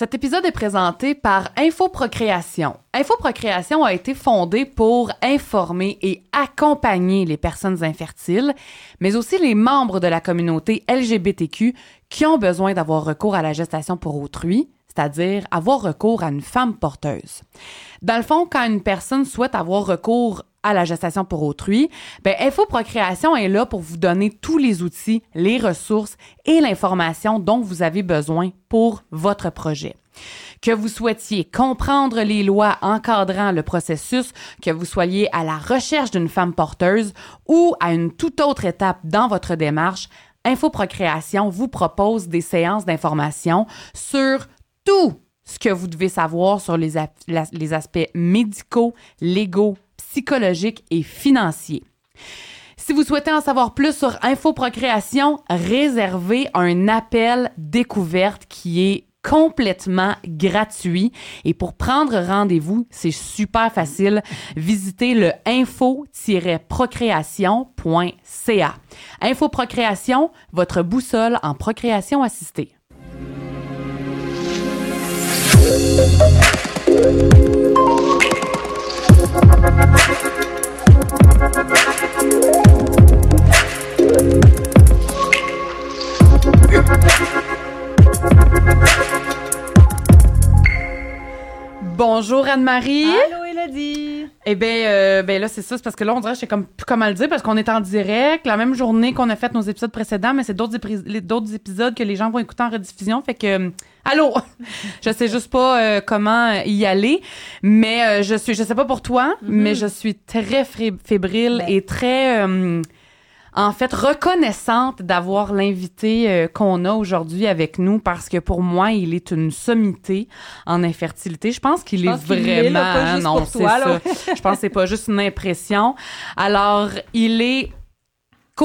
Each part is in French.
Cet épisode est présenté par Infoprocréation. Infoprocréation a été fondée pour informer et accompagner les personnes infertiles, mais aussi les membres de la communauté LGBTQ qui ont besoin d'avoir recours à la gestation pour autrui, c'est-à-dire avoir recours à une femme porteuse. Dans le fond, quand une personne souhaite avoir recours à la gestation pour autrui, ben Infoprocréation est là pour vous donner tous les outils, les ressources et l'information dont vous avez besoin pour votre projet. Que vous souhaitiez comprendre les lois encadrant le processus, que vous soyez à la recherche d'une femme porteuse ou à une toute autre étape dans votre démarche, Infoprocréation vous propose des séances d'information sur tout ce que vous devez savoir sur les aspects médicaux, légaux, psychologiques et financiers. Si vous souhaitez en savoir plus sur Infoprocréation, réservez un appel découverte qui est complètement gratuit. Et pour prendre rendez-vous, c'est super facile. Visitez le info-procréation.ca. Infoprocréation, votre boussole en procréation assistée. Bonjour Anne-Marie. Allô Elodie. Eh bien, euh, ben là, c'est ça. C'est parce que là, on dirait que je sais comme plus comment le dire parce qu'on est en direct, la même journée qu'on a fait nos épisodes précédents, mais c'est d'autres, d'autres épisodes que les gens vont écouter en rediffusion. Fait que, euh, allô, je sais juste pas euh, comment y aller, mais je suis, je sais pas pour toi, Mm-hmm. mais je suis très fébrile Ben. et très en fait, reconnaissante d'avoir l'invité euh, qu'on a aujourd'hui avec nous parce que pour moi, il est une sommité en infertilité. Je pense qu'il est pense qu'il est, vraiment là, pas juste non, pour c'est toi, ça. là. Je pense que c'est pas juste une impression. Alors, il est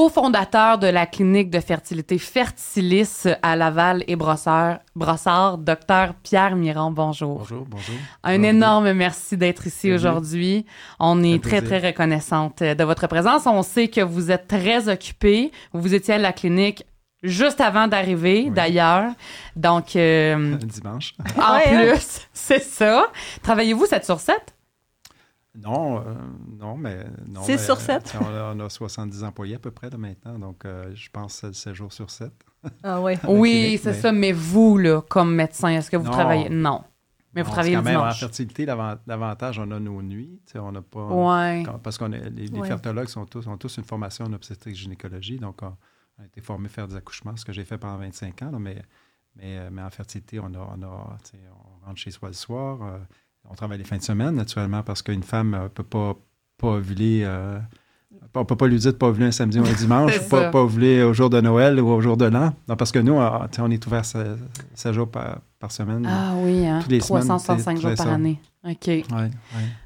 cofondateur de la clinique de fertilité Fertilis à Laval et Brossard, Brossard docteur Pierre Miron. Bonjour. Bonjour, bonjour. Un Bonjour. énorme merci d'être ici aujourd'hui. On est très, très reconnaissante de votre présence. On sait que vous êtes très occupé. Vous étiez à la clinique juste avant d'arriver, Oui. d'ailleurs. Donc, euh, Dimanche. en Ouais, hein? plus, c'est ça. Travaillez-vous 7 sur 7? Non, euh, non, mais. non, Six mais, sur euh, sept? tu sais, On a, on a 70 employés à peu près là, maintenant, donc euh, je pense que c'est 7 jours sur 7. Ah ouais. Oui, c'est mais- ça. Mais vous, là, comme médecin, est-ce que vous Non. travaillez? Non. Mais vous Non, travaillez c'est le quand même en fertilité, l'avan- l'avantage, on a nos nuits. tu sais, On n'a pas. Ouais. quand- parce qu'on est- les, les Ouais. fertologues sont tous, ont tous une formation en obstétrique gynécologie, donc on, on a été formés à faire des accouchements, ce que j'ai fait pendant 25 ans, là, mais, mais, euh, mais en fertilité, on, a, on, a, tu sais, on rentre chez soi le soir, euh, on travaille les fins de semaine, naturellement, parce qu'une femme ne peut pas, pas ovuler. euh, on ne peut pas lui dire de pas ovuler un samedi ou un dimanche, C'est pas, pas ovuler au jour de Noël ou au jour de l'an. Non, parce que nous, on, sais, on est ouvert 7 jours par, par semaine. Ah oui, hein? Toutes les semaines, 365 c'est jours par ça. année. OK. Ouais, ouais.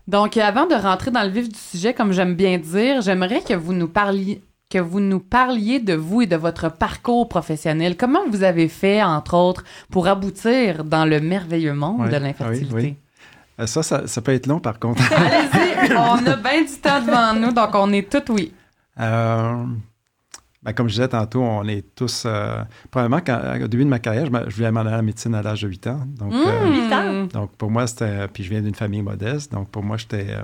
Donc, euh, avant de rentrer dans le vif du sujet, comme j'aime bien dire, j'aimerais que vous nous parliez que vous nous parliez de vous et de votre parcours professionnel. Comment vous avez fait, entre autres, pour aboutir dans le merveilleux monde Ouais, de l'infertilité? oui, oui. Euh, Ça, ça, ça peut être long, par contre. Allez-y, on a bien du temps devant nous, donc on est tout oui. Euh, ben, comme je disais tantôt, on est tous. euh, probablement, quand, au début de ma carrière, je, voulais m'en aller à la médecine à l'âge de 8 ans. Donc, euh, Mmh. huit ans? donc pour moi, c'était. Puis je viens d'une famille modeste. Donc, pour moi, j'étais. euh,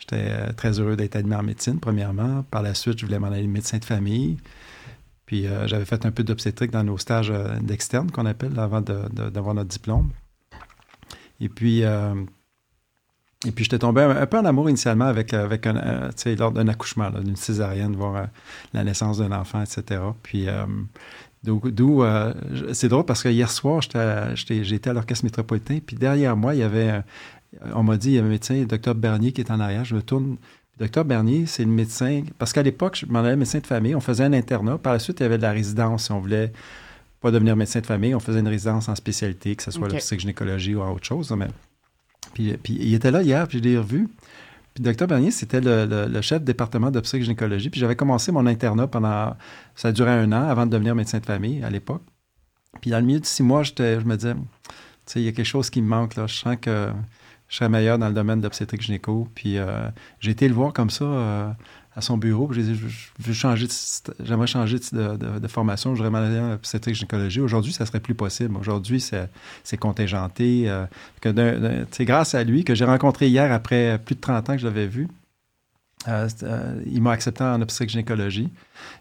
J'étais euh, très heureux d'être admis en médecine, premièrement. Par la suite, je voulais m'en aller médecin de famille. Puis euh, j'avais fait un peu d'obstétrique dans nos stages euh, d'externe, qu'on appelle, avant d'avoir notre diplôme. Et puis, euh, et puis j'étais tombé un, un peu en amour initialement avec, avec un, euh, lors d'un accouchement, d'une césarienne, voir euh, la naissance d'un enfant, etc. Puis, euh, d'où, euh, c'est drôle parce que hier soir, j'étais, à- l'Orchestre métropolitain, puis derrière moi, il y avait, euh, on m'a dit, il y avait un médecin, le docteur Bernier, qui est en arrière. Je me tourne. Le docteur Bernier, c'est le médecin, parce qu'à l'époque, je m'en allais médecin de famille, on faisait un internat. Par la suite, il y avait de la résidence, si on voulait pas devenir médecin de famille, on faisait une résidence en spécialité, que ce soit Ok. l'obstétrique gynécologie ou autre chose. Mais... Puis, puis il était là hier, puis je l'ai revu. Puis le docteur Bernier, c'était le, le- le chef département d'obstétrique gynécologie. Puis j'avais commencé mon internat pendant... Ça duré un an avant de devenir médecin de famille à l'époque. Puis dans le milieu de six mois, je me disais, tu sais, il y a quelque chose qui me manque. Là. Je sens que je serais meilleur dans le domaine d'obstétrique gynéco. Puis euh, j'ai été le voir comme ça euh, à son bureau. J'ai dit, veux changer, de- j'aimerais changer de, de- de formation. Je voudrais en obstétrique gynécologie. Aujourd'hui, ça serait plus possible. Aujourd'hui, c'est, contingenté. euh, c'est grâce à lui que j'ai rencontré hier, après plus de 30 ans que je l'avais vu. Euh, euh, il m'a accepté en obstétrique gynécologie.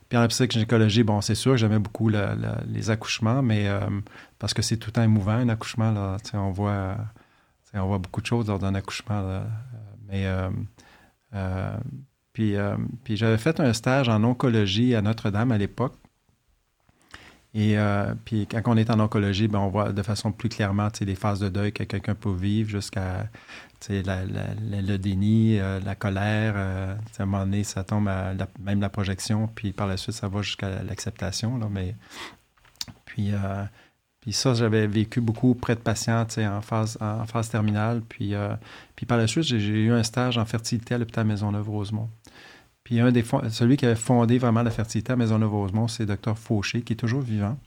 Puis en obstétrique gynécologie, bon, c'est sûr que j'aimais beaucoup le- le- les accouchements, mais parce que c'est tout temps émouvant, un accouchement. Là, on, voit, on voit beaucoup de choses lors d'un accouchement. là. Mais puis, euh, puis j'avais fait un stage en oncologie à Notre-Dame à l'époque. Et euh, puis quand on est en oncologie, ben, on voit de façon plus clairement les phases de deuil que quelqu'un peut vivre jusqu'à le déni, euh, la colère. à un moment donné, ça tombe à même la projection, puis par la suite, ça va jusqu'à l'acceptation. Mais puis, puis ça, j'avais vécu beaucoup près de patients en phase, en phase terminale. Puis, puis par la suite, j'ai eu un stage en fertilité à l'hôpital Maisonneuve-Rosemont. Puis un des celui qui avait fondé vraiment la fertilité à Maisonneuve-Rosemont, c'est le docteur Fauché, qui est toujours vivant,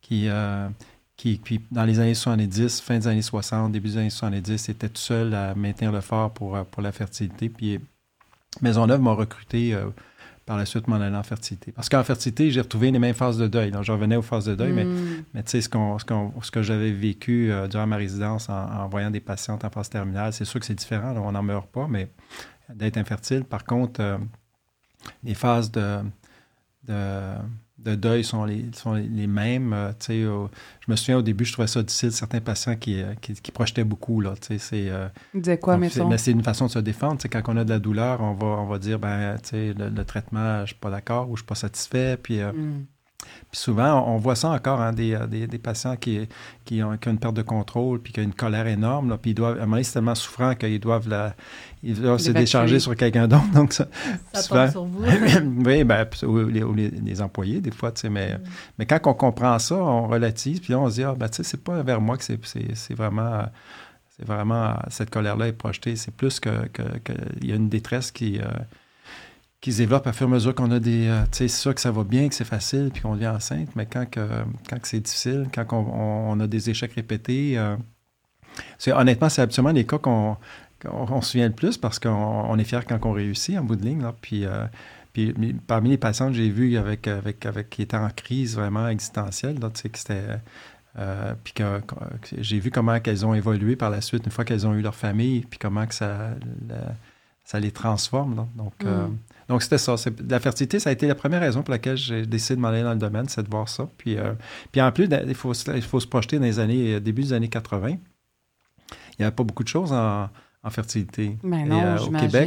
qui, euh, qui, qui, dans les années 70, fin des années 60, début des années 70, était tout seul à maintenir le fort pour, euh, pour la fertilité. Puis Maisonneuve m'a recruté euh, par la suite m'en allant en fertilité. Parce qu'en fertilité, j'ai retrouvé les mêmes phases de deuil. Donc, je revenais aux phases de deuil, mais Mm. mais tu sais, ce, ce, ce que j'avais vécu euh, durant ma résidence en, en voyant des patientes en phase terminale, c'est sûr que c'est différent, là, on n'en meurt pas, mais d'être infertile, par contre, euh, les phases de, de, de deuil sont les, sont les- mêmes. euh, au- je me souviens au début, je trouvais ça difficile, certains patients qui, euh, qui, qui projetaient beaucoup. Là, c'est, euh, quoi, donc, c'est- mettons? mais c'est une façon de se défendre. Quand on a de la douleur, on va, on va dire, ben, le, le traitement, je suis pas d'accord ou je suis pas satisfait. Puis, euh, Mm. Puis souvent, on voit ça encore, hein, des, euh, des, des patients qui, qui, ont, qui ont une perte de contrôle, puis qui ont une colère énorme, là, puis ils doivent, à un moment donné, c'est tellement souffrant qu'ils doivent, la, ils doivent se décharger sur quelqu'un d'autre. Donc, ça, Ça souvent- tombe sur vous. oui, ben, ou les, ou les- les employés, des fois, tu sais, mais, mais quand on comprend ça, on relative, puis là, on se dit, ah, ben, tu sais, c'est pas vers moi que c'est, c'est, c'est vraiment, c'est vraiment, cette colère-là est projetée. C'est plus que, que, que il y a une détresse qui, euh, qui se développe à fur et à mesure qu'on a des, euh, tu sais, c'est sûr que ça va bien, que c'est facile, puis qu'on devient enceinte, mais quand, que, quand c'est difficile, quand on, a des échecs répétés, euh, honnêtement, c'est absolument les cas qu'on, qu'on on se souvient le plus parce qu'on on est fier quand on réussit en bout de ligne, là, puis... euh, puis parmi les patients que j'ai vus avec, avec, avec, qui étaient en crise vraiment existentielle, tu sais, que c'était. puis que, j'ai vu comment qu'elles ont évolué par la suite, une fois qu'elles ont eu leur famille, puis comment que ça, ça les transforme. Donc, Mm. Donc c'était ça. La fertilité, ça a été la première raison pour laquelle j'ai décidé de m'en aller dans le domaine, c'est de voir ça. Puis, euh, puis en plus, il faut, se- il faut se projeter dans les années, euh, début des années 80. Il n'y avait pas beaucoup de choses en, en fertilité. Et, non, euh, au Québec,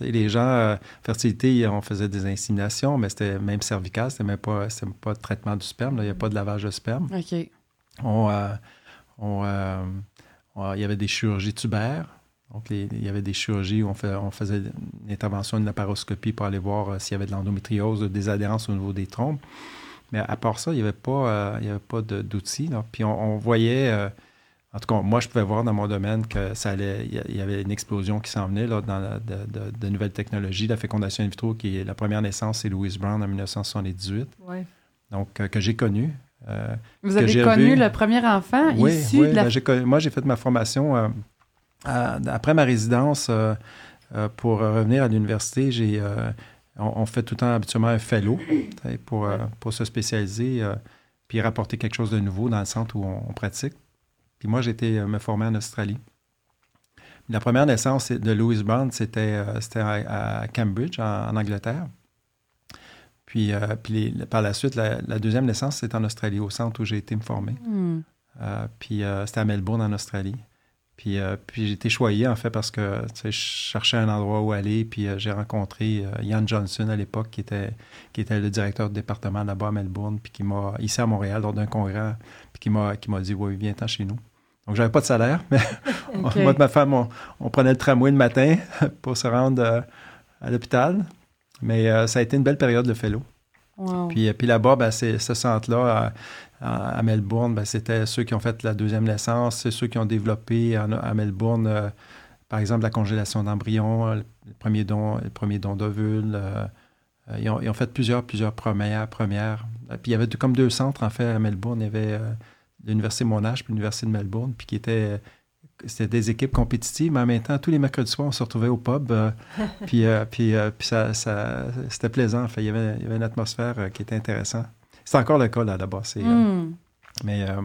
et les gens, euh, fertilité, on faisait des inséminations, mais c'était même cervical, c'était même pas, c'était pas de traitement du sperme, là, il n'y a pas de lavage de sperme. OK. On, euh, on, euh, on- il y avait des chirurgies tubaires. Donc, les- il y avait des chirurgies où on, fait- on faisait une intervention, une laparoscopie pour aller voir euh, s'il y avait de l'endométriose, des adhérences au niveau des trompes. Mais à part ça, il n'y avait pas, euh, il y avait pas d'outils. Puis on, on voyait, euh, en tout cas, moi, je pouvais voir dans mon domaine que ça allait, il y avait une explosion qui s'en venait là, dans la- de, de- de nouvelles technologies. La fécondation in vitro, qui est la première naissance, c'est Louise Brown en 1978, Ouais. donc euh, que j'ai connue. Euh, Vous avez connu revu. le premier enfant oui, issu oui, de la... ben, connu- moi, j'ai fait ma formation euh, à- après ma résidence. euh, euh, pour revenir à l'université, j'ai, euh, on, fait tout le temps habituellement un fellow pour, euh, pour se spécialiser euh, puis rapporter quelque chose de nouveau dans le centre où on, on pratique. Puis moi, j'ai été euh, me former en Australie. La première naissance de Louise Brown, c'était, euh, à, à Cambridge, en, en Angleterre. Puis, euh, puis les- par la suite, la, la deuxième naissance, c'était en Australie, au centre où j'ai été me former. Hmm. Euh, puis euh, c'était à Melbourne, en Australie. Puis, euh, puis j'ai été choyé, en fait, parce que je cherchais un endroit où aller. Puis euh, j'ai rencontré euh, Ian Johnson à l'époque, qui était, qui était le directeur du département là-bas à Melbourne, puis qui m'a, ici à Montréal, lors d'un congrès, puis qui m'a, qui m'a dit Oui, viens-t'en chez nous. Donc, j'avais pas de salaire, mais moi et ma femme, on, on prenait le tramway le matin pour se rendre à l'hôpital. Mais ça a été une belle période de fellow. Wow. Puis, puis là-bas, ben, c'est ce centre-là, à, Melbourne, ben, c'était ceux qui ont fait la deuxième naissance, c'est ceux qui ont développé à Melbourne, euh, par exemple, la congélation d'embryons, le premier don, le premier don d'ovules. euh, euh, ils, ont, ils ont fait plusieurs, plusieurs premières, premières. Puis il y avait comme deux centres, en fait, à Melbourne. Il y avait euh, l'Université Monash puis l'Université de Melbourne, puis qui étaient c'était des équipes compétitives, mais en même temps, tous les mercredis soirs, on se retrouvait au pub. euh, puis euh, puis, euh, puis ça, ça- c'était plaisant. Fait, il, y avait, il y avait une atmosphère qui était intéressante. C'est encore le cas là, là-bas. C'est, euh, Hmm. mais euh,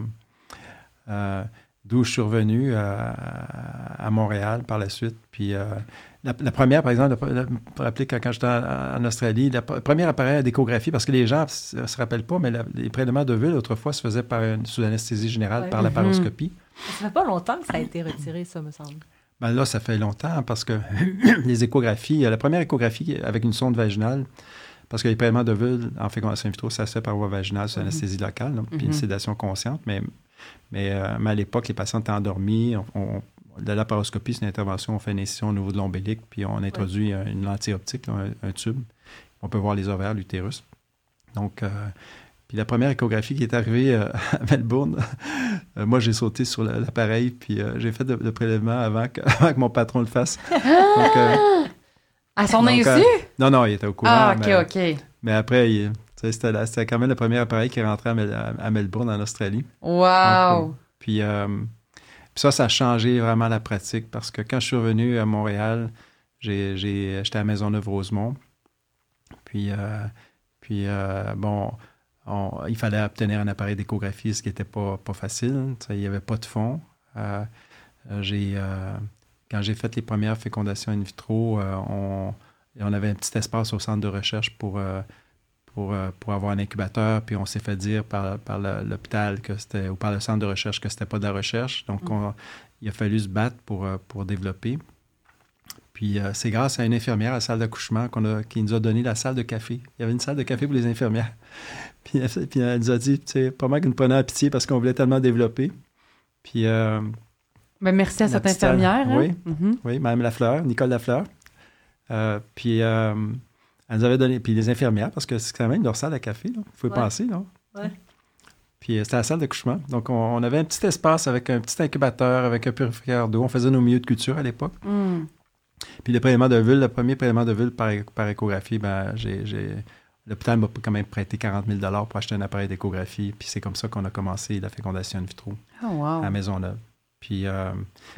euh, d'où je suis revenu à, Montréal par la suite. Puis la, la première, par exemple, pour rappeler quand, quand j'étais en, en Australie, la première appareil à d'échographie, parce que les gens ne se rappellent pas, mais la- les prélèvements de vulve, autrefois, se faisaient par une- sous anesthésie générale, Ouais. par la Mhm. paroscopie. Ça fait pas longtemps que ça a été retiré, ça, me semble. Ben là, ça fait longtemps parce que les échographies, la première échographie avec une sonde vaginale, parce que les prélèvements de vulve en fécondation in vitro, ça se fait par voie vaginale sous Mhm. anesthésie locale, donc, puis une Mhm. sédation consciente. Mais, mais, euh, mais à l'époque, les patients étaient endormis. On, la laparoscopie, c'est une intervention, on fait une incision au niveau de l'ombilic, puis on introduit euh, une lentille optique, là, un, un tube. On peut voir les ovaires, l'utérus. Donc, euh, puis la première échographie qui est arrivée euh, à Melbourne, euh, moi, j'ai sauté sur la- l'appareil, puis j'ai fait le, prélèvement avant que, avant que mon patron le fasse. Donc, euh, À son Donc, insu? euh, non, non, il était au courant. ah, ok, mais, ok. mais après, il- c'était quand même le premier appareil qui est rentré à, Mel- à- à Melbourne, en Australie. Wow. Puis, euh, puis ça, ça a changé vraiment la pratique parce que quand je suis revenu à Montréal, j'ai- j'étais à Maisonneuve-Rosemont. Puis, euh, puis euh, bon, on- il fallait obtenir un appareil d'échographie, ce qui n'était pas, pas facile. Il n'y avait pas de fonds. Euh, euh, j'ai, euh, quand j'ai fait les premières fécondations in vitro, euh, on, on avait un petit espace au centre de recherche pour, euh, pour, euh, pour avoir un incubateur, puis on s'est fait dire par, par l'hôpital que c'était, ou par le centre de recherche que c'était pas de la recherche. Donc, on- il a fallu se battre pour, pour développer. Puis, euh, c'est grâce à une infirmière à la salle d'accouchement qu'on a, qui nous a donné la salle de café. Il y avait une salle de café pour les infirmières. Puis, elle, puis elle nous a dit, tu sais, pas mal que nous prenions à pitié parce qu'on voulait tellement développer. Puis, euh, Ben, merci à La cette infirmière. hein. oui. Oui, Mme Lafleur, Nicole Lafleur. Euh, puis, euh, elle nous avait donné, puis les infirmières, parce que c'est quand même leur salle à café, là. Vous pouvez Ouais. penser, non? Ouais. Puis euh, c'était la salle d'accouchement. Donc, on, on avait un petit espace avec un petit incubateur, avec un purificateur d'eau. On faisait nos milieux de culture à l'époque. Hmm. Puis le prélèvement de vulve, le premier prélèvement de vulve par, par échographie, ben, j'ai- l'hôpital m'a quand même prêté 40 000 pour acheter un appareil d'échographie. Puis c'est comme ça qu'on a commencé la fécondation in vitro Oh, wow. à Maisonneuve. Puis, euh,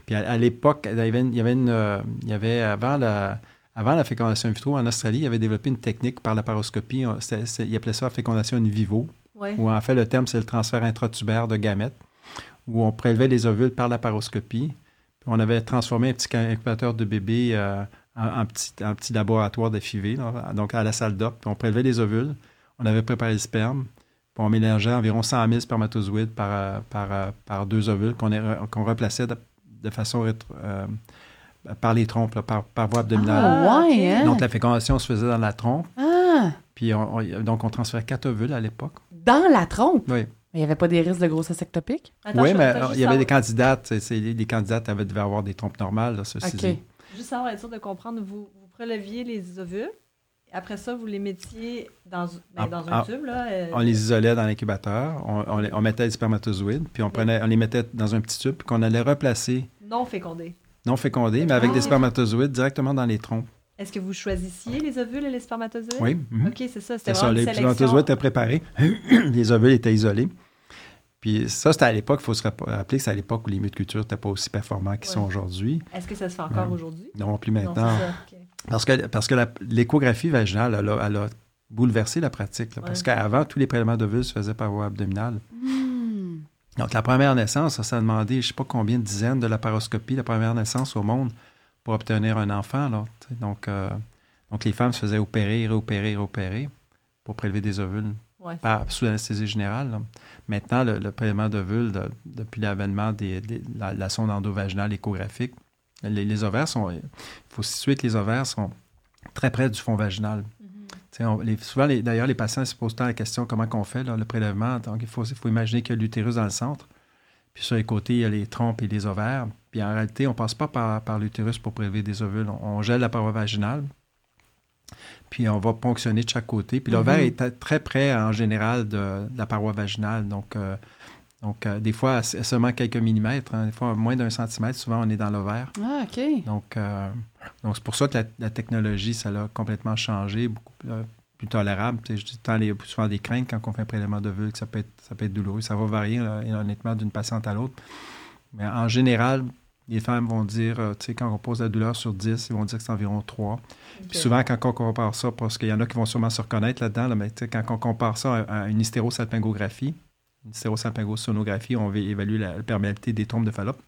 puis à, à l'époque, il y avait, une- il y avait, une, il y avait avant la, avant la fécondation in vitro en Australie, il avait développé une technique par la paroscopie. Il appelait ça la fécondation in vivo, Ouais. où en fait le terme c'est le transfert intratubaire de gamètes, où on prélevait les ovules par la paroscopie. Puis on avait transformé un petit incubateur de bébé euh, en, en petit, en petit laboratoire de FIV, là, donc à la salle d'op. On prélevait les ovules, on avait préparé le sperme, on mélangeait environ 100 000 spermatozoïdes par, par, par deux ovules qu'on est- qu'on replaçait de, de façon rétro- euh, par les trompes, là, par, par voie abdominale. Ah, ouais, ok. hein? Donc la fécondation se faisait dans la trompe, Ah, puis on- on- donc on transférait quatre ovules à l'époque. dans la trompe? Oui. Il n'y avait pas des risques de grossesse ectopique? Attends, Oui, mais il y avait des candidates, c'est- c'est- les candidates avaient, devaient avoir des trompes normales, là, ceci OK. dit. Juste savoir, être sûr de comprendre, vous, vous préleviez les ovules, après ça, vous les mettiez dans, ben, Ah, dans un ah, tube, là. euh, On les isolait dans l'incubateur, on, on les- on mettait les spermatozoïdes, puis on, prenait, on les mettait dans un petit tube, puis qu'on allait replacer, non fécondés. non fécondés, mais avec Ah. des spermatozoïdes directement dans les trompes. Est-ce que vous choisissiez les ovules et les spermatozoïdes? Oui. mhm. OK, c'est ça. C'était vraiment les spermatozoïdes étaient préparés, les ovules étaient isolés. Puis ça, c'était à l'époque, il faut se rapp- rappeler que c'est à l'époque où les milieux de culture n'étaient pas aussi performants qu'ils Ouais. sont aujourd'hui. Est-ce que ça se fait encore aujourd'hui? Non, plus maintenant. Parce que, parce que l'échographie vaginale, elle a, elle a bouleversé la pratique. là, Parce qu'avant, tous les prélèvements d'ovules se faisaient par voie abdominale. Hmm. Donc, la première naissance, ça, a demandé, je ne sais pas combien de dizaines de laparoscopies, la première naissance au monde, pour obtenir un enfant. Là, donc, euh, donc, les femmes se faisaient opérer, réopérer, réopérer pour prélever des ovules Ouais. par, sous anesthésie générale. là. Maintenant, le, le prélèvement d'ovules, de- depuis l'avènement de la, la sonde endovaginale échographique, les, les ovaires sont. Il faut situer que les ovaires sont très près du fond vaginal. Mhm. On- les- souvent, les- d'ailleurs, les patients se posent tant la question comment qu'on fait là, le prélèvement. Donc, il faut, il faut imaginer qu'il y a l'utérus dans le centre. Puis sur les côtés, il y a les trompes et les ovaires. Puis en réalité, on ne passe pas par, par l'utérus pour prélever des ovules. On, on gèle la paroi vaginale. Puis on va ponctionner de chaque côté. Puis l'ovaire Mhm. est à- très près, en général, de, de la paroi vaginale. Donc, euh, donc euh, des fois, seulement quelques millimètres. hein. des fois, moins d'un centimètre. Souvent, on est dans l'ovaire. Ah, OK. Donc, euh, donc c'est pour ça que la, la technologie, ça l'a complètement changé, beaucoup plus, euh, plus tolérable. Tu sais, je dis tant les, souvent des craintes quand on fait un prélèvement de vulve, que ça peut être, ça peut être douloureux. Ça va varier là, honnêtement d'une patiente à l'autre. Mais en général, les femmes vont dire, tu sais, quand on pose la douleur sur 10, ils vont dire que c'est environ 3. Puis souvent, quand on compare ça, parce qu'il y en a qui vont sûrement se reconnaître là-dedans, là, mais quand on compare ça à, à une hystérosalpingographie, une hystérosalpingosonographie, on va évaluer la, la perméabilité des trompes de Fallope.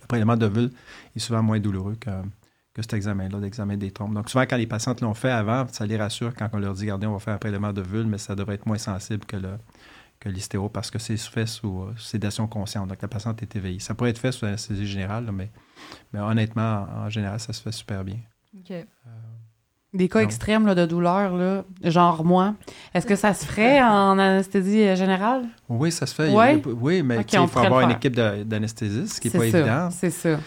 Le prélèvement de vulve est souvent moins douloureux que, que cet examen-là, l'examen des trompes. Donc, souvent, quand les patientes l'ont fait avant, ça les rassure quand on leur dit, regardez, on va faire un prélèvement de vulve, mais ça devrait être moins sensible que le, que l'hystéro parce que c'est fait sous euh, sédation consciente. Donc, la patiente est éveillée. Ça pourrait être fait sous anesthésie générale, là, mais, mais honnêtement, en, en général, ça se fait super bien. OK. Des cas Non. extrêmes là, de douleur, là, genre moi, est-ce que ça se ferait en anesthésie euh, générale? Oui, ça se fait. Ouais? Oui, mais il faut avoir une équipe d'anesthésistes, ce qui n'est pas ça, évident. C'est ça.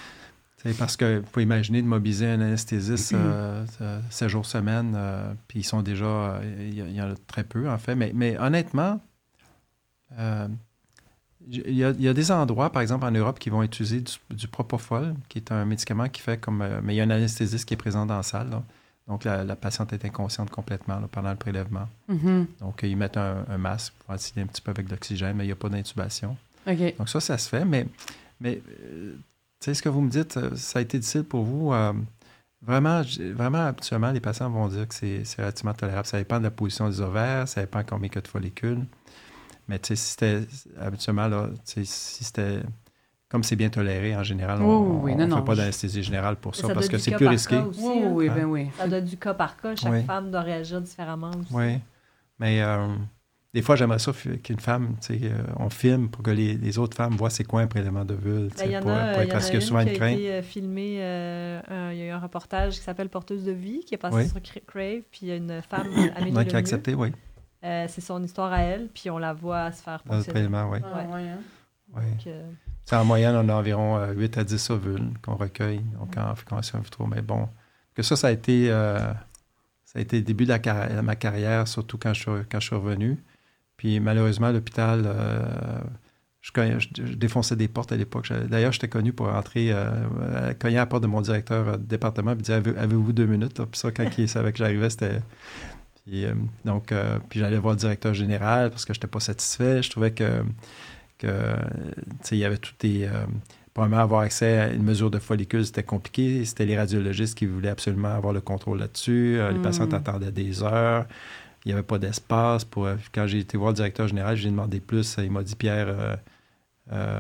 C'est parce que faut imaginer de mobiliser un anesthésiste euh, 7 jours semaine, euh, puis ils sont déjà, euh, il y, en a très peu en fait. Mais, mais honnêtement, il y, a, il y a des endroits, par exemple en Europe, qui vont utiliser du, du propofol, qui est un médicament qui fait comme, mais il y a un anesthésiste qui est présent dans la salle. là. Donc la, la patiente est inconsciente complètement là, pendant le prélèvement. Mhm. Donc ils mettent un, un masque pour ventiler un petit peu avec de l'oxygène, mais il n'y a pas d'intubation. Donc ça, ça se fait, mais, mais euh, tu sais, ce que vous me dites, euh, ça a été difficile pour vous. euh, vraiment, vraiment, habituellement, les patients vont dire que c'est relativement tolérable. Ça dépend de la position des ovaires, ça dépend combien il y a de follicules. Mais tu sais, si c'était, habituellement, là, tu sais, si c'était, comme c'est bien toléré, en général, on Oui, oui, ne fait non, pas d'anesthésie générale pour ça, ça parce que c'est plus par risqué. cas aussi, Oui, hein. oui, Hein? ben oui. Ça doit être du cas par cas. Chaque Oui. femme doit réagir différemment aussi. Oui. Mais euh, des fois, j'aimerais ça qu'une femme, tu sais, euh, on filme pour que les, les autres femmes voient c'est quoi un prélèvement de vulve, tu Ben, sais, Il y en pour, a, pour être- il y parce a qu'il y a une souvent qui une a crainte. été euh, filmée. euh, un- il y a eu un reportage qui s'appelle Porteuse de vie qui est passé Oui. sur Cra- Crave. Puis il y a une femme, Amélie Ouais, qui a accepté, oui. Euh, c'est son histoire à elle. Puis on la voit se faire fonctionner. prélèvement, oui. Ah, ouais, hein. oui. Euh, En moyenne, on a environ euh, 8 à 10 ovules qu'on recueille donc en fécondation in vitro. Mais bon, que ça, ça a été, euh, ça a été le début de la ma carrière, surtout quand je, suis- quand je suis revenu. Puis malheureusement, à l'hôpital, euh, je, défonçais des portes à l'époque. D'ailleurs, j'étais connu pour entrer, euh, euh, cogner à la porte de mon directeur euh, de département et dire Avez- Avez-vous deux minutes là? Puis ça, quand il savait que j'arrivais, c'était. Puis, euh, donc, euh, puis j'allais voir le directeur général parce que je n'étais pas satisfait. Je trouvais que, il y avait tout des. euh, Probablement avoir accès à une mesure de follicule, c'était compliqué. C'était les radiologistes qui voulaient absolument avoir le contrôle là-dessus. Euh, Les Mm. patients attendaient des heures. Il n'y avait pas d'espace. Pour, euh, quand j'ai été voir le directeur général, j'ai demandé plus. Il m'a dit, Pierre, euh, euh,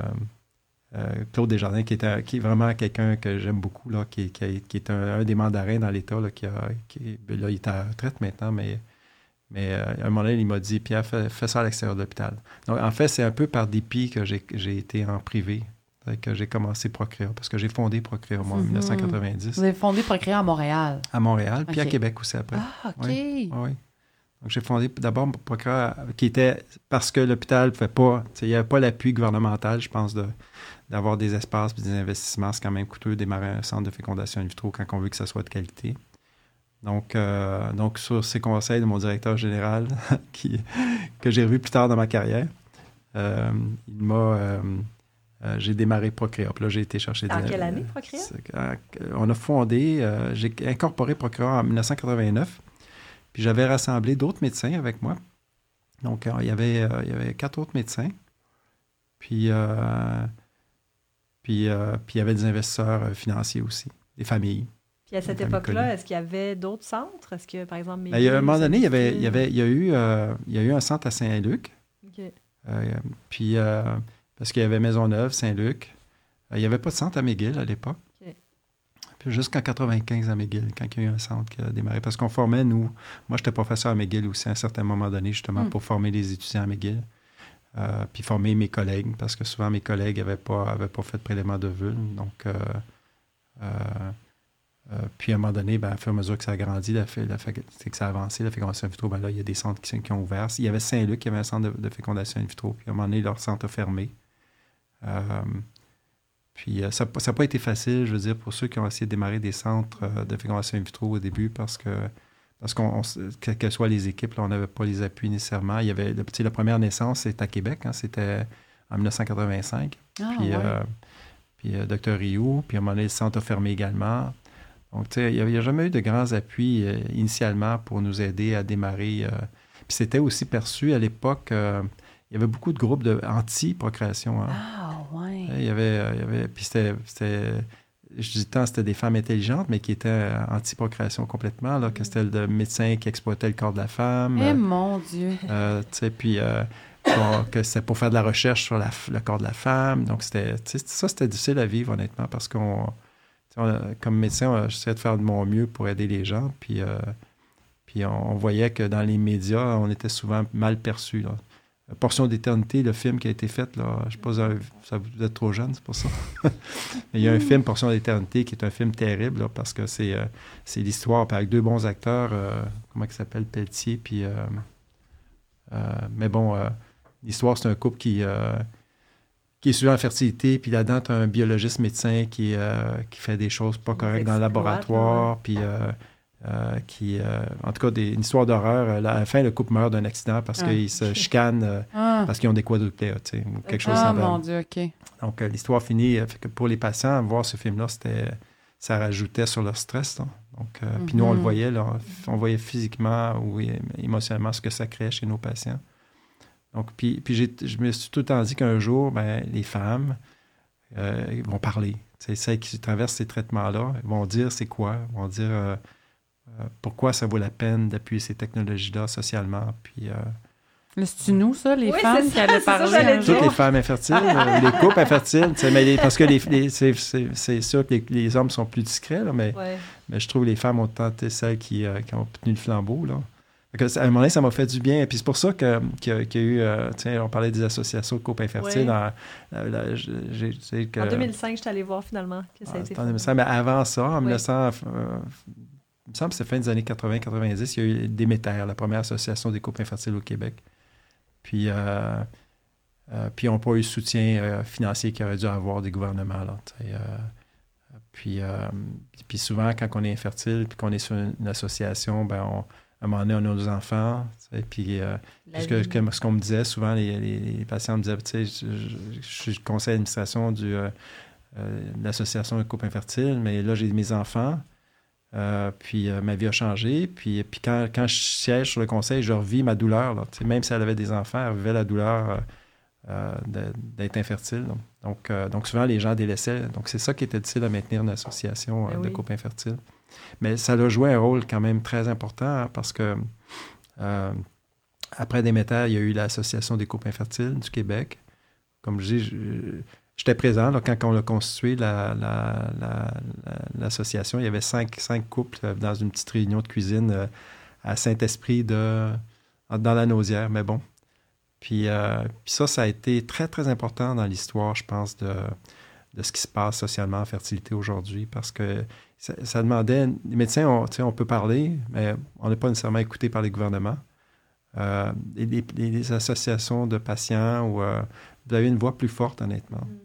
euh, Claude Desjardins, qui, est vraiment quelqu'un que j'aime beaucoup, là, qui, qui, qui est un, un des mandarins dans l'État, là, qui, a, ben là, il est à la retraite maintenant, mais, mais euh, à un moment donné, il m'a dit, Pierre, fais, fais ça à l'extérieur de l'hôpital. Donc, en fait, c'est un peu par dépit que j'ai été en privé, Fait que j'ai commencé Procréa, parce que j'ai fondé Procréa, moi, en Mhm. 1990, Vous avez fondé Procréa à Montréal. à Montréal, puis à. Québec aussi après. Ah, OK. Oui. Oui. Donc, j'ai fondé d'abord Procréa, qui était parce que l'hôpital ne pouvait pas, il n'y avait pas l'appui gouvernemental, je pense, de, d'avoir des espaces et des investissements. C'est quand même coûteux de démarrer un centre de fécondation in vitro quand on veut que ça soit de qualité. Donc, euh, donc sur ces conseils de mon directeur général, qui, que j'ai revu plus tard dans ma carrière, euh, il m'a. euh, j'ai démarré Procréa. Puis là, j'ai été chercher En quelle année, euh, On a fondé, j'ai incorporé Procréa en 1989. Puis j'avais rassemblé d'autres médecins avec moi. Donc, il, y avait, il y avait quatre autres médecins. Puis, euh, puis, puis il y avait des investisseurs financiers aussi, des familles. Puis à cette époque-là, est-ce qu'il y avait d'autres centres? Est-ce que, par exemple, Ben, il y a, à un moment donné, il y, avait, il, y avait, il, y a eu, euh, il y a eu un centre à Saint-Luc. Euh, puis, euh, parce qu'il y avait Maisonneuve, Saint-Luc. Il n'y avait pas de centre à McGill à l'époque. Puis jusqu'en 95 à McGill, quand il y a eu un centre qui a démarré. Parce qu'on formait, nous, moi j'étais professeur à McGill aussi à un certain moment donné, justement, Mm. pour former les étudiants à McGill. Puis former mes collègues, parce que souvent mes collègues n'avaient pas, avaient pas fait de prélèvement de vulve. Donc, euh, puis à un moment donné, ben, à fur et à mesure que ça a grandi, la, la que ça a avancé, la fécondation in vitro, ben là, il y a des centres qui, ont ouvert. Il y avait Saint-Luc, qui avait un centre de, de fécondation in vitro, puis à un moment donné, leur centre a fermé. Euh, puis euh, ça n'a pas été facile, je veux dire, pour ceux qui ont essayé de démarrer des centres de fécondation in vitro au début, parce que, parce qu'on, que soient les équipes, là, on n'avait pas les appuis nécessairement. Il y avait, le- tu sais, la première naissance, c'était à Québec, hein, c'était en 1985. Ah, Puis, ouais. euh, puis euh, Dr. Rioux, puis à un moment donné, le centre a fermé également. Donc, tu sais, il n'y a, jamais eu de grands appuis euh, initialement pour nous aider à démarrer. euh. Puis c'était aussi perçu à l'époque, euh, il y avait beaucoup de groupes de anti-procréation. hein. Ah, ouais. Il y avait, il y avait puis c'était, je dis tant, c'était des femmes intelligentes, mais qui étaient anti-procréation complètement, là, que c'était le médecin qui exploitait le corps de la femme. Eh mon Dieu. tu sais, puis que c'était pour faire de la recherche sur la le corps de la femme. Donc, c'était, ça, c'était difficile à vivre, honnêtement, parce qu'on, comme médecin, j'essayais de faire de mon mieux pour aider les gens. Puis, euh, puis on, on voyait que dans les médias, on était souvent mal perçus. Là. Portion d'éternité, le film qui a été fait, là, je ne sais pas, ça, vous êtes trop jeune, c'est pour ça. Mais il y a un film, Portion d'éternité, qui est un film terrible, là, parce que c'est, euh, c'est l'histoire, avec deux bons acteurs, euh, comment il s'appelle, Pelletier, puis... mais bon, l'histoire, c'est un couple qui, qui est sur la fertilité, puis là-dedans, tu as un biologiste médecin qui, euh, qui fait des choses pas correctes dans le laboratoire, puis euh, euh, qui, en tout cas, des, une histoire d'horreur. À la fin, le couple meurt d'un accident parce Ah. qu'ils se chicanent, Ah, parce qu'ils ont des quadruplets, tu sais, ou quelque chose Ah, semblable. mon Dieu, OK. Donc, l'histoire fait que pour les patients, voir ce film-là, c'était, ça rajoutait sur leur stress. là. Donc, Puis nous, on le Mhm. voyait, là, on voyait physiquement ou émotionnellement ce que ça créait chez nos patients. Donc, puis, puis j'ai- je me suis tout le temps dit qu'un jour, ben, les femmes euh, vont parler. C'est celles qui traversent ces traitements-là elles vont dire c'est quoi, elles vont dire euh, euh, pourquoi ça vaut la peine d'appuyer ces technologies-là socialement. Puis, euh, c'est-tu nous, ça, les Oui, femmes c'est qui allaient c'est ça, parler dire. toutes les femmes infertiles, les couples infertiles, tu sais, mais les- parce que les, les- c'est, c'est- c'est sûr que les, les hommes sont plus discrets, là, mais, Ouais. mais je trouve que les femmes ont tenté celles qui, euh, qui ont tenu le flambeau. Là. À un moment donné, ça m'a fait du bien. Et puis c'est pour ça que, qu'il y a, qu'il y a eu, euh, sais, on parlait des associations de couples infertiles. Ouais. sais que- En 2005, je suis allée voir finalement que ça a Ah, été en fait. 2005, mais avant ça, en Oui. 1900, euh, il me semble que c'est fin des années 80-90, il y a eu Déméter, la première association des couples infertiles au Québec. Puis, euh, euh, puis ils n'ont pas eu le soutien euh, financier qu'ils auraient dû avoir des gouvernements. Là, euh, puis, euh, puis- souvent, quand on est infertile puis qu'on est sur une, une association, ben on, à un moment donné, on a nos enfants. sais, Puis, euh, que, ce qu'on me disait souvent, les, les- les patients me disaient, tu sais, je, suis conseil d'administration du, euh, euh, de l'association de couple infertile, mais là, j'ai mes enfants. Euh, puis ma vie a changé. Puis, puis quand, quand je siège sur le conseil, je revis ma douleur. là. Même si elle avait des enfants, elle vivait la douleur de- d'être infertile. là. Donc, donc souvent, les gens délaissaient. Donc, c'est ça qui était difficile à maintenir une association Ben de oui. couple infertile. Mais ça a joué un rôle quand même très important parce que euh, après Déméter, il y a eu l'Association des couples infertiles du Québec. Comme je dis, j'étais présent quand on a constitué la- la- la- la- l'association. il y avait cinq, couples euh, dans une petite réunion de cuisine euh, à Saint-Esprit de, dans la Nausière. Mais bon. Puis, euh, puis ça, ça a été très, très important dans l'histoire, je pense, de, de ce qui se passe socialement en fertilité aujourd'hui parce que ça, ça demandait. Les médecins, on, peut parler, mais on n'est pas nécessairement écouté par les gouvernements. Euh, les, les- les associations de patients, ou, euh, vous avez une voix plus forte, honnêtement. Mm.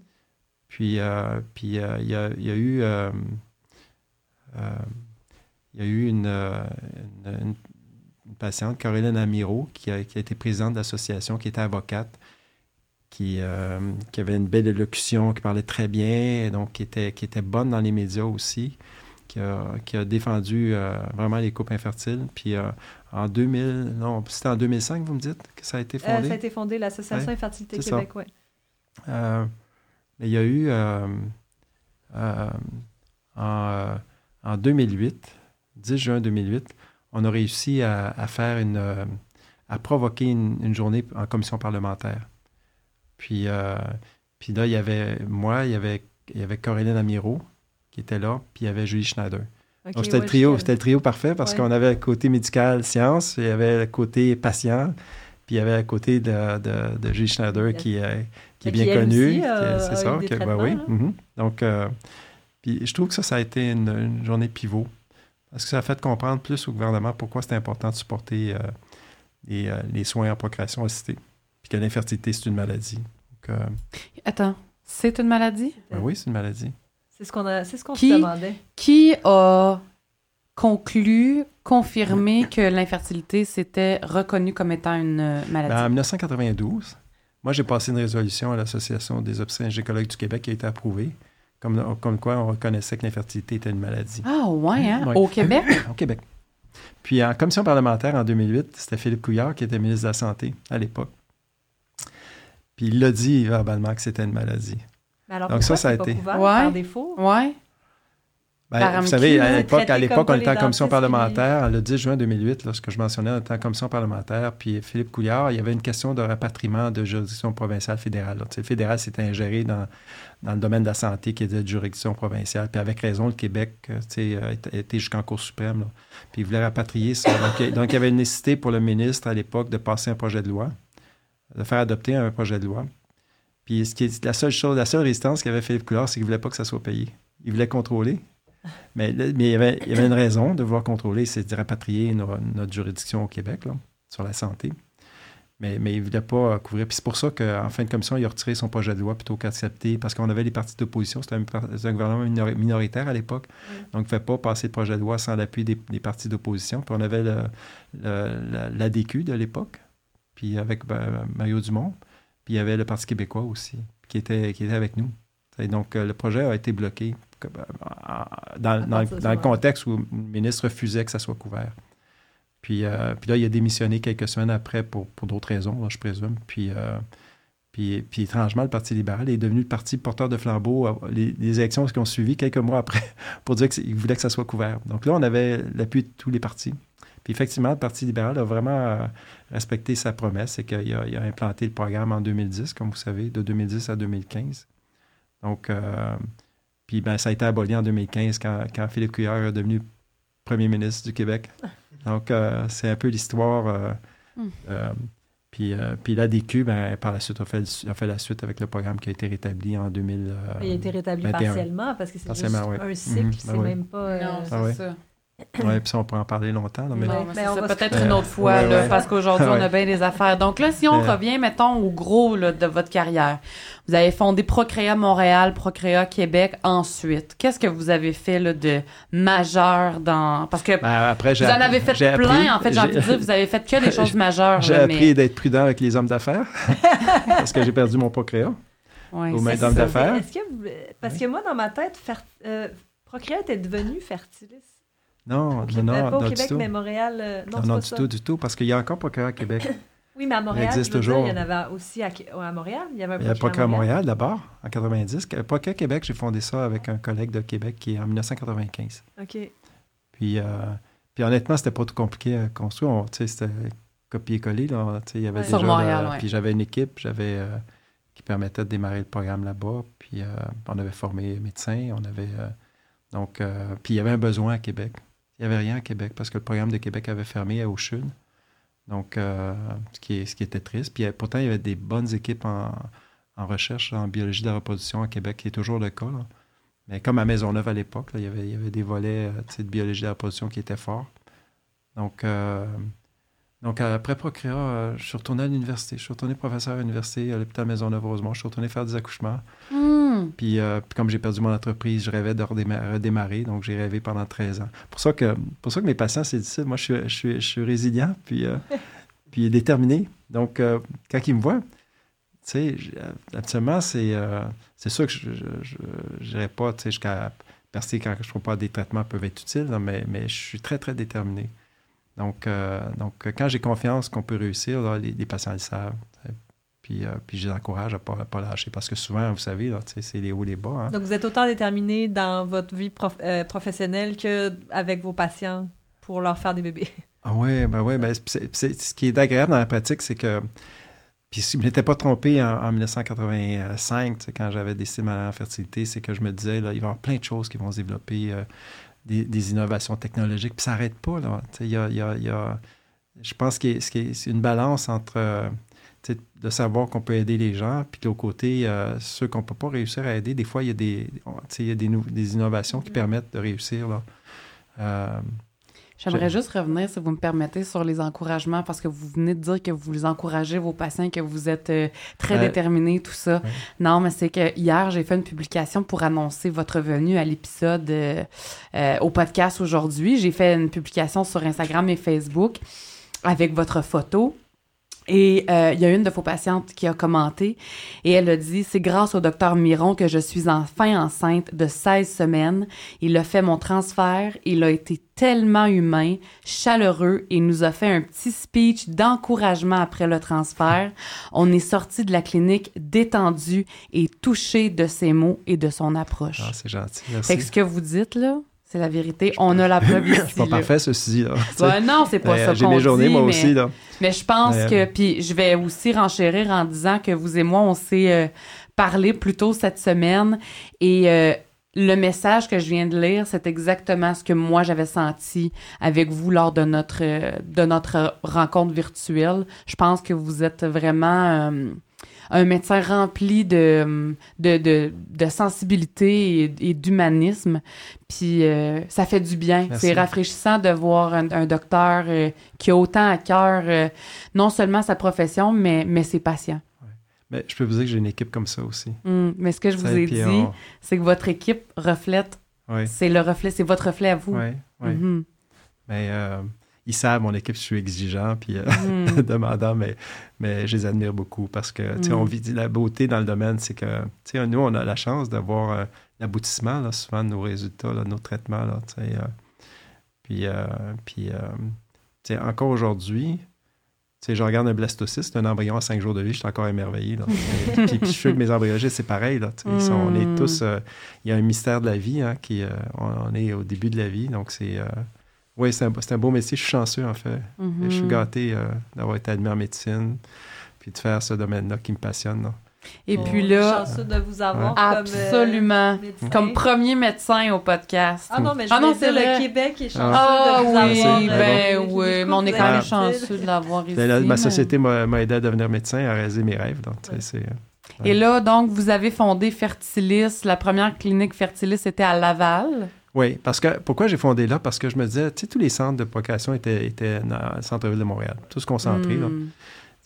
Puis, euh, puis il y, a, il y a eu. il y a eu une, une- une- une patiente, Caroline Amiro, qui a, qui a été présidente de l'association, qui était avocate, qui, qui avait une belle élocution, qui parlait très bien, donc qui était, qui était bonne dans les médias aussi, qui a, qui a défendu euh, vraiment les couples infertiles. Puis euh, en 2000, non, c'était en 2005, vous me dites, que ça a été Euh, fondé? ça a été fondé, l'Association Ouais, Infertilité. Québec, oui. Mais il y a eu en, euh, en 2008, 10 juin 2008, on a réussi à, à faire une, à provoquer une, une journée en commission parlementaire. Puis, euh, puis là, il y avait moi, il y avait, il y avait Corinne Amiro qui était là, puis il y avait Julie Schneider. Donc, c'était le trio, je- c'était le trio parfait parce Ouais. qu'on avait le côté médical, science, il y avait le côté patient, puis il y avait le côté de, de, de Julie Schneider qui, est- qui est bien qui, elle connu. aussi, qui est- euh, c'est ça. que- ben oui. hein? mhm. Donc, euh, puis je trouve que ça, ça a été une, une journée pivot parce que ça a fait comprendre plus au gouvernement pourquoi c'est important de supporter euh, les, euh, les soins en procréation assistée, puis que l'infertilité, c'est une maladie. Donc, euh, Attends, c'est une maladie? ben oui, c'est une maladie. C'est ce qu'on ce se demandait. Qui a conclu, confirmé que l'infertilité s'était reconnue comme étant une euh, Ben, en maladie? 1992, moi, j'ai passé une résolution à l'Association des obstétriciens et gynécologues du Québec qui a été approuvée, comme, comme quoi on reconnaissait que l'infertilité était une maladie Ah ouais, hein? Ouais. Au Québec? au Québec. Puis en commission parlementaire en 2008, c'était Philippe Couillard qui était ministre de la Santé à l'époque. Puis il l'a dit verbalement que c'était une maladie. Alors, Donc ça, ça a été- couvert Ouais. par défaut? Ouais. Ben, Par vous savez, à l'époque, à l'époque, on était en commission parlementaire, le 10 juin 2008, lorsque je mentionnais, on était en commission parlementaire, puis Philippe Couillard, il y avait une question de rapatriement de juridiction provinciale fédérale. le fédéral s'était ingéré dans, dans le domaine de la santé qui était de juridiction provinciale, puis avec raison, le Québec euh, a été jusqu'en Cour suprême, là. puis il voulait rapatrier ça. Donc, donc, il y avait une nécessité pour le ministre à l'époque de passer un projet de loi, de faire adopter un projet de loi. Puis ce qui est, la seule chose, la seule résistance qu'avait Philippe Couillard, c'est qu'il ne voulait pas que ça soit payé. Il voulait contrôler. Mais, mais il, y avait, il y avait une raison de vouloir contrôler, c'est de rapatrier no- notre juridiction au Québec là, sur la santé. Mais, mais il ne voulait pas couvrir. Puis c'est pour ça qu'en fin de commission, il a retiré son projet de loi plutôt qu'accepter, parce qu'on avait les partis d'opposition. C'était un, gouvernement minori- minoritaire à l'époque. Mm. Donc, il ne fait pas passer le projet de loi sans l'appui des, des partis d'opposition. Puis on avait l'ADQ de l'époque, puis avec ben, Mario Dumont. Puis il y avait le Parti québécois aussi, qui était, qui était avec nous. Et donc, euh, le projet a été bloqué euh, dans, dans- le contexte où le ministre refusait que ça soit couvert. Puis, euh, puis là, il a démissionné quelques semaines après pour, pour d'autres raisons, là, je présume. Puis, euh, puis, puis étrangement, le Parti libéral est devenu le parti porteur de flambeau. Les, les élections qui ont suivi quelques mois après pour dire qu'il voulait que ça soit couvert. Donc là, on avait l'appui de tous les partis. Puis effectivement, le Parti libéral a vraiment respecté sa promesse, c'est qu'il a, il a implanté le programme en 2010, comme vous savez, de 2010 à 2015. Donc, euh, puis ben, ça a été aboli en 2015 quand, quand Philippe Couillard est devenu premier ministre du Québec. Donc, euh, c'est un peu l'histoire. euh, Hmm. euh, puis, euh, puis l'ADQ, ben, par la suite, a fait, a fait la suite avec le programme qui a été rétabli en 2000. euh, Il a été rétabli 21. partiellement parce que c'est juste Partiellement, oui. un cycle, Mhm, c'est ben oui. même pas... euh, Non, c'est Ah ça. Ouais, puis ça, on pourrait en parler longtemps. là, mais- Ouais. Mais ça, se- peut-être Euh, une autre fois, ouais, là, ouais. parce qu'aujourd'hui, on a bien des affaires. Donc là, si on Euh. revient, mettons, au gros là, de votre carrière, vous avez fondé Procréa Montréal, Procréa Québec ensuite. Qu'est-ce que vous avez fait là, de majeur dans... Parce que Ben, après, vous en avez fait j'ai plein, appris- en fait, j'ai envie de dire, vous avez fait que des choses majeures. J'ai là, appris d'être prudent avec les hommes d'affaires parce que j'ai perdu mon. Ouais, aux c'est mains ça. d'hommes d'affaires. Est-ce que vous- Parce que moi, dans ma tête, fer... euh, Procréate est devenu Fertilis. Non, Au non, Québec- non, pas au Québec, tout. mais Montréal... euh, non, Non, c'est non, pas du ça. tout, du tout, parce qu'il y a encore procureur à Québec. Oui, mais à Montréal, existe je veux dire, toujours. il y en avait aussi à, à Montréal. Il y avait un Il procureur procureur à Montréal d'abord, en 90. Le procureur Québec, j'ai fondé ça avec un collègue de Québec qui est en 1995. OK. Puis, euh, puis honnêtement, c'était pas tout compliqué à construire. On- tu sais, C'était copier-coller. là. Tu sais, Il y avait Ouais. déjà Sur Montréal. Puis j'avais une équipe j'avais, euh, qui permettait de démarrer le programme là-bas. Puis euh, on avait formé médecins. On avait, euh, donc, euh, puis il y avait un besoin à Québec. Il n'y avait rien à Québec parce que le programme de Québec avait fermé à Auchune. Donc, euh, ce, qui est, ce qui était triste. Puis pourtant, il y avait des bonnes équipes en, recherche en biologie de la reproduction à Québec, qui est toujours le cas. là. Mais comme à Maisonneuve à l'époque, il, y avait, il y avait des volets euh, de biologie de la reproduction qui étaient forts. Donc, euh, donc après Procréa, euh, je suis retourné à l'université. Je suis retourné professeur à l'université à l'hôpital Maisonneuve-Rosemont. Je suis retourné faire des accouchements. Hmm. Puis, euh, puis comme j'ai perdu mon entreprise, je rêvais de redéma- redémarrer. Donc, j'ai rêvé pendant 13 ans. Pour ça que, pour ça que mes patients, c'est difficile. Moi, je suis, je suis, je suis résilient, puis, euh, puis déterminé. Donc, euh, quand ils me voient, tu sais, euh, habituellement, c'est euh, sûr que je n'irai pas jusqu'à percer quand je trouve pas des traitements peuvent être utiles, mais, mais je suis très, très déterminé. Donc, euh, donc euh, quand j'ai confiance qu'on peut réussir, là, les, les patients le savent. Puis, euh, puis je les encourage à ne pas, à pas lâcher. Parce que souvent, vous savez, c'est les hauts et les bas. hein. Donc, vous êtes autant déterminé dans votre vie prof- euh, professionnelle qu'avec vos patients pour leur faire des bébés. Ah oui, ben ouais, ben ce qui est agréable dans la pratique, c'est que. Puis si je ne m'étais pas trompé en, en 1985, tu sais, quand j'avais décidé de m'aller en fertilité, c'est que je me disais, là, il va y avoir plein de choses qui vont se développer, euh, des, des innovations technologiques, puis ça n'arrête pas. Là. Y a, y a- y a- je pense que c'est une balance entre euh, de savoir qu'on peut aider les gens, puis de l'autre côté, euh, ceux qu'on ne peut pas réussir à aider, des fois, il y a des, il y a des, innovations qui permettent de réussir. Là. Euh, J'aimerais juste revenir, si vous me permettez, sur les encouragements, parce que vous venez de dire que vous encouragez vos patients, que vous êtes euh, très Ouais. déterminés, tout ça. Ouais. Non, mais c'est que hier, j'ai fait une publication pour annoncer votre venue à l'épisode euh, euh, au podcast aujourd'hui. J'ai fait une publication sur Instagram et Facebook avec votre photo. Et euh, il y a une de vos patientes qui a commenté et elle a dit c'est grâce au docteur Miron que je suis enfin enceinte de 16 semaines. Il a fait mon transfert, il a été tellement humain, chaleureux et nous a fait un petit speech d'encouragement après le transfert. On est sorti de la clinique détendu et touché de ses mots et de son approche. Ah, c'est gentil. Merci. Fait que ce que vous dites là, c'est la vérité. On a la preuve ici. Suis pas là. parfait, ceci. Là. Ouais, non, c'est pas Euh, ça J'ai mes journées, dit, moi mais- aussi. Là. mais je pense que, puis je vais aussi renchérir en disant que vous et moi, on s'est euh, parlé plus tôt cette semaine et euh, le message que je viens de lire, c'est exactement ce que moi j'avais senti avec vous lors de notre euh, de notre rencontre virtuelle. Je pense que vous êtes vraiment euh, un médecin rempli de, de, de, de sensibilité et, et d'humanisme. Puis euh, ça fait du bien. C'est rafraîchissant de voir un, un docteur euh, qui a autant à cœur euh, non seulement sa profession, mais, mais ses patients. Mais je peux vous dire que j'ai une équipe comme ça aussi. Hum, Mais ce que je vous ai dit, on- c'est que votre équipe reflète, c'est le reflet, c'est votre reflet à vous. oui, oui. Mhm. Mais ils savent, mon équipe, je suis exigeant puis euh, Mhm. demandant, mais, mais je les admire beaucoup parce que, tu sais, Mm. on vit la beauté dans le domaine, c'est que, tu sais, nous, on a la chance d'avoir euh, l'aboutissement, là, souvent, de nos résultats, là, de nos traitements, là, tu sais. euh, puis, euh, puis tu sais, encore aujourd'hui, tu sais, je regarde un blastocyste, un embryon à cinq jours de vie, je suis encore émerveillé, là. puis, puis je suis que mes embryologistes, c'est pareil, là, tu sais, ils sont- on est Mm. tous, euh, il y a un mystère de la vie, hein, qui, on, on est au début de la vie, donc c'est... oui, c'est un, c'est un beau métier. Je suis chanceux, en fait. Mhm. Je suis gâté euh, d'avoir été admis en médecine, puis de faire ce domaine-là qui me passionne. là. Et puis là, chanceux de vous avoir comme, euh, absolument, comme premier médecin au podcast. Ah non, mais je Ah non, c'est le Québec est chanceux Ah de vous oui, avoir. ben les oui, mais on est quand même chanceux de l'avoir ici. Ben, la- ma mais- société m'a aidé à devenir médecin, à réaliser mes rêves. Donc, c'est, euh, Et là, donc, vous avez fondé Fertilis. La première clinique Fertilis était à Laval. Oui, parce que pourquoi j'ai fondé là? Parce que je me disais, tu sais, tous les centres de procréation étaient, étaient dans le centre-ville de Montréal, tous concentrés. là. Hmm.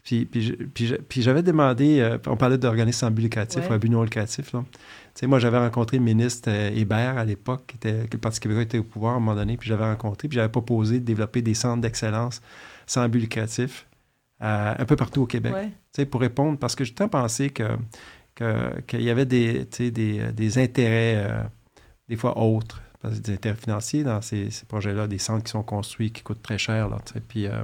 Puis, puis, puis, puis j'avais demandé, euh, on parlait d'organismes sans but lucratif Ouais. ou à but non lucratif. Là. Tu sais, moi, j'avais rencontré le ministre euh, Hébert à l'époque, qui était, que le Parti québécois était au pouvoir à un moment donné, puis j'avais rencontré, puis j'avais proposé de développer des centres d'excellence sans but lucratif euh, un peu partout au Québec. Ouais. Tu sais, pour répondre, parce que j'ai temps pensé que, que- qu'il y avait des, des, des intérêts, des fois autres, parce que des intérêts financiers dans ces, ces projets-là, des centres qui sont construits, qui coûtent très cher, là, puis, euh,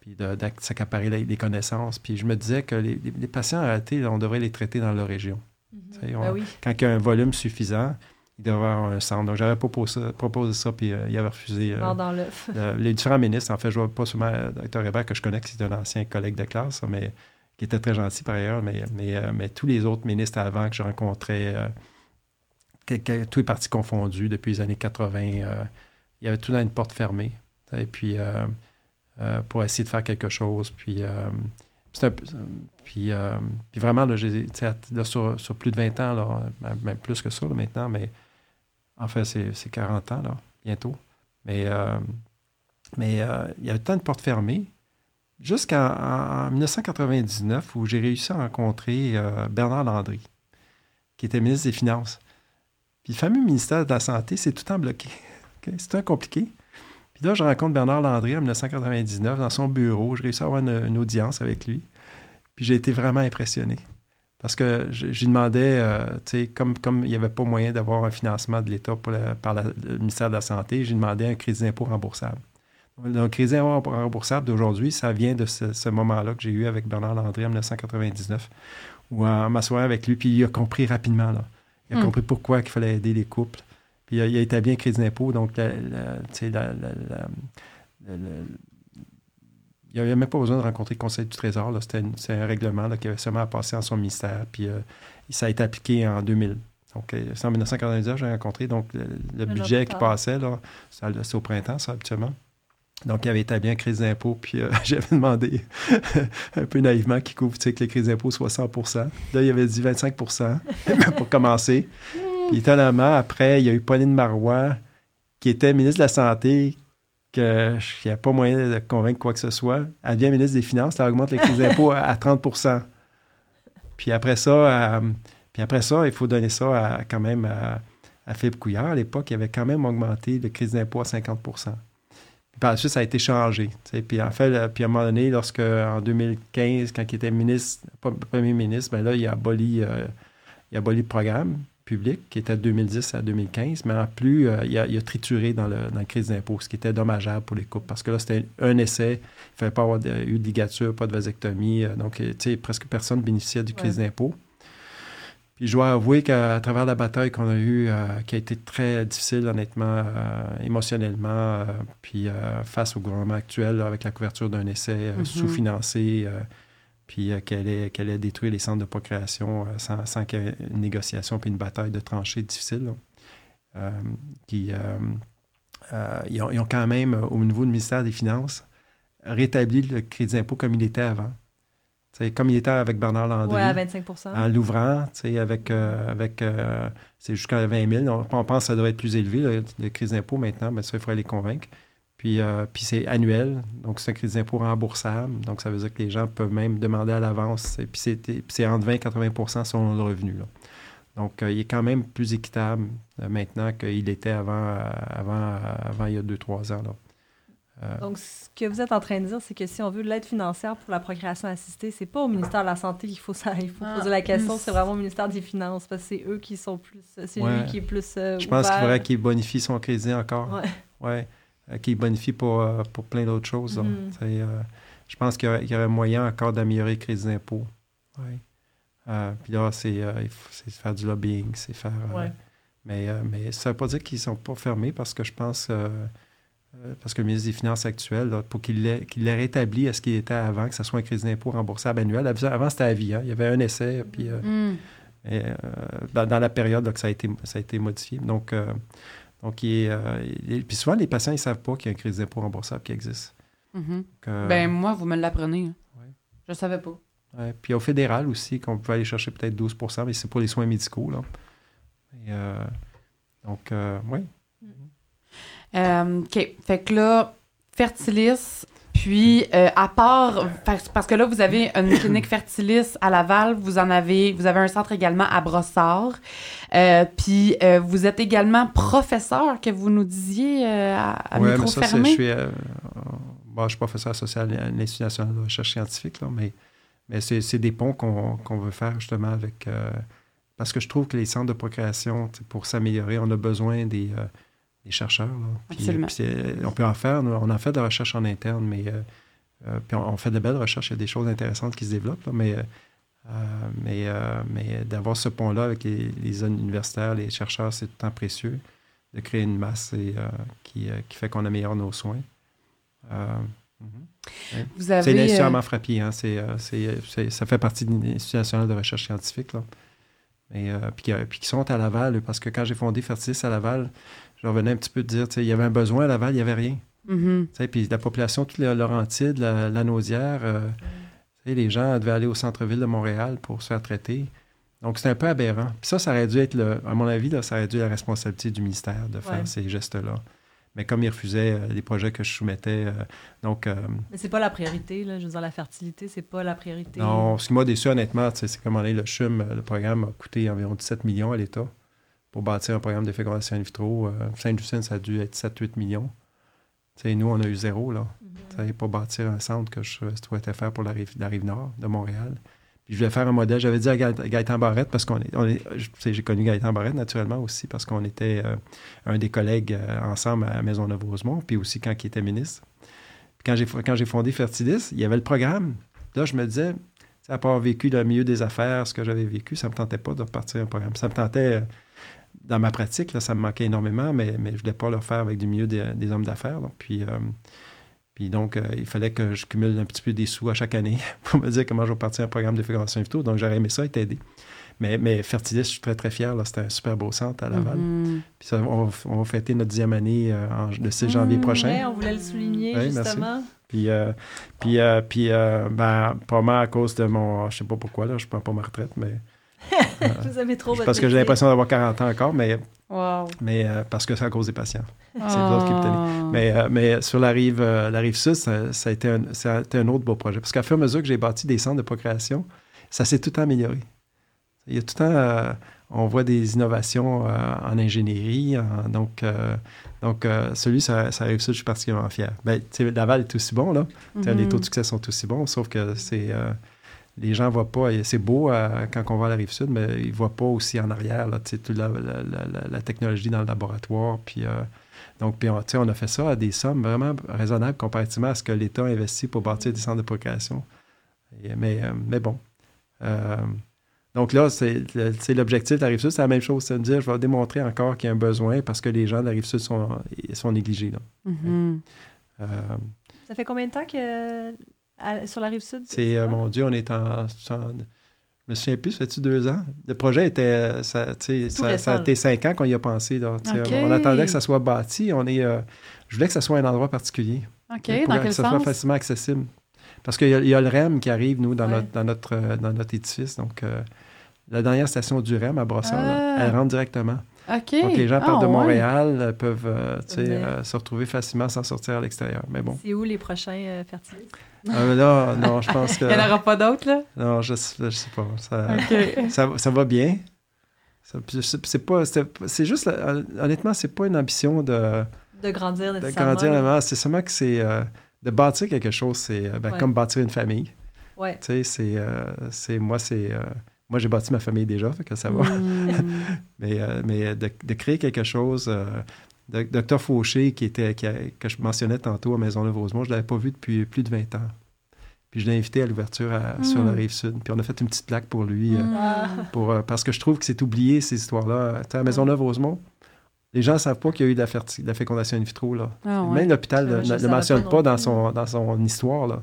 puis de- s'accaparer les, connaissances. Puis je me disais que les, patients arrêtés, là, on devrait les traiter dans leur région. On- Ben oui. Quand il y a un volume suffisant, il devrait avoir un centre. Donc j'avais proposé ça, proposé ça puis euh, il avait refusé. euh, Mort dans l'œuf. euh, les différents ministres, en fait, je vois pas seulement le docteur Hébert que je connais, que c'est un ancien collègue de classe, mais qui était très gentil par ailleurs, mais, mais, euh, mais tous les autres ministres avant que je rencontrais, euh, tous les partis confondus depuis les années 80, euh, il y avait tout dans une porte fermée. Et puis, euh, euh, pour essayer de faire quelque chose. Puis, puis, vraiment, là, sur, plus de 20 ans, là, même- plus que ça maintenant, mais en fait, c'est c'est 40 ans, là, bientôt. Mais, mais il y avait tant de portes fermées jusqu'en en- en 1999 où j'ai réussi à rencontrer Bernard Landry, qui était ministre des Finances. Puis le fameux ministère de la Santé, c'est tout le temps bloqué. OK? C'est temps compliqué. Puis là, je rencontre Bernard Landry en 1999 dans son bureau. J'ai réussi à avoir une, audience avec lui. Puis j'ai été vraiment impressionné. Parce que je, je lui demandais, euh, tu sais, comme, comme il n'y avait pas moyen d'avoir un financement de l'État par le ministère de la Santé, j'ai demandé un crédit d'impôt remboursable. Le crédit d'impôt remboursable d'aujourd'hui, ça vient de ce, moment-là que j'ai eu avec Bernard Landry en 1999, où en m'assoyant avec lui, puis il a compris rapidement, là. Il a Hmm. compris pourquoi il fallait aider les couples. Puis il a, il a établi un crédit d'impôt, donc la- la- la- il n'y avait même pas besoin de rencontrer le Conseil du Trésor. c'est un règlement qui avait seulement à passer en son ministère. Puis euh, ça a été appliqué en 2000. Donc, euh, c'est en 1999 j'ai rencontré. Donc, le, le budget qui passait, c'est au printemps, ça, habituellement. Donc, il avait établi un crédit d'impôt. Puis, euh, j'avais demandé un peu naïvement qu'il couvre, tu sais, que le crédit d'impôt soit 100% Là, il avait dit 25% pour commencer. Puis, étonnamment, après, il y a eu Pauline Marois, qui était ministre de la Santé, qu'il n'y a pas moyen de convaincre quoi que ce soit. Elle devient ministre des Finances, elle augmente les crédits d'impôt à, à 30 Puis après ça, euh, puis après ça, il faut donner ça à, quand même à, à Philippe Couillard. À l'époque, il avait quand même augmenté le crédit d'impôt à 50 Puis par la suite, ça a été changé. Puis en fait, puis à un moment donné, lorsque en 2015, quand il était ministre, premier ministre, ben là, il a aboli, il a aboli le programme public, qui était de 2010 à 2015, mais en plus, euh, il, a, trituré dans, le, dans la crise d'impôt, ce qui était dommageable pour les couples, parce que là, c'était un essai, il ne fallait pas avoir de, eu de ligature, pas de vasectomie, euh, donc, tu sais, presque personne bénéficiait du crise d'impôt. Puis je dois avouer qu'à travers la bataille qu'on a eue, euh, qui a été très difficile, honnêtement, émotionnellement, puis face au gouvernement actuel, avec la couverture d'un essai mm-hmm. sous-financé, puis euh, qu'elle ait, détruit les centres de procréation euh, sans, sans qu'il y ait une négociation puis une bataille de tranchées difficile. Euh, qui, ils, ont, quand même, au niveau du ministère des Finances, rétabli le crédit d'impôt comme il était avant. Comme il était avec Bernard Landry. Oui, à 25 En l'ouvrant, avec, avec c'est jusqu'à 20 000. On, pense que ça devrait être plus élevé, le, crédit d'impôt maintenant, mais ça, il faudrait les convaincre. Puis, euh, puis c'est annuel, donc c'est un crédit d'impôt remboursable. Donc, ça veut dire que les gens peuvent même demander à l'avance. Puis c'est entre 20 et 80 selon le revenu. Donc, euh, il est quand même plus équitable euh, maintenant qu'il était avant, avant, avant il y a deux, trois ans. Donc, ce que vous êtes en train de dire, c'est que si on veut l'aide financière pour la procréation assistée, c'est pas au ministère de la Santé qu'il faut, ça, il faut ah. poser la question, c'est vraiment au ministère des Finances, parce que c'est eux qui sont plus. C'est lui qui est plus. Je pense qu'il faudrait qu'il bonifie son crédit encore. Ouais. ouais. Euh, qui bonifie pour, euh, pour plein d'autres choses. Mm-hmm. Euh, je pense qu'il y, aurait moyen encore d'améliorer le crédit d'impôt. puis là, c'est faire du lobbying, c'est faire. mais, mais ça ne veut pas dire qu'ils ne sont pas fermés parce que je pense. Parce que le ministre des Finances actuel, pour qu'il l'ait rétabli à ce qu'il était avant, que ce soit un crédit d'impôt remboursable annuel. Avant, c'était à vie. Hein. Il y avait un essai, puis mm. dans, la période que ça, a été, ça a été modifié. Donc, donc, euh, puis souvent, les patients, ils ne savent pas qu'il y a un crédit d'impôt remboursable qui existe. Mm-hmm. Euh, ben, moi, vous me l'apprenez. Hein. Je ne savais pas. Puis au fédéral aussi, qu'on peut aller chercher peut-être 12 mais c'est pour les soins médicaux. Là. Euh, donc, oui. OK. Fait que là, Fertilis, puis, euh, à part, parce que là, vous avez une clinique Fertilis à Laval, vous en avez, vous avez un centre également à Brossard. Euh, puis, euh, vous êtes également professeur, que vous nous disiez à, à ouais, micro mais ça, Je suis, bon, je suis professeur associé à l'Institut national de recherche scientifique, là, mais, mais c'est des ponts qu'on veut faire justement avec. parce que je trouve que les centres de procréation, pour s'améliorer, on a besoin des les chercheurs. on peut en faire, on en fait de la recherche en interne, mais euh, euh, puis on, fait de belles recherches, il y a des choses intéressantes qui se développent, mais, euh, mais, mais d'avoir ce pont-là avec les, les, universitaires, les chercheurs, c'est tout le temps précieux de créer une masse et, qui, qui, fait qu'on améliore nos soins. Mhm. C'est l'Institut Frappier, hein, ça fait partie de l'Institut national de recherche scientifique. Là. Puis, puis qui sont à Laval, parce que quand j'ai fondé Fertilis à Laval, je revenais un petit peu de dire, il y avait un besoin à Laval, il n'y avait rien. Mm-hmm. Puis la population, toute la Laurentide, la, la Naudière, euh, les gens devaient aller au centre-ville de Montréal pour se faire traiter. Donc, c'était un peu aberrant. Puis ça, ça aurait dû être, le, à mon avis, là, ça aurait dû être la responsabilité du ministère de faire ces gestes-là. Mais comme ils refusaient euh, les projets que je soumettais, euh, donc... Mais c'est pas la priorité, là. Je veux dire, la fertilité, c'est pas la priorité. Non, ce qui m'a déçu, honnêtement, c'est comme on est le CHUM, le programme a coûté environ 17 millions à l'État pour bâtir un programme de fécondation in vitro. Euh, Sainte-Justine, ça a dû être 7-8 millions. nous, on a eu zéro, là. Mm Pour bâtir un centre que je souhaitais faire pour la rive, la rive nord de Montréal. Puis je voulais faire un modèle. J'avais dit à Gaëtan Barrette, parce qu'on est, on est j'ai connu Gaëtan Barrette naturellement aussi, parce qu'on était euh, un des collègues euh, ensemble à Maisonneuve-Rosemont, puis aussi quand il était ministre. Puis quand j'ai, quand j'ai fondé Fertilis, il y avait le programme. Là, je me disais, à part vécu dans le milieu des affaires, ce que j'avais vécu, ça ne me tentait pas de repartir un programme. Ça me tentait dans ma pratique, là, ça me manquait énormément, mais, mais je ne voulais pas le faire avec du milieu des, hommes d'affaires. Puis, euh, puis donc, euh, il fallait que je cumule un petit peu des sous à chaque année pour me dire comment je vais partir un programme de fécondation in Donc, j'aurais aimé ça être aidé. Mais, mais Fertilis, je suis très, très fier. C'était un super beau centre à Laval. Mm-hmm. Puis ça, on, va fêter notre dixième année euh, le 6 janvier mm-hmm. prochain. Oui, on voulait le souligner, justement. Puis, puis, puis ben, probablement à cause de mon... Je sais pas pourquoi, là, je ne prends pas ma retraite, mais vous aimez trop Parce que j'ai l'impression d'avoir 40 ans encore, mais, mais euh, parce que c'est à cause des patients. C'est l'autre qui me tenait. Ah. Mais, euh, mais sur la rive, euh, la rive sud, ça, a été un, ça a été un autre beau projet. Parce qu'à fur et à mesure que j'ai bâti des centres de procréation, ça s'est tout amélioré. Il y a tout le temps, on voit des innovations en ingénierie. donc, donc celui ça, ça arrive ça, je suis particulièrement fier. Ben, Laval est aussi bon, là. Les mm-hmm. taux de succès sont aussi bons, sauf que c'est les gens ne voient pas, c'est beau quand on va à la rive sud, mais ils ne voient pas aussi en arrière là, toute la, la, technologie dans le laboratoire. Puis, donc, puis on, on, a fait ça à des sommes vraiment raisonnables comparativement à ce que l'État investit pour bâtir des centres de procréation. mais, euh, mais bon. Euh, donc là, c'est l'objectif de la Rive-Sud, c'est la même chose. C'est de dire, je vais démontrer encore qu'il y a un besoin parce que les gens de la Rive-Sud sont, sont négligés. Mm-hmm. Euh, ça fait combien de temps que sur la Rive-Sud? C'est, mon Dieu, on est en je me souviens plus, ça fait-tu deux ans? Le projet était, ça, ça, ça, a été cinq ans qu'on y a pensé. On attendait que ça soit bâti. On est, euh, je voulais que ça soit un endroit particulier. OK, dans quel que ça soit facilement accessible. Parce qu'il y, a le REM qui arrive, nous, dans, notre, dans, notre, euh, dans notre édifice. Donc, euh, la dernière station du REM à Brossard, ah. elle rentre directement. Donc, les gens partent de ah, Montréal peuvent se retrouver facilement sans sortir à l'extérieur. Mais bon. C'est où les prochains fertilistes? Ah, là, non, je pense que. Il n'y en aura pas d'autres, là? Non, je, je sais pas. Ça, ça, va bien. C'est pas. C'est juste. Honnêtement, c'est pas une ambition de. De grandir nécessairement. De grandir, c'est seulement que c'est. Euh, de bâtir quelque chose, c'est euh, ben, comme bâtir une famille. Ouais. Tu sais, c'est. Euh, c'est moi, c'est. Moi, j'ai bâti ma famille déjà, fait que ça va. Hmm. mais mais de, de, créer quelque chose Docteur Fauché, qui était, que je mentionnais tantôt à Maisonneuve-Rosemont, je ne l'avais pas vu depuis plus de 20 ans. Puis je l'ai invité à l'ouverture sur la rive sud. Puis on a fait une petite plaque pour lui, euh, hmm. pour, euh, parce que je trouve que c'est oublié, ces histoires-là. À Maisonneuve-Rosemont, les gens ne savent pas qu'il y a eu de la, fécondation in vitro. Là. Ah Même l'hôpital ne le mentionne pas dans son, dans son histoire. Là.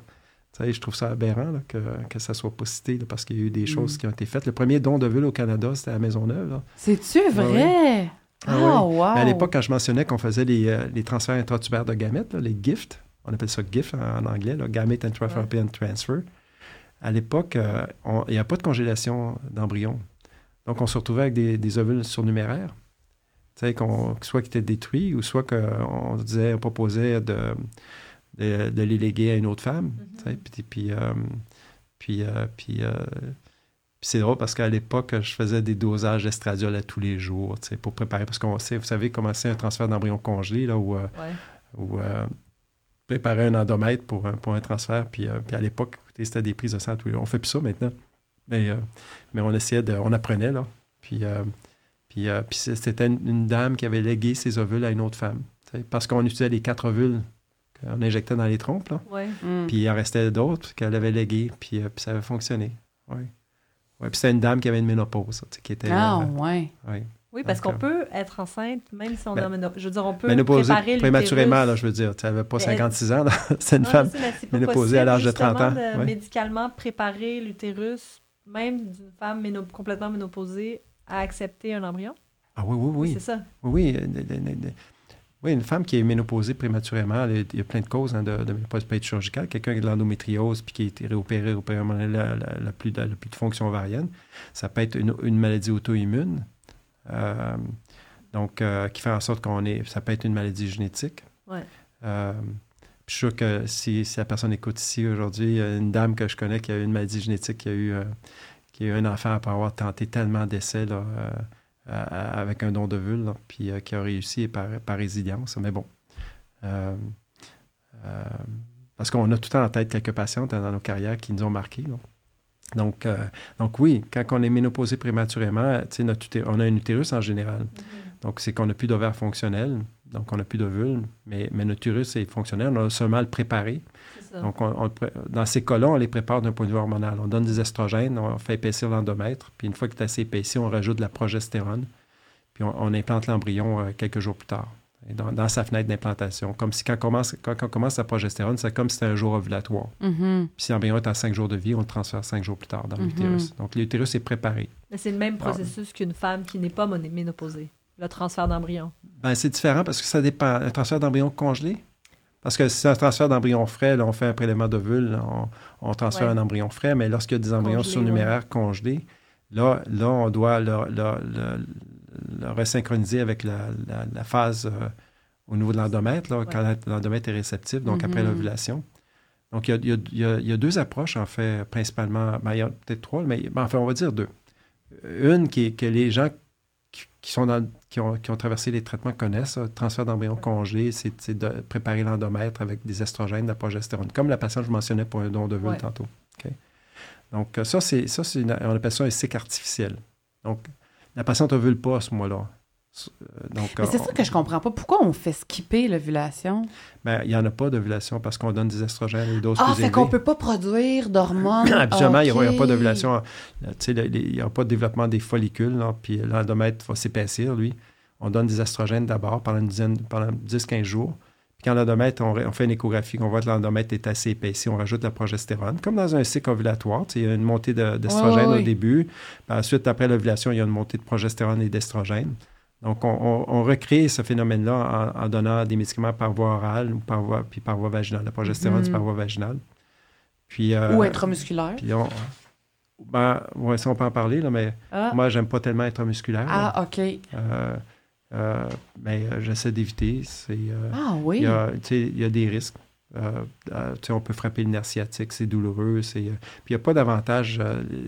Je trouve ça aberrant que, que ça soit pas cité parce qu'il y a eu des hmm. choses qui ont été faites. Le premier don de ville au Canada, c'était à Maisonneuve. C'est-tu vrai? Ah, wow. À l'époque, quand je mentionnais qu'on faisait les, euh, les, transferts intratubaires de gamètes, les GIFT, on appelle ça GIFT en, anglais, Gamete Intratherapian Transfer, à l'époque, euh, il n'y a pas de congélation d'embryons. Donc, on se retrouvait avec des, des ovules surnuméraires, qu'on, soit qui étaient détruits ou soit qu'on disait, on proposait de, de, de, les léguer à une autre femme. Puis, puis, euh, puis, puis puis c'est drôle parce qu'à l'époque, je faisais des dosages d'estradiol à tous les jours, pour préparer. Parce qu'on sait, vous savez comment c'est un transfert d'embryon congelé, là, où, euh, euh, préparer un endomètre pour, pour un transfert. Puis, euh, puis à l'époque, c'était des prises de sang tous les jours. On fait plus ça maintenant. Mais, mais on essayait de. On apprenait, là. Puis, puis, puis c'était une, dame qui avait légué ses ovules à une autre femme. Parce qu'on utilisait les quatre ovules qu'on injectait dans les trompes, là. Mm. Puis il en restait d'autres qu'elle avait léguées, puis, puis ça avait fonctionné. Oui. Ouais, puis c'était une dame qui avait une ménopause, qui était... Ah, ouais. Oui, parce qu'on peut être enceinte même si on ben, est en ménopause. Je veux dire, on peut préparer prématurément, là, je veux dire. Tu n'avais pas 56 ans, c'est une femme ménopausée à l'âge de 30 ans. De médicalement préparer l'utérus, même d'une femme complètement ménopausée, à accepter un embryon? Ah oui, oui, oui. C'est ça. Oui, oui. Oui, une femme qui est ménopausée prématurément, il y a plein de causes hein, de, de ménopause chirurgicale. Quelqu'un qui a de l'endométriose puis qui a été réopéré, la, la, plus, de, plus de fonction ovarienne, ça peut être une, maladie auto-immune. Euh, donc, euh, qui fait en sorte qu'on est. Ça peut être une maladie génétique. Ouais. Euh, je suis sûr que si, si, la personne écoute ici aujourd'hui, une dame que je connais qui a eu une maladie génétique, qui a eu, qui a eu un enfant après avoir tenté tellement d'essais, là, avec un don de puis euh, qui a réussi par, par résilience. Mais bon. Euh, parce qu'on a tout le temps en tête quelques patientes dans nos carrières qui nous ont marqués. Donc, donc oui, quand on est ménopausé prématurément, notre on a un utérus en général. Mm-hmm. Donc, c'est qu'on n'a plus d'ovaire fonctionnel, donc on n'a plus d'ovule, mais, mais notre utérus est fonctionnel, on a seulement à le préparer. Donc, dans ces cas-là, on les prépare d'un point de vue hormonal. On donne des estrogènes, on fait épaissir l'endomètre, puis une fois qu'il est assez épaissi, on rajoute de la progestérone, puis on, implante l'embryon euh, quelques jours plus tard, dans, sa fenêtre d'implantation. Comme si quand on commence, quand on commence la progestérone, c'est comme si c'était un jour ovulatoire. Mm-hmm. Puis si l'embryon est à cinq jours de vie, on le transfère cinq jours plus tard dans mm-hmm. l'utérus. Donc, l'utérus est préparé. c'est le même processus qu'une femme qui n'est pas ménopausée, le transfert d'embryon. Ben, c'est différent parce que ça dépend. Un transfert d'embryon congelé, parce que si c'est un transfert d'embryon frais, là, on fait un prélèvement d'ovule, on, on transfère un embryon frais, mais lorsqu'il y a des embryons surnuméraires congelés, là, là, on doit le, resynchroniser avec la, phase euh, au niveau de l'endomètre, quand l'endomètre est réceptif, donc après mm-hmm. l'ovulation. Donc, il y, a, deux approches, en fait, principalement. Ben, il y a peut-être trois, mais enfin, on va dire deux. Une qui est que les gens qui, sont dans, qui, ont, qui, ont, traversé les traitements connaissent. Le transfert d'embryon congelé, c'est de préparer l'endomètre avec des estrogènes, de la progestérone, comme la patiente que je mentionnais pour un don de vue tantôt. Donc, ça, c'est, ça c'est on appelle ça un cycle artificiel. Donc, la patiente ovule pas à ce mois-là. Euh, Mais c'est ça que je comprends pas. Pourquoi on fait skipper l'ovulation? Ben, il n'y en a pas d'ovulation parce qu'on donne des estrogènes et des doses ah, fait qu'on peut pas produire d'hormones. Habituellement, il n'y a, pas d'ovulation. Il n'y a pas de développement des follicules, puis l'endomètre va s'épaissir, lui. On donne des estrogènes d'abord pendant une dizaine, pendant 10-15 jours. Puis quand l'endomètre, on, fait une échographie, on voit que l'endomètre est assez épaissi, on rajoute la progestérone. Comme dans un cycle ovulatoire, il y a une montée d'estrogène au début. ensuite, après l'ovulation, il y a une montée de progestérone et d'estrogène. Donc, on, recrée ce phénomène-là en, donnant des médicaments par voie orale ou par voie, puis par voie vaginale. La progestérone, c'est par voie vaginale. Puis, euh, ou intramusculaire. Puis on, ben, ouais, ça, on peut en parler, là, mais ah. moi, j'aime pas tellement intramusculaire. Ah, OK. Euh, euh, mais j'essaie d'éviter. ah oui? Il y a des risques. Euh, euh, on peut frapper le nerf sciatique, c'est douloureux. C'est, euh, puis il n'y a pas d'avantage.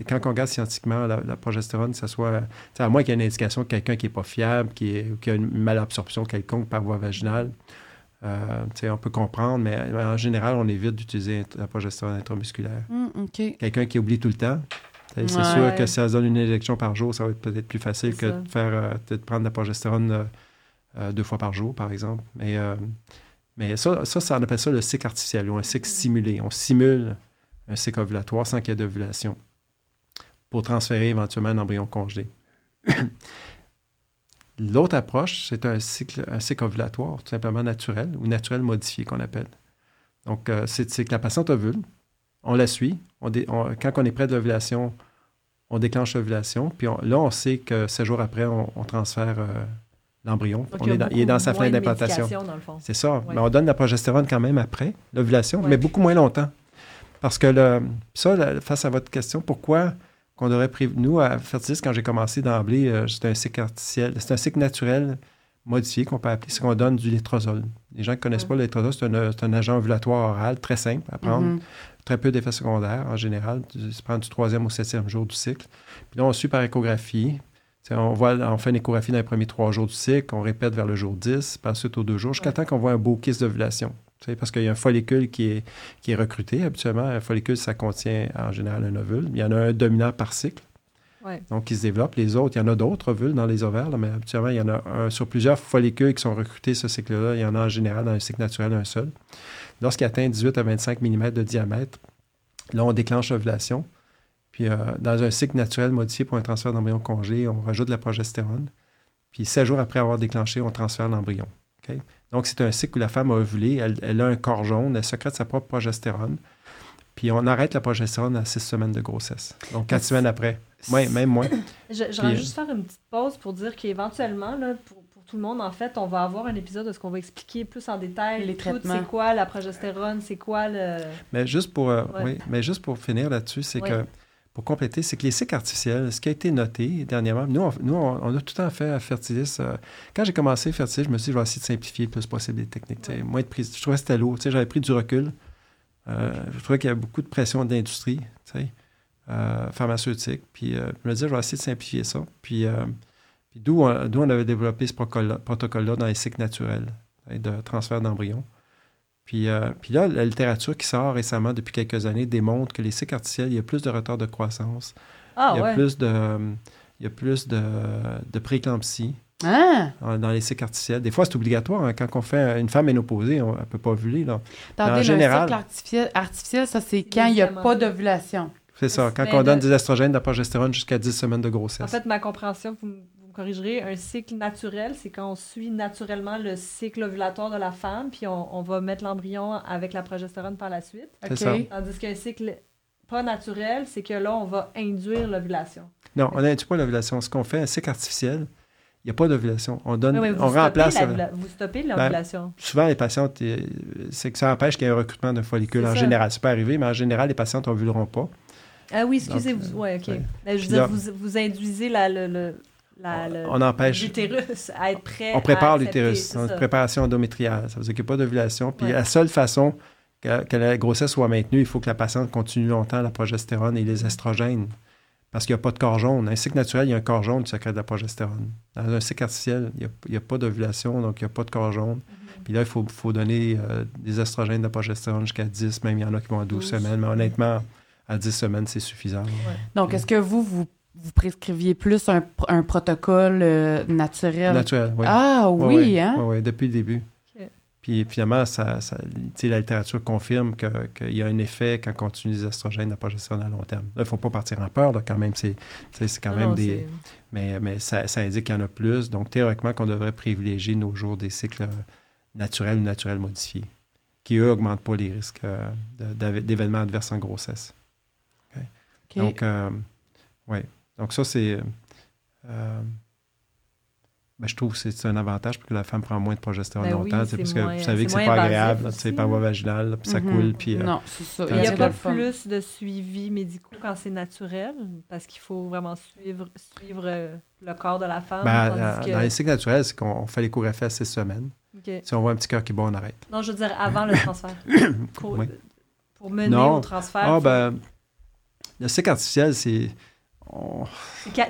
quand on regarde scientifiquement la, progestérone, ce soit. À moins qu'il y ait une indication de quelqu'un qui n'est pas fiable, qui, qui, a une malabsorption quelconque par voie vaginale, on peut comprendre, mais en général, on évite d'utiliser la progestérone intramusculaire. Hum, quelqu'un qui oublie tout le temps. C'est sûr que si ça donne une injection par jour, ça va être peut-être plus facile que de, faire, de prendre la progestérone deux fois par jour, par exemple. Mais mais ça, ça, on appelle ça le cycle artificiel ou un cycle simulé. On simule un cycle ovulatoire sans qu'il y ait d'ovulation pour transférer éventuellement un embryon congelé. L'autre approche, c'est un cycle, un cycle ovulatoire, tout simplement naturel ou naturel modifié qu'on appelle. Donc, euh, c'est que la patiente ovule, on la suit. Quand on est près de l'ovulation, on déclenche l'ovulation. Puis là, on sait que sept jours après, on, transfère euh, l'embryon. il, est dans sa fin d'implantation. C'est ça. Mais on donne la progestérone quand même après l'ovulation, mais beaucoup moins longtemps. Parce que le, ça, face à votre question, pourquoi qu'on aurait pris, nous, à Fertilis, quand j'ai commencé d'emblée, euh, c'est un cycle artificiel, c'est un cycle naturel modifié qu'on peut appeler, c'est qu'on donne du létrozole. Les gens qui ne connaissent pas le létrozole, c'est un, agent ovulatoire oral très simple à prendre, mm-hmm. très peu d'effets secondaires en général. Ça prend du troisième au septième jour du cycle. Puis là, on suit par échographie on, voit, on fait une échographie dans les premiers trois jours du cycle, on répète vers le jour 10, puis ensuite aux deux jours, jusqu'à temps qu'on voit un beau kiss d'ovulation. Parce qu'il y a un follicule qui est, qui est recruté habituellement. Un follicule, ça contient en général un ovule. Il y en a un dominant par cycle. Donc, qui se développe. Les autres, il y en a d'autres ovules dans les ovaires, mais habituellement, il y en a un, sur plusieurs follicules qui sont recrutés ce cycle-là. Il y en a en général dans un cycle naturel un seul. Lorsqu'il atteint 18 à 25 mm de diamètre, là, on déclenche l'ovulation. Puis euh, dans un cycle naturel modifié pour un transfert d'embryon congelé, on rajoute de la progestérone. Puis 16 jours après avoir déclenché, on transfère l'embryon. Donc, c'est un cycle où la femme a ovulé, elle, a un corps jaune, elle secrète sa propre progestérone. Puis on arrête la progestérone à 6 semaines de grossesse. Donc, 4 semaines après. Ouais, même moins. Je, voudrais juste faire une petite pause pour dire qu'éventuellement, pour, pour, tout le monde, en fait, on va avoir un épisode où ce qu'on va expliquer plus en détail les traitements. C'est quoi la progestérone, c'est quoi le. Mais juste pour, euh, oui, mais juste pour finir là-dessus, c'est que pour compléter, c'est que les cycles artificiels, ce qui a été noté dernièrement, nous, on, nous, on, a tout le temps fait à Fertilis. Euh, quand j'ai commencé Fertilis, je me suis dit, je vais essayer de simplifier le plus possible les techniques. Moins de prise. Je trouvais que c'était lourd. J'avais pris du recul. Euh, je trouvais qu'il y avait beaucoup de pression d'industrie euh, pharmaceutique. Puis je me disais, je vais essayer de simplifier ça. Puis, puis d'où on, on, avait développé ce protocole-là dans les cycles naturels de transfert d'embryons. Puis, euh, puis là, la littérature qui sort récemment depuis quelques années démontre que les cycles artificiels, il y a plus de retard de croissance. Ah, il, y a plus de, il y a plus de, de préclampsie. Ah! Dans les cycles artificiels. Des fois, c'est obligatoire. Hein. quand on fait une femme ménopausée, on, elle ne peut pas ovuler. Là. en général, un cycle artificiel, ça, c'est quand il n'y a pas d'ovulation. C'est ça. Quand on donne des estrogènes, de la progestérone jusqu'à 10 semaines de grossesse. En fait, ma compréhension, vous, corrigerez, un cycle naturel, c'est quand on suit naturellement le cycle ovulatoire de la femme, puis on, va mettre l'embryon avec la progestérone par la suite. Okay. Tandis qu'un cycle pas naturel, c'est que là, on va induire l'ovulation. Non, on n'induit pas l'ovulation. Ce qu'on fait, un cycle artificiel, il n'y a pas d'ovulation. On donne, on remplace. vous stoppez ben, l'ovulation. souvent, les patientes, euh, c'est que ça empêche qu'il y ait un recrutement d'un follicule en général. Ça peut arriver, mais en général, les patientes n'ovuleront pas. Ah oui, excusez-vous. Oui, OK. Ben, je veux dire, vous, vous induisez la, le on empêche l'utérus à être prêt. On prépare l'utérus, une préparation endométriale. Ça veut dire qu'il n'y a pas d'ovulation. Puis la seule façon que, la grossesse soit maintenue, il faut que la patiente continue longtemps la progestérone et les estrogènes. parce qu'il n'y a pas de corps jaune. Un cycle naturel, il y a un corps jaune qui sécrète de la progestérone. Dans un cycle artificiel, il n'y a, pas d'ovulation, donc il n'y a pas de corps jaune. Mm-hmm. Puis là, il faut, faut donner euh, des estrogènes de la progestérone jusqu'à 10, même il y en a qui vont à 12, semaines, mais honnêtement, à 10 semaines, c'est suffisant. Donc, est-ce que vous, vous, prescriviez plus un, protocole euh, naturel? Naturel, oui. Ah oui, hein? Oui, depuis le début. Puis finalement, ça, ça la littérature confirme qu'il y a un effet quand on continue les estrogènes de la progestérone à long terme. Là, il ne faut pas partir en peur, quand même. C'est quand même des. Mais, mais ça, ça indique qu'il y en a plus. Donc, théoriquement, qu'on devrait privilégier nos jours des cycles naturels ou naturels modifiés, qui, eux, n'augmentent pas les risques euh, d'événements adverses en grossesse. Donc, euh, oui. Donc, ça, c'est. Euh, ben, je trouve que c'est un avantage parce que la femme prend moins de progestérone ben longtemps. parce que vous savez que c'est pas agréable, c'est par voie vaginale, puis ça mhm. coule. Puis, euh, non, c'est ça. Il n'y a pas plus de suivi médicaux quand c'est naturel parce qu'il faut vraiment suivre, suivre euh, le corps de la femme. Ben, Dans les cycles naturels, c'est qu'on fait l'échographie à six semaines. Si on voit un petit cœur qui bat, on arrête. Non, je veux dire avant le transfert. pour, pour, mener au transfert. Ah, ben, le cycle artificiel, c'est.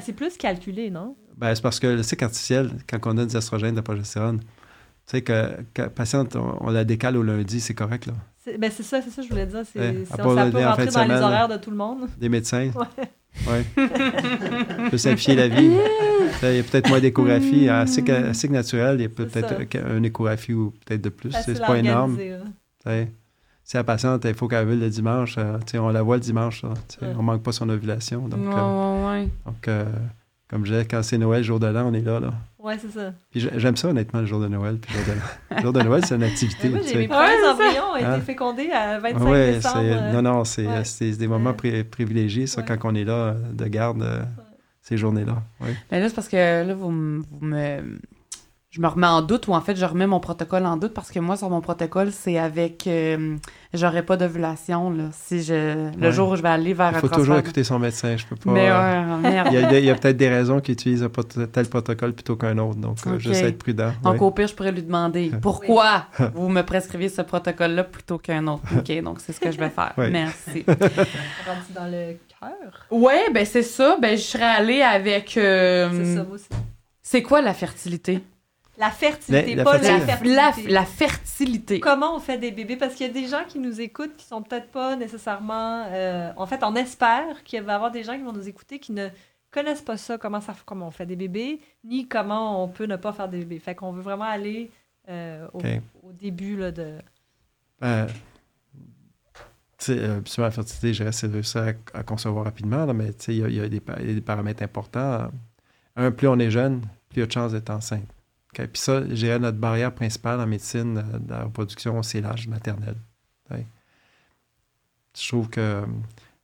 C'est plus calculé, non? Ben, c'est parce que le cycle artificiel, quand on a des estrogènes de progestérone, tu sais que, la patiente, on, la décale au lundi, c'est correct, là. C'est, ben c'est ça, c'est ça que je voulais dire. C'est, ouais, ça peut rentrer dans les horaires de tout le monde. Des médecins. Ouais. Ouais. peut simplifier la vie. Il y a peut-être moins d'échographie. À cycle, cycle naturel, il y a peut-être une échographie ou peut-être de plus. C'est pas énorme. Si la patiente, il faut qu'elle ovule le dimanche, euh, on la voit le dimanche. Là, On manque pas son ovulation. Donc, euh, donc euh, comme je disais, quand c'est Noël, jour de l'an, on est là. là. Oui, c'est ça. Puis j'aime ça, honnêtement, le jour de Noël. Puis le jour de, le jour de Noël, c'est une activité. moi, j'ai mes premiers embryons ont été hein? fécondés à 25 ouais, décembre. Non, non, c'est des moments privilégiés, ça, quand on est là, de garde, euh, ces journées-là. Mais là, c'est parce que là, vous, vous me je me remets en doute ou en fait je remets mon protocole en doute parce que moi sur mon protocole c'est avec euh, j'aurais pas d'ovulation là. Si je le jour où je vais aller vers il faut toujours écouter son médecin je peux pas mais ouais, merde. il y a, peut-être des raisons qu'il utilise tel protocole plutôt qu'un autre donc euh, je sais être prudent donc au pire je pourrais lui demander pourquoi vous me prescrivez ce protocole là plutôt qu'un autre? Ok donc c'est ce que je vais faire. Merci. Dans le cœur? Ouais ben c'est ça. Ben je serais allée avec euh, c'est ça aussi. c'est quoi la fertilité? La fertilité, la, pas la fertilité. La, fertilité. Comment on fait des bébés? Parce qu'il y a des gens qui nous écoutent qui sont peut-être pas nécessairement... Euh, en fait, on espère qu'il va y avoir des gens qui vont nous écouter qui ne connaissent pas ça, comment, ça, comment on fait des bébés, ni comment on peut ne pas faire des bébés. Fait qu'on veut vraiment aller euh, au, début là, de... Ben, tu sais, euh, sur la fertilité, je reste réussi à, à, concevoir rapidement, mais il y, y, a des paramètres importants. Un, plus on est jeune, plus il y a de chances d'être enceinte. Puis ça, j'ai notre barrière principale en médecine, euh, de la reproduction, c'est l'âge maternel. Je trouve que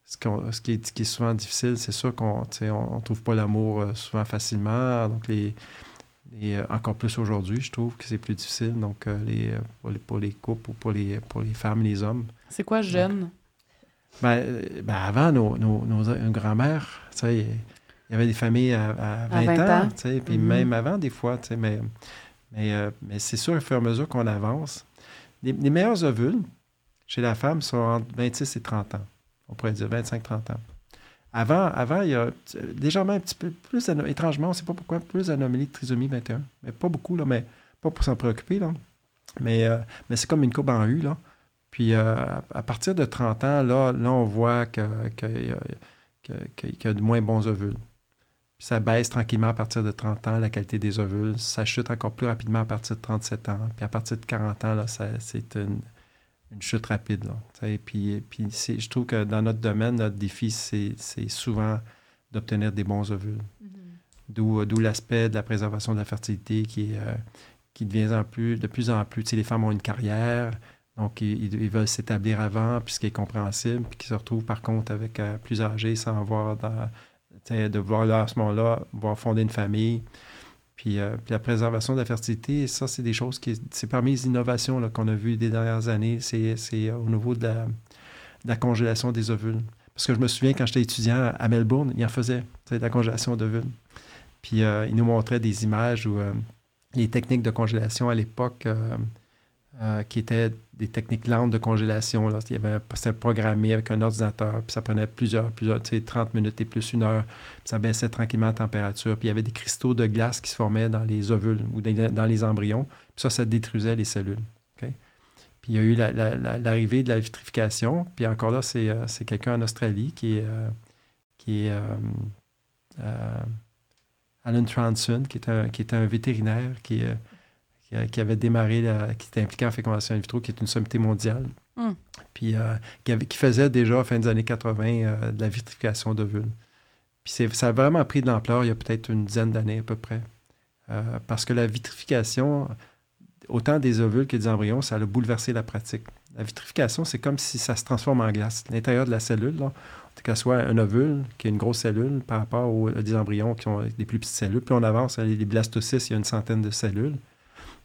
ce, qui, est, souvent difficile, c'est sûr qu'on ne trouve pas l'amour euh, souvent facilement. Donc, les, euh, encore plus aujourd'hui, je trouve que c'est plus difficile donc, les, pour, les, couples ou pour les, pour les femmes et les hommes. C'est quoi jeune? Ben, ben, avant, nos, nos, nos grand-mères, il y avait des familles à, 20, ans, puis mm-hmm. même avant des fois, mais, mais, euh, mais c'est sûr, au fur et à mesure qu'on avance, les, meilleurs ovules chez la femme sont entre 26 et 30 ans. On pourrait dire 25-30 ans. Avant, avant, il y a légèrement un petit peu plus, étrangement, on ne sait pas pourquoi, plus d'anomalies de trisomie 21. Mais pas beaucoup, là, mais pas pour s'en préoccuper. Là. Mais, euh, mais c'est comme une courbe en U. Là. Puis euh, à, partir de 30 ans, là, là on voit qu'il que, y a de moins bons ovules ça baisse tranquillement à partir de 30 ans, la qualité des ovules. Ça chute encore plus rapidement à partir de 37 ans. Puis à partir de 40 ans, là, c'est une, chute rapide. Là, puis, puis je trouve que dans notre domaine, notre défi, c'est souvent d'obtenir des bons ovules. Mm-hmm. D'où l'aspect de la préservation de la fertilité qui, euh, qui devient en plus, de plus en plus. Les femmes ont une carrière, donc ils, ils veulent s'établir avant, puis ce qui est compréhensible, puis qui se retrouvent par contre avec euh, plus âgés sans avoir dans de voir là, à ce moment-là, voir fonder une famille. Puis, euh, puis, la préservation de la fertilité, ça, c'est des choses qui. C'est parmi les innovations qu'on a vues des dernières années. C'est euh, au niveau de la, congélation des ovules. Parce que je me souviens, quand j'étais étudiant à Melbourne, il en faisait, de la congélation d'ovules. Puis euh, il nous montrait des images où les techniques de congélation à l'époque euh, qui étaient des techniques lentes de congélation. Là. C'était programmé avec un ordinateur, puis ça prenait plusieurs, plusieurs, tu sais, 30 minutes et plus une heure, puis ça baissait tranquillement la température. Puis il y avait des cristaux de glace qui se formaient dans les ovules ou dans les embryons. Puis ça, ça détruisait les cellules. Puis il y a eu l'arrivée de la vitrification. Puis encore là, c'est, euh, quelqu'un en Australie qui est, euh, est Alan Transon, qui est un, qui est un vétérinaire qui euh, qui, avait démarré, qui était impliqué en fécondation in vitro, qui est une sommité mondiale. Hmm. Puis euh, qui, faisait déjà, à fin des années 80, euh, de la vitrification d'ovules. Puis ça a vraiment pris de l'ampleur il y a peut-être une dizaine d'années à peu près. parce que la vitrification, autant des ovules que des embryons, ça a bouleversé la pratique. La vitrification, c'est comme si ça se transforme en glace. L'intérieur de la cellule, là, qu'elle soit un ovule, qui est une grosse cellule, par rapport aux, des embryons qui ont des plus petites cellules. Puis on avance, les blastocystes, il y a une centaine de cellules.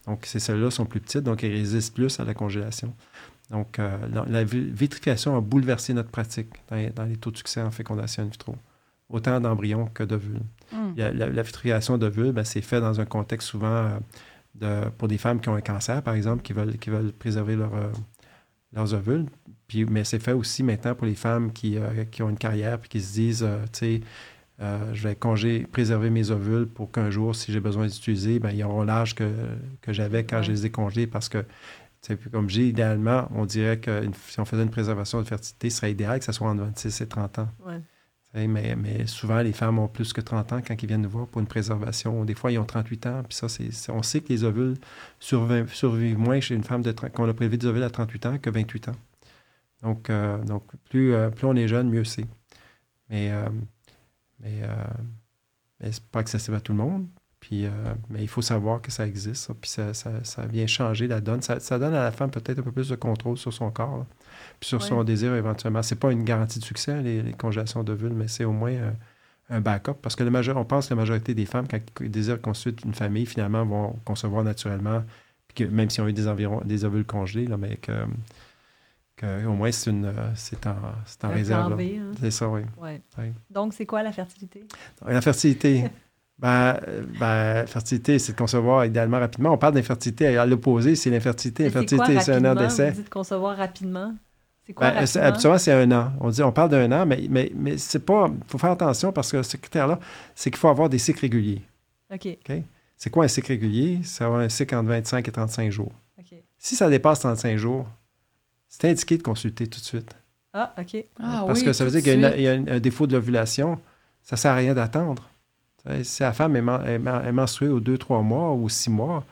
Donc, ces cellules-là sont plus petites, donc elles résistent plus à la congélation. Donc, euh, la, vitrification a bouleversé notre pratique dans, les taux de succès en fécondation in vitro, autant d'embryons que d'ovules. Hmm. La, vitrification d'ovules, ben, c'est fait dans un contexte souvent euh, de, pour des femmes qui ont un cancer, par exemple, qui veulent, qui veulent préserver leur, euh, leurs ovules. Puis, mais c'est fait aussi maintenant pour les femmes qui, qui ont une carrière et qui se disent, tu sais, euh, je vais congé, préserver mes ovules pour qu'un jour, si j'ai besoin d'utiliser, ben, ils auront l'âge que, que j'avais quand je les ai congelés parce que, comme j'ai idéalement, on dirait que si on faisait une préservation de fertilité, ce serait idéal que ça soit en 26 et 30 ans. Mais, mais, souvent, les femmes ont plus que 30 ans quand ils viennent nous voir pour une préservation. Des fois, ils ont 38 ans. Puis ça, c'est, on sait que les ovules survivent, moins chez une femme de, qu'on a prélevé des ovules à 38 ans que 28 ans. Donc, euh, donc plus, euh, plus on est jeune, mieux c'est. Mais mais, euh, mais c'est pas accessible à tout le monde. Puis, euh, mais il faut savoir que ça existe. puis ça, ça, ça, vient changer la donne. Ça, ça donne à la femme peut-être un peu plus de contrôle sur son corps, puis sur son désir éventuellement. C'est pas une garantie de succès, les, les congélations d'ovules, mais c'est au moins euh, un backup. Parce que le majeur, on pense que la majorité des femmes, quand ils désirent construire une famille, finalement, vont concevoir naturellement, puis que, même s'ils ont eu des, environ, des ovules congelés, là, mais que au moins c'est une c'est en, c'est en réserve. Hein. C'est ça, oui. Donc, c'est quoi la fertilité? La fertilité. ben, ben, fertilité, c'est de concevoir idéalement rapidement. On parle d'infertilité. À l'opposé, c'est l'infertilité. L'infertilité, c'est un an d'essai. Vous dites concevoir rapidement. C'est quoi ben, Habituellement, c'est un an. On dit, on parle d'un an, mais, mais, mais c'est pas. Il faut faire attention parce que ce critère-là, c'est qu'il faut avoir des cycles réguliers. OK. C'est quoi un cycle régulier? C'est avoir un cycle entre 25 et 35 jours. Si ça dépasse 35 jours, c'est indiqué de consulter tout de suite. Ah, OK. Ah Parce que ça veut dire qu'il y a, un défaut de l'ovulation. Ça ne sert à rien d'attendre. Si la femme est, menstruée aux deux, trois mois ou six mois,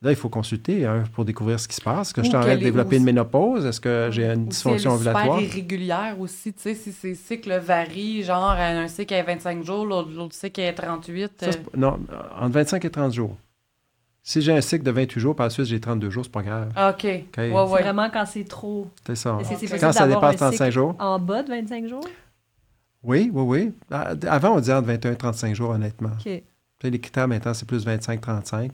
là, il faut consulter hein, pour découvrir ce qui se passe. Est-ce que je suis en train de développer une ménopause? Est-ce que j'ai une dysfonction ovulatoire? C'est irrégulière aussi. Tu sais, si ces cycles varient, genre un cycle est 25 jours, l'autre cycle est 38. Ça, non, entre 25 et 30 jours. Si j'ai un cycle de 28 jours, par la suite, j'ai 32 jours, c'est pas grave. Ah, OK. C'est vraiment quand c'est trop. C'est ça. Quand ça dépasse 35 jours. En bas de 25 jours? Oui, oui, oui. Ah, avant, on disait entre 21 et 35 jours, honnêtement. OK. les critères maintenant, c'est plus 25-35.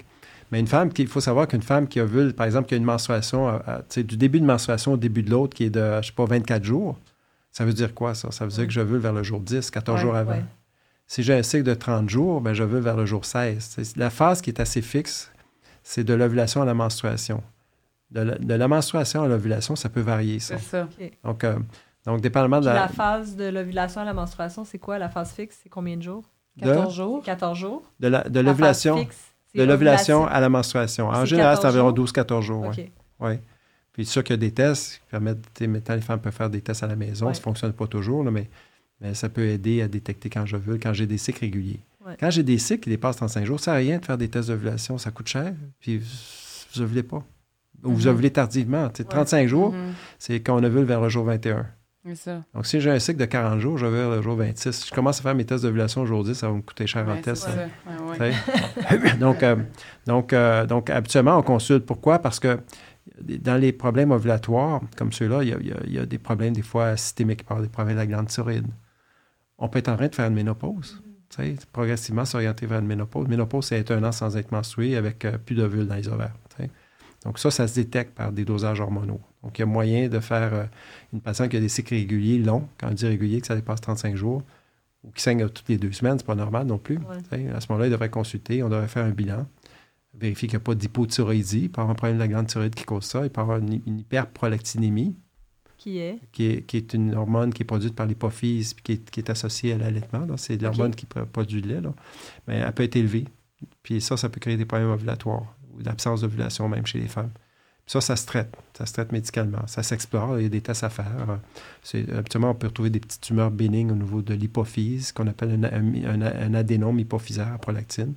Mais une femme, il faut savoir qu'une femme qui a vu, par exemple, qui a une menstruation, euh, euh, du début de menstruation au début de l'autre, qui est de, je sais pas, 24 jours, ça veut dire quoi, ça? Ça veut dire que je veux vers le jour 10, 14 jours avant. Si j'ai un cycle de 30 jours, ben, je veux vers le jour 16. La phase qui est assez fixe, c'est de l'ovulation à la menstruation. De la, menstruation à l'ovulation, ça peut varier, ça. C'est ça. Donc, euh, donc, dépendamment de la... la... phase de l'ovulation à la menstruation, c'est quoi? La phase fixe, c'est combien de jours? 14 jours? 14 jours. De l'ovulation de l'ovulation à la menstruation. En général, c'est environ 12-14 jours. Oui. Ouais. Puis, sûr qu'il y a des tests qui permettent, maintenant, les femmes peuvent faire des tests à la maison. Ça ne fonctionne pas toujours, mais, mais ça peut aider à détecter quand je veux, quand j'ai des cycles réguliers. Quand j'ai des cycles qui dépassent 35 jours, ça sert à rien de faire des tests d'ovulation. Ça coûte cher, puis vous ovulez pas. Ou vous mm-hmm. ovulez tardivement. 35 jours, mm-hmm. c'est quand on ovule vers le jour 21. Ça. Donc, si j'ai un cycle de 40 jours, je vais vers le jour 26. Je commence à faire mes tests d'ovulation aujourd'hui, ça va me coûter cher en test. donc, euh, donc, euh, donc, habituellement, on consulte. Pourquoi? Parce que dans les problèmes ovulatoires, comme ceux-là, il y, a, des problèmes des fois systémiques, par des problèmes de la glande thyroïde. On peut être en train de faire une ménopause progressivement s'orienter vers une ménopause. Ménopause, c'est être un an sans être menstrué avec euh, plus d'ovules dans les ovaires. Donc ça, ça se détecte par des dosages hormonaux. Donc il y a moyen de faire euh, une patiente qui a des cycles réguliers longs, quand on dit régulier, que ça dépasse 35 jours, ou qui saigne toutes les deux semaines, c'est pas normal non plus. À ce moment-là, il devrait consulter, on devrait faire un bilan. vérifier qu'il n'y a pas d'hypothyroïdie. Il peut avoir un problème de la glande thyroïde qui cause ça. Il peut avoir une, hyperprolactinémie. Qui est? Qui est? Qui est une hormone qui est produite par l'hypophyse qui est, qui est associée à l'allaitement. C'est l'hormone qui produit le lait. Là. Mais elle peut être élevée. Puis ça, ça peut créer des problèmes ovulatoires ou l'absence d'ovulation même chez les femmes. Ça, ça se traite. Ça se traite médicalement. Ça s'explore. Il y a des tests à faire. Habituellement, on peut retrouver des petites tumeurs bénignes au niveau de l'hypophyse, qu'on appelle un, un, adénome hypophysaire à prolactine,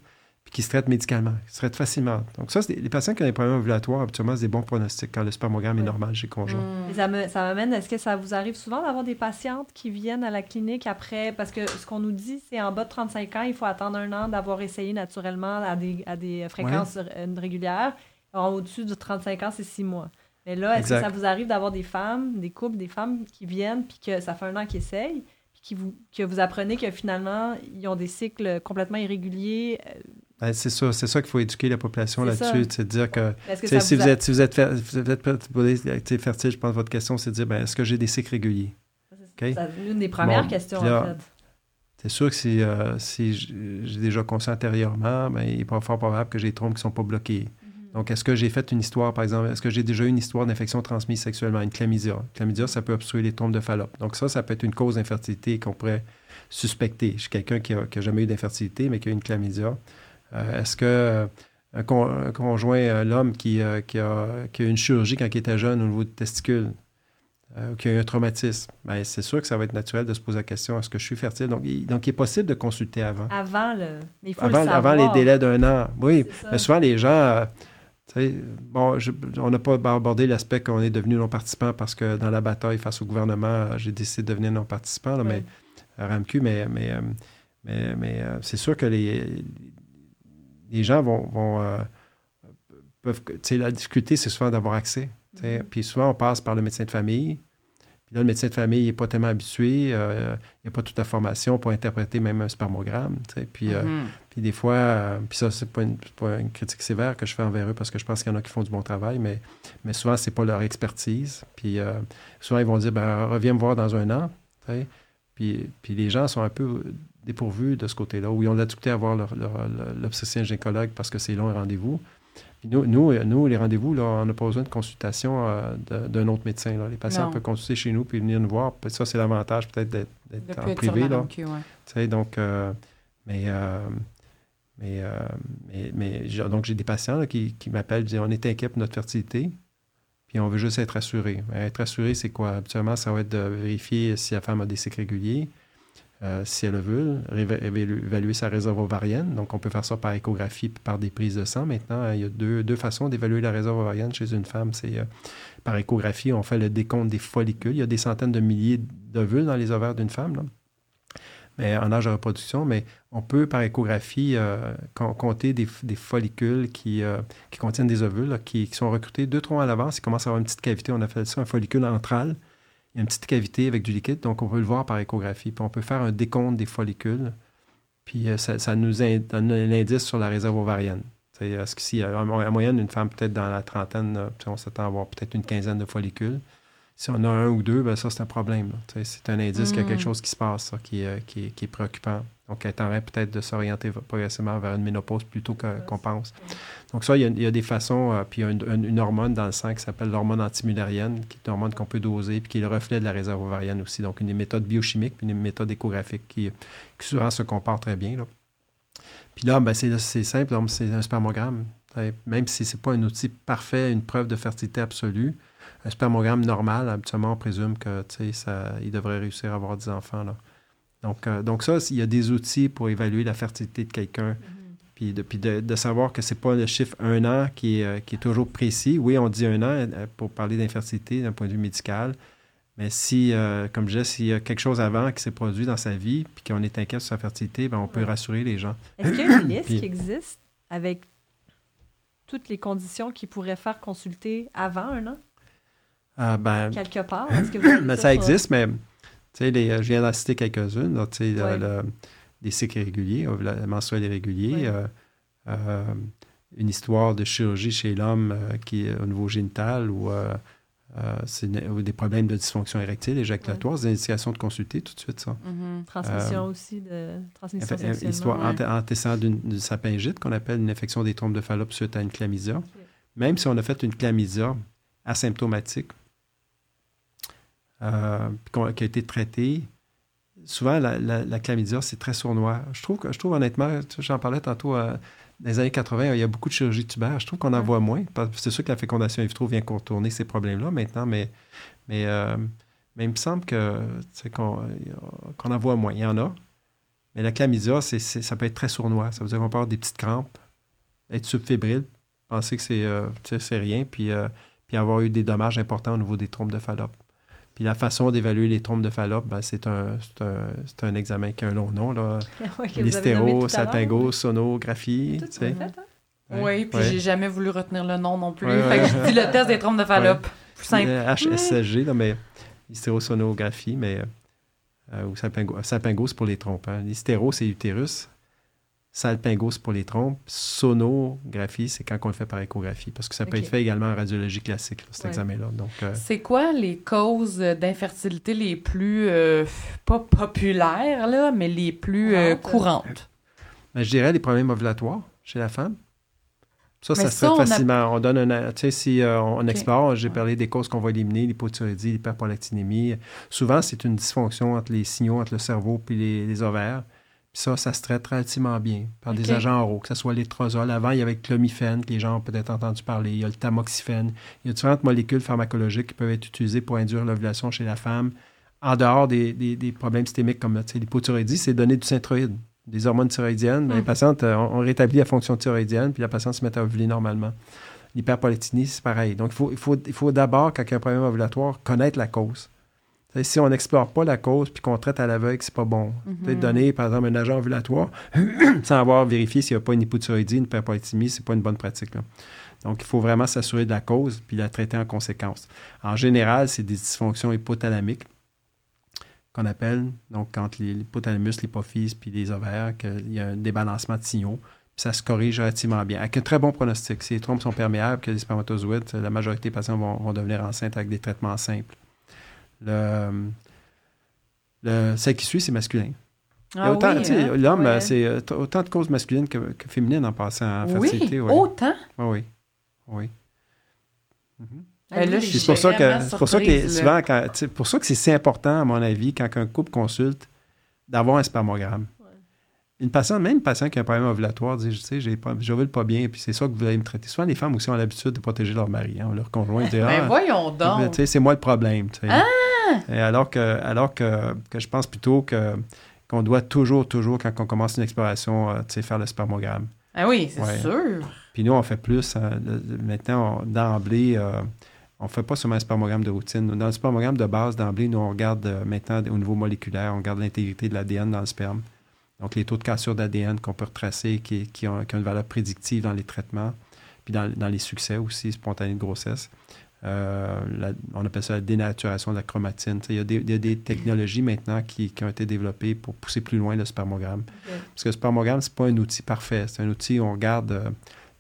puis qui se traite médicalement. Qui se traite facilement. Donc, ça, les patients qui ont des problèmes ovulatoires, habituellement, c'est des bons pronostics quand le spermogramme est normal chez le conjoint. Mmh. Ça, me, ça m'amène, est-ce que ça vous arrive souvent d'avoir des patientes qui viennent à la clinique après, parce que ce qu'on nous dit, c'est en bas de 35 ans, il faut attendre un an d'avoir essayé naturellement à des, à des fréquences régulières au-dessus de 35 ans, c'est six mois. Mais là, est-ce que ça vous arrive d'avoir des femmes, des couples, des femmes qui viennent, puis que ça fait un an qu'ils essayent, puis qui vous, que vous apprenez que finalement, ils ont des cycles complètement irréguliers? Euh, ben, c'est ça, c'est ça qu'il faut éduquer la population là-dessus, c'est de dire que, si, vous êtes, si vous êtes, fertile, je pense que votre question, c'est de dire, ben, est-ce que j'ai des cycles réguliers? C'est une des premières questions, en fait. C'est sûr que si, euh, si j'ai déjà conçu antérieurement, ben, il est pas fort probable que j'ai des trompes qui ne sont pas bloquées. Donc, est-ce que j'ai fait une histoire, par exemple, est-ce que j'ai déjà eu une histoire d'infection transmise sexuellement, une chlamydia? Chlamydia, ça peut obstruer les trompes de Fallope. Donc, ça, ça peut être une cause d'infertilité qu'on pourrait suspecter. Je suis quelqu'un qui n'a jamais eu d'infertilité, mais qui a une chlamydia. Euh, est-ce que euh, un, conjoint, l'homme qui, qui, a, qui, a, une chirurgie quand il était jeune au niveau des testicules, euh, ou qui a eu un traumatisme, bien, c'est sûr que ça va être naturel de se poser la question est-ce que je suis fertile? Donc il, donc, il est possible de consulter avant. Avant, le... il faut avant, le avant les délais d'un an. Oui, mais souvent, les gens bon, on n'a pas abordé l'aspect qu'on est devenu non-participant parce que dans la bataille face au gouvernement, j'ai décidé de devenir non-participant, mais à RAMQ, mais, mais, euh, mais, mais euh, c'est sûr que les, les gens vont, vont euh, peuvent. La difficulté, c'est souvent d'avoir accès. Mm-hmm. Puis souvent, on passe par le médecin de famille. Puis là, le médecin de famille n'est pas tellement habitué, il n'y a pas toute la formation pour interpréter même un spermogramme. Puis, mm-hmm. Puis des fois, euh, puis ça, c'est pas, pas une, critique sévère que je fais envers eux parce que je pense qu'il y en a qui font du bon travail, mais, mais souvent, c'est pas leur expertise. Puis euh, souvent, ils vont dire ben, reviens me voir dans un an. Puis, puis les gens sont un peu dépourvus de ce côté-là, où ils ont la difficulté à voir l'obstétricien gynécologue parce que c'est long un rendez-vous. Nous, nous, nous, les rendez-vous, là, on n'a pas besoin de consultation euh, d'un autre médecin. Les patients peuvent consulter chez nous puis venir nous voir. ça, c'est l'avantage peut-être d'être en privé. Là. Donc, mais euh, mais, mais, donc, j'ai des patients qui, qui m'appellent, disent on est inquiet pour notre fertilité, puis on veut juste être assuré. Être assuré, c'est quoi? Habituellement, ça va être de vérifier si la femme a des cycles réguliers, euh, si elle veut, évaluer sa réserve ovarienne. Donc, on peut faire ça par échographie par des prises de sang. Maintenant, il y a deux, deux façons d'évaluer la réserve ovarienne chez une femme. C'est euh, par échographie, on fait le décompte des follicules. Il y a des centaines de milliers d'ovules dans les ovaires d'une femme. Mais en âge de reproduction, mais on peut par échographie euh, compter des, follicules qui, qui, contiennent des ovules, qui, sont recrutés deux, trois mois à l'avance. Ils commencent à avoir une petite cavité, on appelle ça un follicule antral. Il y a une petite cavité avec du liquide, donc on peut le voir par échographie. Puis on peut faire un décompte des follicules, puis euh, ça, nous donne l'indice sur la réserve ovarienne. Est-ce que si, en moyenne, une femme peut-être dans la trentaine, on s'attend à avoir peut-être une quinzaine de follicules si on a un ou deux, ben ça, c'est un problème. C'est un indice qu'il y a quelque mm. chose qui se passe qui, euh, qui, est préoccupant. Donc, elle est peut-être de s'orienter progressivement vers une ménopause plutôt qu'on pense. Donc, ça, il y a, des façons. Euh, puis, il y a une, hormone dans le sang qui s'appelle l'hormone antimulérienne, qui est une hormone qu'on peut doser, puis qui est le reflet de la réserve ovarienne aussi. Donc, une méthode biochimique, puis une méthode échographique qui, souvent se compare très bien. Là. Puis là, ben, c'est simple, c'est un spermogramme. Même si ce n'est pas un outil parfait, une preuve de fertilité absolue, un spermogramme normal, habituellement, on présume que ça, il devrait réussir à avoir des enfants. Là. Donc, euh, donc ça, il y a des outils pour évaluer la fertilité de quelqu'un. Mm-hmm. Puis, de, de, savoir que ce n'est pas le chiffre un an qui est, euh, qui est toujours précis. Oui, on dit un an euh, pour parler d'infertilité d'un point de vue médical. Mais si, comme je disais, s'il y a quelque chose avant qui s'est produit dans sa vie, puis qu'on est inquiet sur sa fertilité, ben on peut rassurer les gens. Est-ce qu'il y a une liste qui existe avec toutes les conditions qui pourraient faire consulter avant un an? Ah, ben, Quelque part. mais ça existe, mais les, je viens d'en citer quelques-unes. des cycles irréguliers, menstruels irréguliers, euh, euh, une histoire de chirurgie chez l'homme euh, qui est au niveau génital ou des problèmes de dysfonction érectile, éjaculatoire, c'est une indication de consulter tout de suite, ça. Mm-hmm. Transmission aussi, de transmission sexuelle. Histoire ouais. antécédente d'une sapingite, qu'on appelle une infection des trompes de Fallope suite à une chlamydia. Même si on a fait une chlamydia asymptomatique, euh, qui a été traitée, souvent, la, la, chlamydia, c'est très sournois. Je trouve, je trouve honnêtement, j'en parlais tantôt, euh, dans les années 80, il y a beaucoup de chirurgie tubaire. Je trouve qu'on en voit moins. C'est sûr que la fécondation in vitro vient contourner ces problèmes-là maintenant, mais, mais, euh, mais il me semble que, qu'on, en voit moins. Il y en a. Mais la chlamydia, c'est, ça peut être très sournois. Ça veut dire qu'on peut avoir des petites crampes, être subfébrile, penser que c'est, c'est rien, puis, puis avoir eu des dommages importants au niveau des trompes de Fallope. Puis la façon d'évaluer les trompes de Fallope, ben, c'est un, un, un, examen qui a un long nom. Là. L'hystéro, sonographie. Tu sais. Hein? Oui, puis j'ai jamais voulu retenir le nom non plus. fait que je dis le test des trompes de Fallope. Plus simple. HSG, là, mais hystérosonographie, mais. Euh, ou salpingo, salpingo c'est pour les trompes. Hein. L'hystéro, c'est utérus salpingos pour les trompes. Sonographie, c'est quand on le fait par échographie, parce que ça peut être fait également en radiologie classique, cet examen-là. Donc, euh, C'est quoi les causes d'infertilité les plus, euh, pas populaires, là, mais les plus euh, courantes? Ben, je dirais les problèmes ovulatoires chez la femme. Ça, ça se fait facilement. On donne un. Tu sais, si on explore, j'ai parlé des causes qu'on va éliminer, l'hypothyroïdie, l'hyperprolactinémie. Souvent, c'est une dysfonction entre les signaux, entre le cerveau et les ovaires ça, ça se traite relativement bien par des agents oraux, que ce soit l'étrozole. Avant, il y avait le clomifène, que les gens ont peut-être entendu parler. Il y a le tamoxifène. Il y a différentes molécules pharmacologiques qui peuvent être utilisées pour induire l'ovulation chez la femme. En dehors des, problèmes systémiques comme l'hypothyroïdie, c'est donner du synthroïde, des hormones thyroïdiennes. Ben, les mm. patientes, euh, on, rétablit la fonction thyroïdienne, puis la patiente se met à ovuler normalement. L'hyperpolytinie, c'est pareil. Donc, il faut, il faut, il faut d'abord, quand il y a un problème ovulatoire, connaître la cause si on n'explore pas la cause puis qu'on traite à l'aveugle, c'est pas bon. Mm Donner, par exemple, un agent ovulatoire sans avoir vérifié s'il n'y a pas une hypothyroïdie, une hyperpolythymie, c'est pas une bonne pratique. Donc, il faut vraiment s'assurer de la cause puis la traiter en conséquence. En général, c'est des dysfonctions hypothalamiques qu'on appelle, donc quand l'hypothalamus, l'hypophyse puis les ovaires, qu'il y a un débalancement de signaux, puis ça se corrige relativement bien. Avec un très bon pronostic. Si les trompes sont perméables, que les spermatozoïdes, la majorité des patients vont, vont devenir enceintes avec des traitements simples. Le, le, celle qui suit, c'est masculin. Ah autant, hein? L'homme, c'est euh, autant de causes masculines que, féminines en passant en fertilité. Oui, autant? Oui, oui. c'est pour ça que, pour ça que souvent, pour ça que c'est si important, à mon avis, quand un couple consulte, d'avoir un spermogramme. Une patiente, même une patiente qui a un problème ovulatoire, dit, je sais, j'ovule pas bien, puis c'est ça que vous allez me traiter. Souvent, les femmes aussi ont l'habitude de protéger leur mari, hein, leur conjoint. Mais ben, ah, voyons donc! C'est moi le problème. Ah! alors que, alors que, que, je pense plutôt que, qu'on doit toujours, toujours, quand on commence une exploration, euh, faire le spermogramme. Ah oui, c'est sûr! Puis nous, on fait plus. Hein, maintenant, d'emblée, euh, on ne fait pas seulement un spermogramme de routine. Dans le spermogramme de base, d'emblée, nous, on regarde euh, maintenant au niveau moléculaire, on regarde l'intégrité de l'ADN dans le sperme. Donc, les taux de cassure d'ADN qu'on peut retracer, qui, qui, ont, une valeur prédictive dans les traitements, puis dans, les succès aussi, spontanés de grossesse. Euh, on appelle ça la dénaturation de la chromatine. Il y, a des, technologies maintenant qui, ont été développées pour pousser plus loin le spermogramme. Parce que le spermogramme, ce n'est pas un outil parfait. C'est un outil où on regarde euh,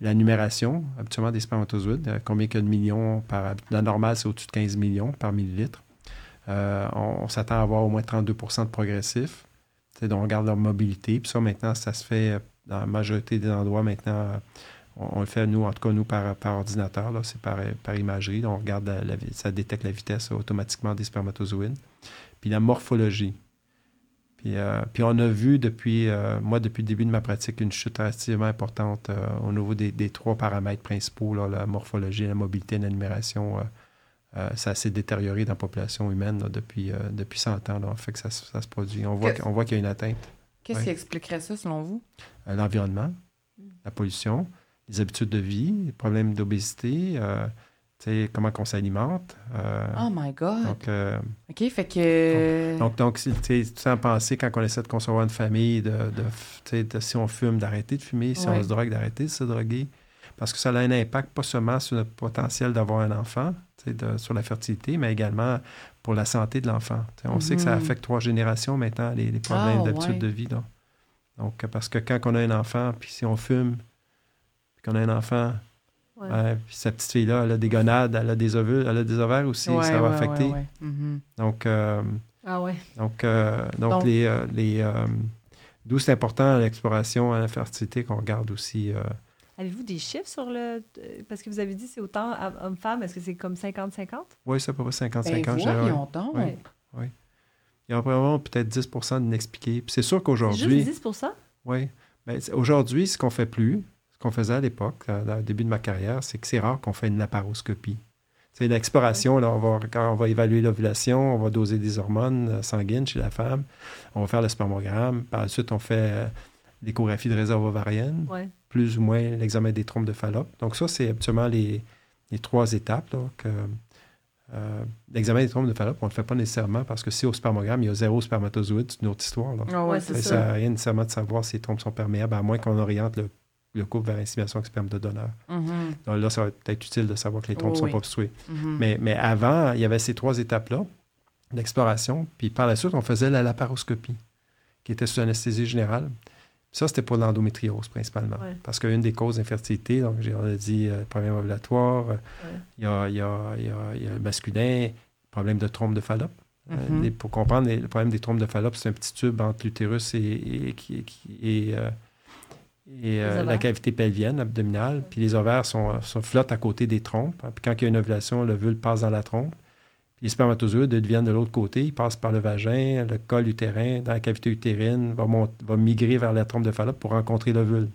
la numération, habituellement des spermatozoïdes, euh, combien il y a de millions par... La normale, c'est au-dessus de 15 millions par millilitre. on, s'attend à avoir au moins 32% de progressif. On regarde leur mobilité. Puis ça, maintenant, ça se fait euh, dans la majorité des endroits. Maintenant, euh, on, le fait, nous, en tout cas, nous, par, ordinateur. C'est par, par imagerie. on regarde, ça détecte la vitesse automatiquement des spermatozoïdes. Puis la morphologie. Puis, euh, puis on a vu depuis, moi, depuis le début de ma pratique, une chute relativement importante au niveau des, trois paramètres principaux, la morphologie, la mobilité, la numération euh, ça s'est détérioré dans la population humaine depuis, euh, depuis 100 ans. Là, fait que ça, ça, se produit. On voit, voit qu'il y a une atteinte. Qu'est-ce qui expliquerait ça, selon vous? Euh, l'environnement, la pollution, les habitudes de vie, les problèmes d'obésité, comment on s'alimente. oh my God! Donc, OK, fait que... Donc, donc tu sais, penser quand on essaie de concevoir une famille, de, de, si on fume, d'arrêter de fumer, si on se drogue, d'arrêter de se droguer. Parce que ça a un impact pas seulement sur notre potentiel d'avoir un enfant, sur la fertilité, mais également pour la santé de l'enfant. On sait que ça mhm. affecte trois générations maintenant, les, problèmes ah, d'habitude de vie. Donc. parce que quand on a un enfant, puis si on fume, puis qu'on a un enfant, puis sa petite fille-là, elle a des gonades, elle a des ovules, elle a des ovaires aussi, ça va affecter. Mm-hmm. Donc, ah ouais. donc, donc, les, les D'où c'est important l'exploration à la fertilité qu'on regarde aussi. Euh, Avez-vous des chiffres sur le. Parce que vous avez dit c'est autant homme-femme, est-ce que c'est comme 50-50? Oui, c'est à peu près 50-50. Ben, oui. oui. Il y a vraiment peut-être 10 d'inexpliqués. c'est sûr qu'aujourd'hui. Juste 10% Oui. Ben, aujourd'hui, ce qu'on fait plus, ce qu'on faisait à l'époque, au début de ma carrière, c'est que c'est rare qu'on fait une laparoscopie. C'est l'exploration, là, on va, quand on va évaluer l'ovulation, on va doser des hormones euh, sanguines chez la femme, on va faire le spermogramme, par la suite, on fait euh, l'échographie de réserve ovarienne, plus ou moins l'examen des trompes de Fallope. Donc, ça, c'est habituellement les, trois étapes. Euh, l'examen des trompes de Fallope, on ne le fait pas nécessairement parce que si au spermogramme, il y a zéro spermatozoïde, c'est une autre histoire. Là. Ah ça à rien nécessairement de savoir si les trompes sont perméables, à moins qu'on oriente le le couple vers insémination avec sperme de donneur. Mm-hmm. Donc là, ça va être utile de savoir que les trompes ne sont pas obstruées. Mm-hmm. mais, mais avant, il y avait ces trois étapes-là d'exploration. Puis par la suite, on faisait la laparoscopie, qui était sous anesthésie générale. Ça, c'était pour l'endométriose principalement. Parce qu'une des causes d'infertilité, donc on a dit euh, problème ovulatoire, il y, a, y, a, y, a, le masculin, problème de trompe de Fallope. Euh, mm-hmm. pour comprendre, le problème des trompes de Fallope, c'est un petit tube entre l'utérus et, et, et, et euh, et la cavité pelvienne abdominale. Puis les ovaires sont, sont, flottent à côté des trompes. Puis quand il y a une ovulation, l'ovule passe dans la trompe. Les spermatozoïdes deviennent de l'autre côté. Ils passent par le vagin, le col utérin, dans la cavité utérine, va, va migrer vers la trompe de Fallope pour rencontrer l'ovule.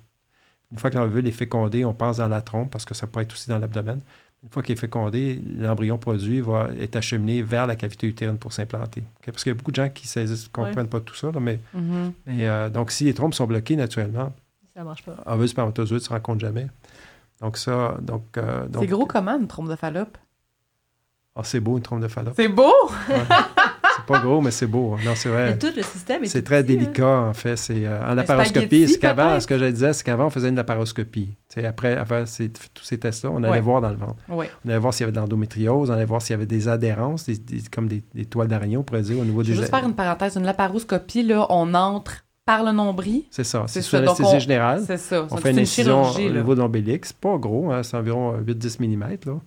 Une fois que l'ovule est fécondé, on passe dans la trompe parce que ça peut être aussi dans l'abdomen. Une fois qu'il est fécondé, l'embryon produit va être acheminé vers la cavité utérine pour s'implanter. Parce qu'il y a beaucoup de gens qui ne comprennent pas tout ça. mais, mm-hmm. euh, donc, si les trompes sont bloquées naturellement, ça marche pas. Un spermatozoïde ne se rencontre jamais. Donc, ça. Donc, euh, c'est gros comment une trompe de Fallope? Ah, c'est beau, une trompe de Fallope. C'est beau? c'est pas gros, mais c'est beau. Non, c'est vrai. tout le système est C'est très hein. délicat, en fait. C'est euh, en laparoscopie. Ce qu'avant, ce que je disais, c'est qu'avant, on faisait une laparoscopie. après, après tous ces tests-là, on allait voir dans le ventre. On allait voir s'il y avait de l'endométriose, on allait voir s'il y avait des adhérences, comme des, toiles d'araignée, on pourrait dire, au niveau je des. Juste faire une parenthèse. Une laparoscopie, là, on entre par le nombril. C'est ça. C'est sous anesthésie générale. C'est ça. On fait une, incision au niveau de l'ombilic. C'est pas gros, hein, c'est environ 8-10 mm. Là,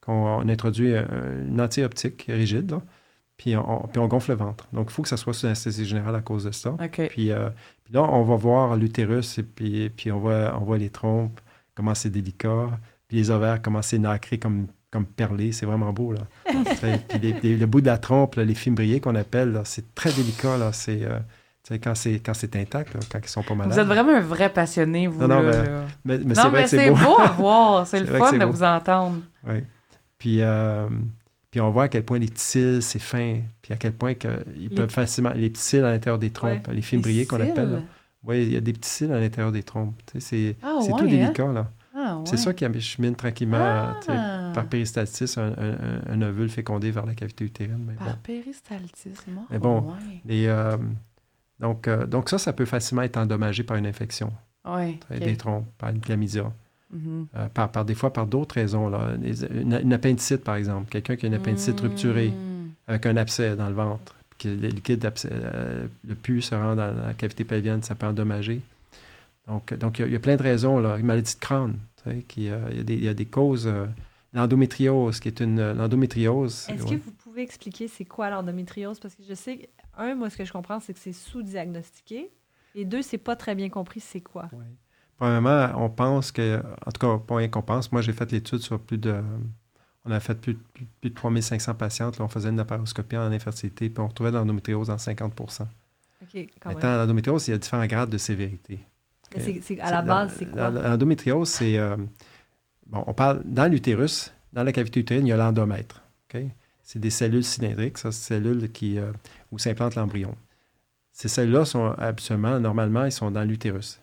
qu'on introduit une anti optique rigide. Là, puis, on, puis on gonfle le ventre. Donc, il faut que ça soit sous anesthésie générale à cause de ça. Puis, euh, puis, là, on va voir l'utérus et puis, puis on, voit, on voit les trompes, comment c'est délicat. Puis les ovaires, comment c'est nacré comme comme perlé, c'est vraiment beau. Là. puis le bout de la trompe, les fimbriers qu'on appelle, c'est très délicat. Là. C'est, euh, quand c'est, quand c'est intact, quand ils sont pas malades. Vous êtes vraiment un vrai passionné, vous. Non, non, mais, c'est beau. à voir. C'est le fun de vous entendre. Oui. Puis, euh, puis on voit à quel point les petits cils, c'est fin. Puis à quel point que ils peuvent facilement... Les petits cils à l'intérieur des trompes, les fimbriers qu'on appelle. Oui, il y a des petits cils à l'intérieur des trompes. C'est, ah, c'est tout délicat, hein? là. Ah, c'est ça qui achemine tranquillement, ah! par péristaltisme, un, un, ovule fécondé vers la cavité utérine. Mais par péristaltisme, Mais bon, les, euh, donc, euh, donc ça, ça peut facilement être endommagé par une infection. Oui. Des trompes, par une chlamydia. Mm-hmm. Euh, par, par, des fois par d'autres raisons. Là. Une, appendicite, par exemple. Quelqu'un qui a une appendicite mm. rupturée avec un abcès dans le ventre, que le liquide, euh, le pus se rend dans la cavité pelvienne, ça peut endommager. Donc, donc il, y a, plein de raisons. Là. Une maladie de crâne, qui, il, y a des, il, y a des, causes. l'endométriose, qui est une. L'endométriose. Est-ce que vous pouvez expliquer c'est quoi l'endométriose? Parce que je sais un, moi, ce que je comprends, c'est que c'est sous-diagnostiqué. Et deux, c'est pas très bien compris c'est quoi? Premièrement, on pense que, en tout cas, pas rien qu'on pense. Moi, j'ai fait l'étude sur plus de. On a fait plus, de 3500 patientes. Là, on faisait une laparoscopie en infertilité, puis on retrouvait l'endométriose en 50 OK, quand Maintenant, l'endométriose, il y a différents grades de sévérité. C'est, à la base, c'est quoi? L'endométriose, c'est. Euh, bon, on parle dans l'utérus, dans la cavité utérine, il y a l'endomètre. OK? C'est des cellules cylindriques, ça, c'est cellules qui, euh, où s'implante l'embryon. Ces cellules-là sont absolument, normalement, ils sont dans l'utérus.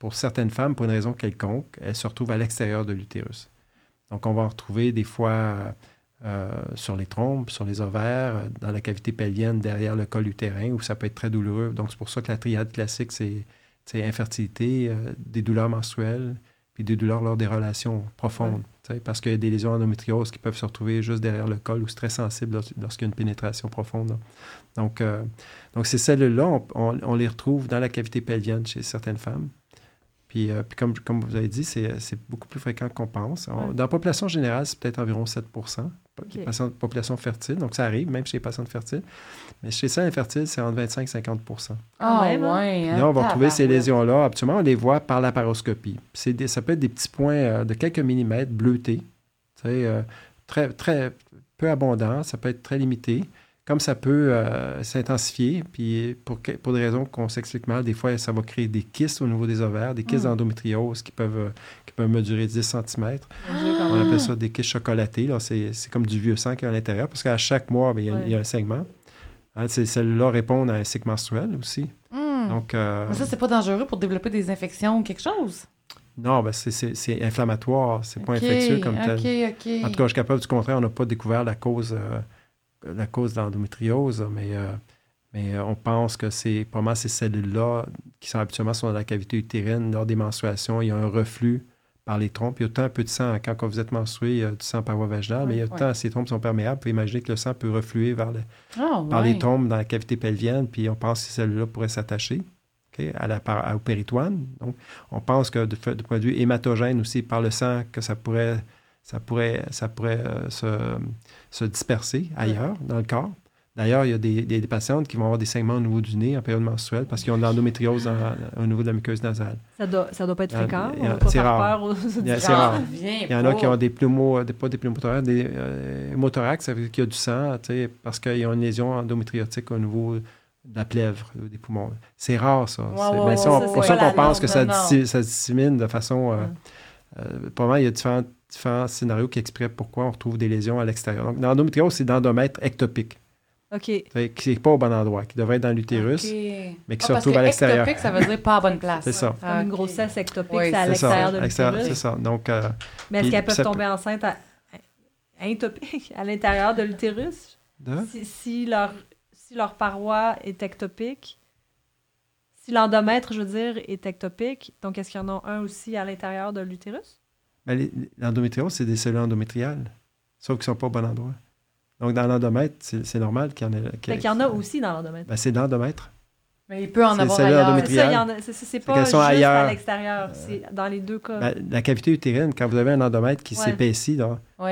Pour certaines femmes, pour une raison quelconque, elles se retrouvent à l'extérieur de l'utérus. Donc, on va en retrouver des fois euh, sur les trompes, sur les ovaires, dans la cavité pelvienne, derrière le col utérin, où ça peut être très douloureux. Donc, c'est pour ça que la triade classique, c'est infertilité, euh, des douleurs menstruelles, puis des douleurs lors des relations profondes. Parce qu'il y a des lésions endométrioses qui peuvent se retrouver juste derrière le col ou c'est très sensible lorsqu'il y a une pénétration profonde. Donc, euh, donc ces cellules-là, on, les retrouve dans la cavité pelvienne chez certaines femmes. Puis, euh, puis comme, comme vous avez dit, c'est beaucoup plus fréquent qu'on pense. Dans la population générale, c'est peut-être environ 7 okay. population fertile. Donc, ça arrive, même chez les patients fertiles. Mais chez les infertiles, c'est entre 25 et 50% Ah, ouais, hein? Là, on va trouver ces lésions-là. Absolument, on les voit par la paroscopie. ça peut être des petits points euh, de quelques millimètres bleutés. Euh, très, très peu abondants. Ça peut être très limité comme ça peut euh, s'intensifier, puis pour, pour des raisons qu'on s'explique mal, des fois, ça va créer des kystes au niveau des ovaires, des kystes hmm. d'endométriose qui peuvent, euh, qui peuvent mesurer 10 cm. On appelle ça des kystes chocolatés. C'est comme du vieux sang qui est à l'intérieur, parce qu'à chaque mois, ben, il y, a un segment. Hein, ces cellules-là répondent à un cycle menstruel aussi. Hmm. Donc, euh, Mais ça, c'est pas dangereux pour développer des infections ou quelque chose? Non, ben c'est inflammatoire, c'est pas infectieux comme tel. En tout cas, je suis capable du contraire, on n'a pas découvert la cause la cause de l'endométriose, mais, euh, mais euh, on pense que c'est probablement ces cellules-là qui sont habituellement dans la cavité utérine lors des menstruations. Il y a un reflux par les trompes. Il y a autant un peu de sang. Quand vous êtes menstrué, il y a du sang par voie vaginale, mais il y a autant ces trompes sont perméables. Vous pouvez imaginer que le sang peut refluer vers ah, par les trompes dans la cavité pelvienne, puis on pense que ces cellules-là pourraient s'attacher. à la, au péritoine. Donc, on pense que de, de point de vue hématogène aussi, par le sang, que ça pourrait ça pourrait, ça pourrait euh, se, disperser ailleurs dans le corps. D'ailleurs, il y a des, des, patientes qui vont avoir des saignements au niveau du nez en période menstruelle parce qu'ils ont de l'endométriose au niveau de la muqueuse nasale. Ça doit, ça doit pas être fréquent. C'est rare. C'est rare. Il y en a qui ont des pneumos, des, pas des pneumothorax, des euh, hémothorax, ça veut dire qu'il y a du sang, parce qu'ils ont une lésion endométriotique au niveau de la plèvre, des poumons. C'est rare, ça. c'est pour ça qu'on pense que ça, ça, dissémine de façon... Euh, euh, pour moi, il y a différentes différents scénarios qui expliquent pourquoi on retrouve des lésions à l'extérieur. Donc, l'endométriose, c'est l'endomètre ectopique. OK. Qui n'est pas au bon endroit, qui devrait être dans l'utérus, mais qui ah, se retrouve à l'extérieur. Ectopique, ça veut dire pas à bonne place. c'est ça. Comme une grossesse ectopique, c'est à l'extérieur de l'utérus. C'est ça. Donc, euh, mais est-ce qu'elles peuvent tomber enceinte à, à l'intérieur de l'utérus? Si, si, leur, si leur paroi est ectopique, si l'endomètre, je veux dire, est ectopique, donc est-ce qu'il y en a un aussi à l'intérieur de l'utérus? L'endométriose, c'est des cellules endométriales, sauf qu'ils ne sont pas au bon endroit. Donc, dans l'endomètre, c'est normal qu'il y en ait. Qu'il y en a aussi dans l'endomètre. Ben, c'est l'endomètre. Mais il peut en avoir ailleurs. C'est pas juste ailleurs. à l'extérieur, c'est dans les deux cas. Ben, la cavité utérine, quand vous avez un endomètre qui s'épaissit,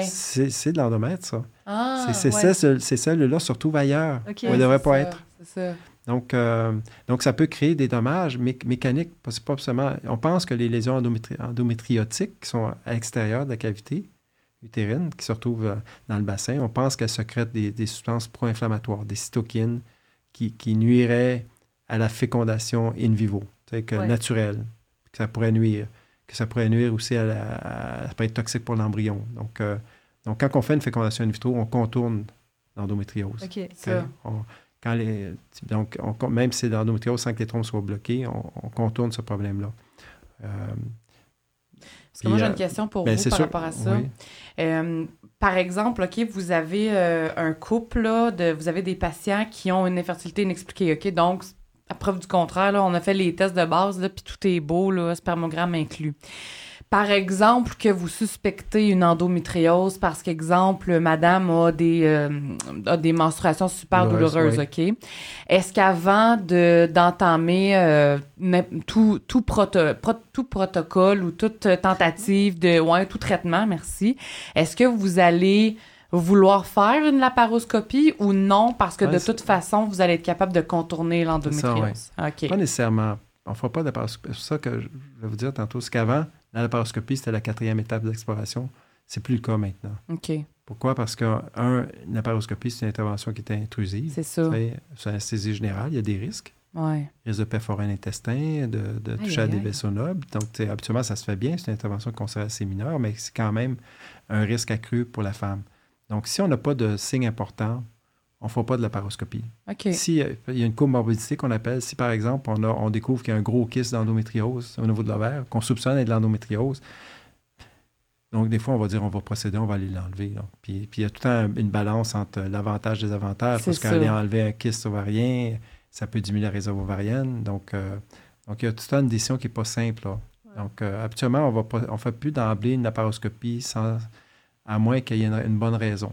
c'est de l'endomètre, ça. Ah, ces, cellules-là se retrouvent ailleurs. Okay. ne devraient pas être. Ça. Donc, euh, donc, ça peut créer des dommages mécaniques. Pas seulement, on pense que les lésions endométriotiques qui sont à l'extérieur de la cavité utérine, qui se retrouvent euh, dans le bassin, on pense qu'elles secrètent des, des substances pro-inflammatoires, des cytokines qui, qui, nuiraient à la fécondation in vivo, que naturelle, que ça pourrait nuire, que ça pourrait nuire aussi à la, ça pourrait être toxique pour l'embryon. Donc, euh, donc, quand on fait une fécondation in vitro, on contourne l'endométriose. OK, quand les, donc, même si l'endométriose sans que les trompes soient bloqués, on, contourne ce problème-là. Euh, Parce que moi, j'ai une euh, question pour ben, vous par rapport à ça. Euh, par exemple, OK, vous avez un couple, là, de, vous avez des patients qui ont une infertilité inexpliquée, OK? Donc, à preuve du contraire, là, on a fait les tests de base, puis tout est beau, là, spermogramme inclus. Par exemple, que vous suspectez une endométriose parce qu'exemple, madame a des, euh, a des menstruations super douloureuses, OK? Est-ce qu'avant de, d'entamer euh, tout, tout, tout protocole ou toute tentative de, ouais, tout traitement, merci, est-ce que vous allez vouloir faire une laparoscopie ou non? Parce que de toute façon, vous allez être capable de contourner l'endométriose? Pas nécessairement. On ne fera pas de laparoscopie. C'est ça que je vais vous dire tantôt. C'est qu'avant, la laparoscopie, c'était la quatrième étape d'exploration. C'est plus le cas maintenant. OK. Pourquoi? Parce que, un, une laparoscopie, c'est une intervention qui est intrusive. C'est ça. C'est anesthésie générale, il y a des risques. Oui. Risque de perforer l'intestin, de, de toucher à des vaisseaux nobles. Donc, habituellement, ça se fait bien. C'est une intervention qu'on sait assez mineure, mais c'est quand même un risque accru pour la femme. Donc, si on n'a pas de signes importants, on ne fait pas de laparoscopie. OK. Si euh, il y a une comorbidité qu'on appelle, si par exemple on, a, on découvre qu'il y a un gros kyste d'endométriose au niveau de l'ovaire, qu'on soupçonne être de l'endométriose, donc des fois on va dire on va procéder, on va aller l'enlever. Puis, puis il y a tout un, une balance entre l'avantage et les avantages, parce qu'aller enlever un kyste ovarien, ça peut diminuer la réserve ovarienne. Donc, euh, donc il y a toute une décision qui n'est pas simple. Donc euh, habituellement, on ne fait plus d'emblée une laparoscopie sans, à moins qu'il y ait une, bonne raison.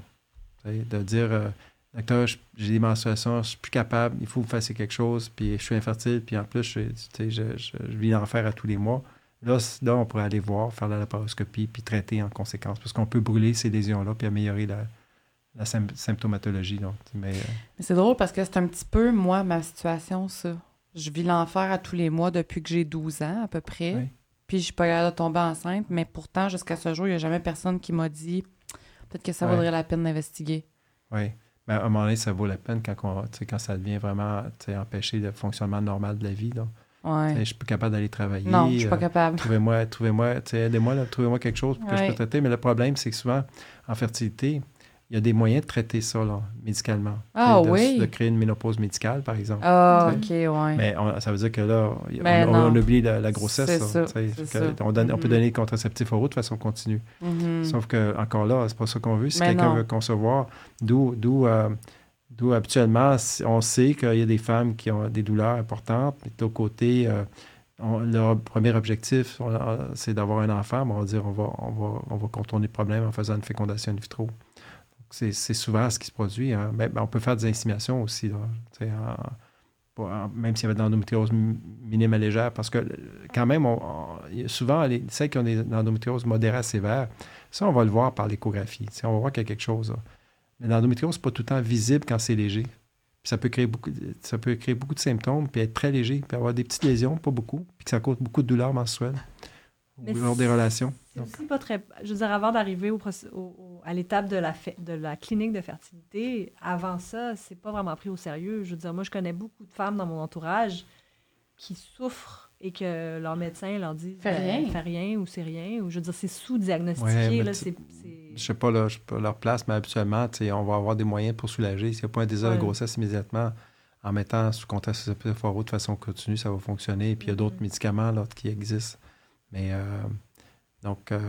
De dire Docteur, j'ai des menstruations, je suis plus capable, il faut que vous fassiez quelque chose, puis je suis infertile, puis en plus, je, je, je, vis l'enfer à tous les mois. Là, là, on pourrait aller voir, faire la laparoscopie, puis traiter en conséquence, parce qu'on peut brûler ces lésions-là, puis améliorer la, la symptomatologie. Donc. Euh, Mais, c'est drôle parce que c'est un petit peu, moi, ma situation, ça. Je vis l'enfer à tous les mois depuis que j'ai 12 ans, à peu près. Puis je suis pas capable de tomber enceinte, mais pourtant, jusqu'à ce jour, il n'y a jamais personne qui m'a dit peut-être que ça vaudrait la peine d'investiguer. Oui. Mais à un moment donné, ça vaut la peine quand, on, quand ça devient vraiment empêcher le fonctionnement normal de la vie. Ouais. Je suis pas capable d'aller travailler. Non, je suis pas euh, capable. trouvez-moi, trouvez-moi, aidez-moi, trouvez-moi quelque chose pour que je puisse traiter. Mais le problème, c'est que souvent, en fertilité, il y a des moyens de traiter ça, là, médicalement. Ah de, oui? De créer une ménopause médicale, par exemple. Ah, OK, oui. Mais ça veut dire que là, on, oublie la, grossesse. Ça, on, peut mm-hmm. donner des contraceptifs oraux de façon continue. Mm-hmm. Sauf que, encore là, c'est pas ça qu'on veut. Si quelqu'un veut concevoir, d'où euh, D'où habituellement, on sait qu'il y a des femmes qui ont des douleurs importantes, mais de côté, euh, leur premier objectif, c'est d'avoir un enfant. on va dire on va, on va, on va contourner le problème en faisant une fécondation in vitro. C'est souvent ce qui se produit. Hein. On peut faire des inséminations aussi, même s'il y avait de l'endométriose minime à légère, parce que quand même, souvent, les, celles qui ont des endométriose modérée à sévère, ça, on va le voir par l'échographie. On va voir qu'il y a quelque chose. Mais l'endométriose, n'est pas tout le temps visible quand c'est léger. ça peut créer beaucoup, ça peut créer beaucoup de symptômes, puis être très léger, puis avoir des petites lésions, pas beaucoup, puis que ça cause beaucoup de douleurs mensuelles lors des relations. C'est aussi pas très. Je veux dire, avant d'arriver au, à l'étape de la, de la clinique de fertilité, avant ça, c'est pas vraiment pris au sérieux. Je veux dire, moi, je connais beaucoup de femmes dans mon entourage qui souffrent et que leur médecin leur dit fais ben, rien, fais rien ou c'est rien ou je veux dire c'est sous-diagnostiqué je sais pas là je sais pas leur place mais habituellement on va avoir des moyens pour soulager s'il n'y a pas un désir de grossesse immédiatement en mettant sous contraceptif de façon continue ça va fonctionner puis il y a d'autres mm-hmm. médicaments là, qui existent mais euh, donc euh,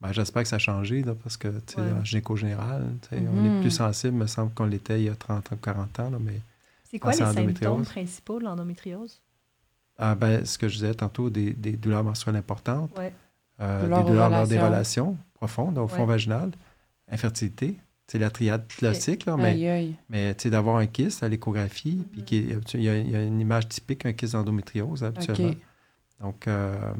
ben, j'espère que ça a changé là, parce que en gynéco général on est mm-hmm. plus sensible me semble qu'on l'était il y a 30 ou 40 ans là, mais c'est quoi les symptômes principaux de l'endométriose? Ah, ben, ce que je disais tantôt, des, des douleurs menstruelles importantes, euh, des douleurs lors des relations. profondes, au fond vaginal, infertilité, c'est la triade classique, là, mais, mais d'avoir un kyste à l'échographie, puis mm-hmm. il y, a, y, a une image typique, un kyste d'endométriose habituellement. Donc, euh,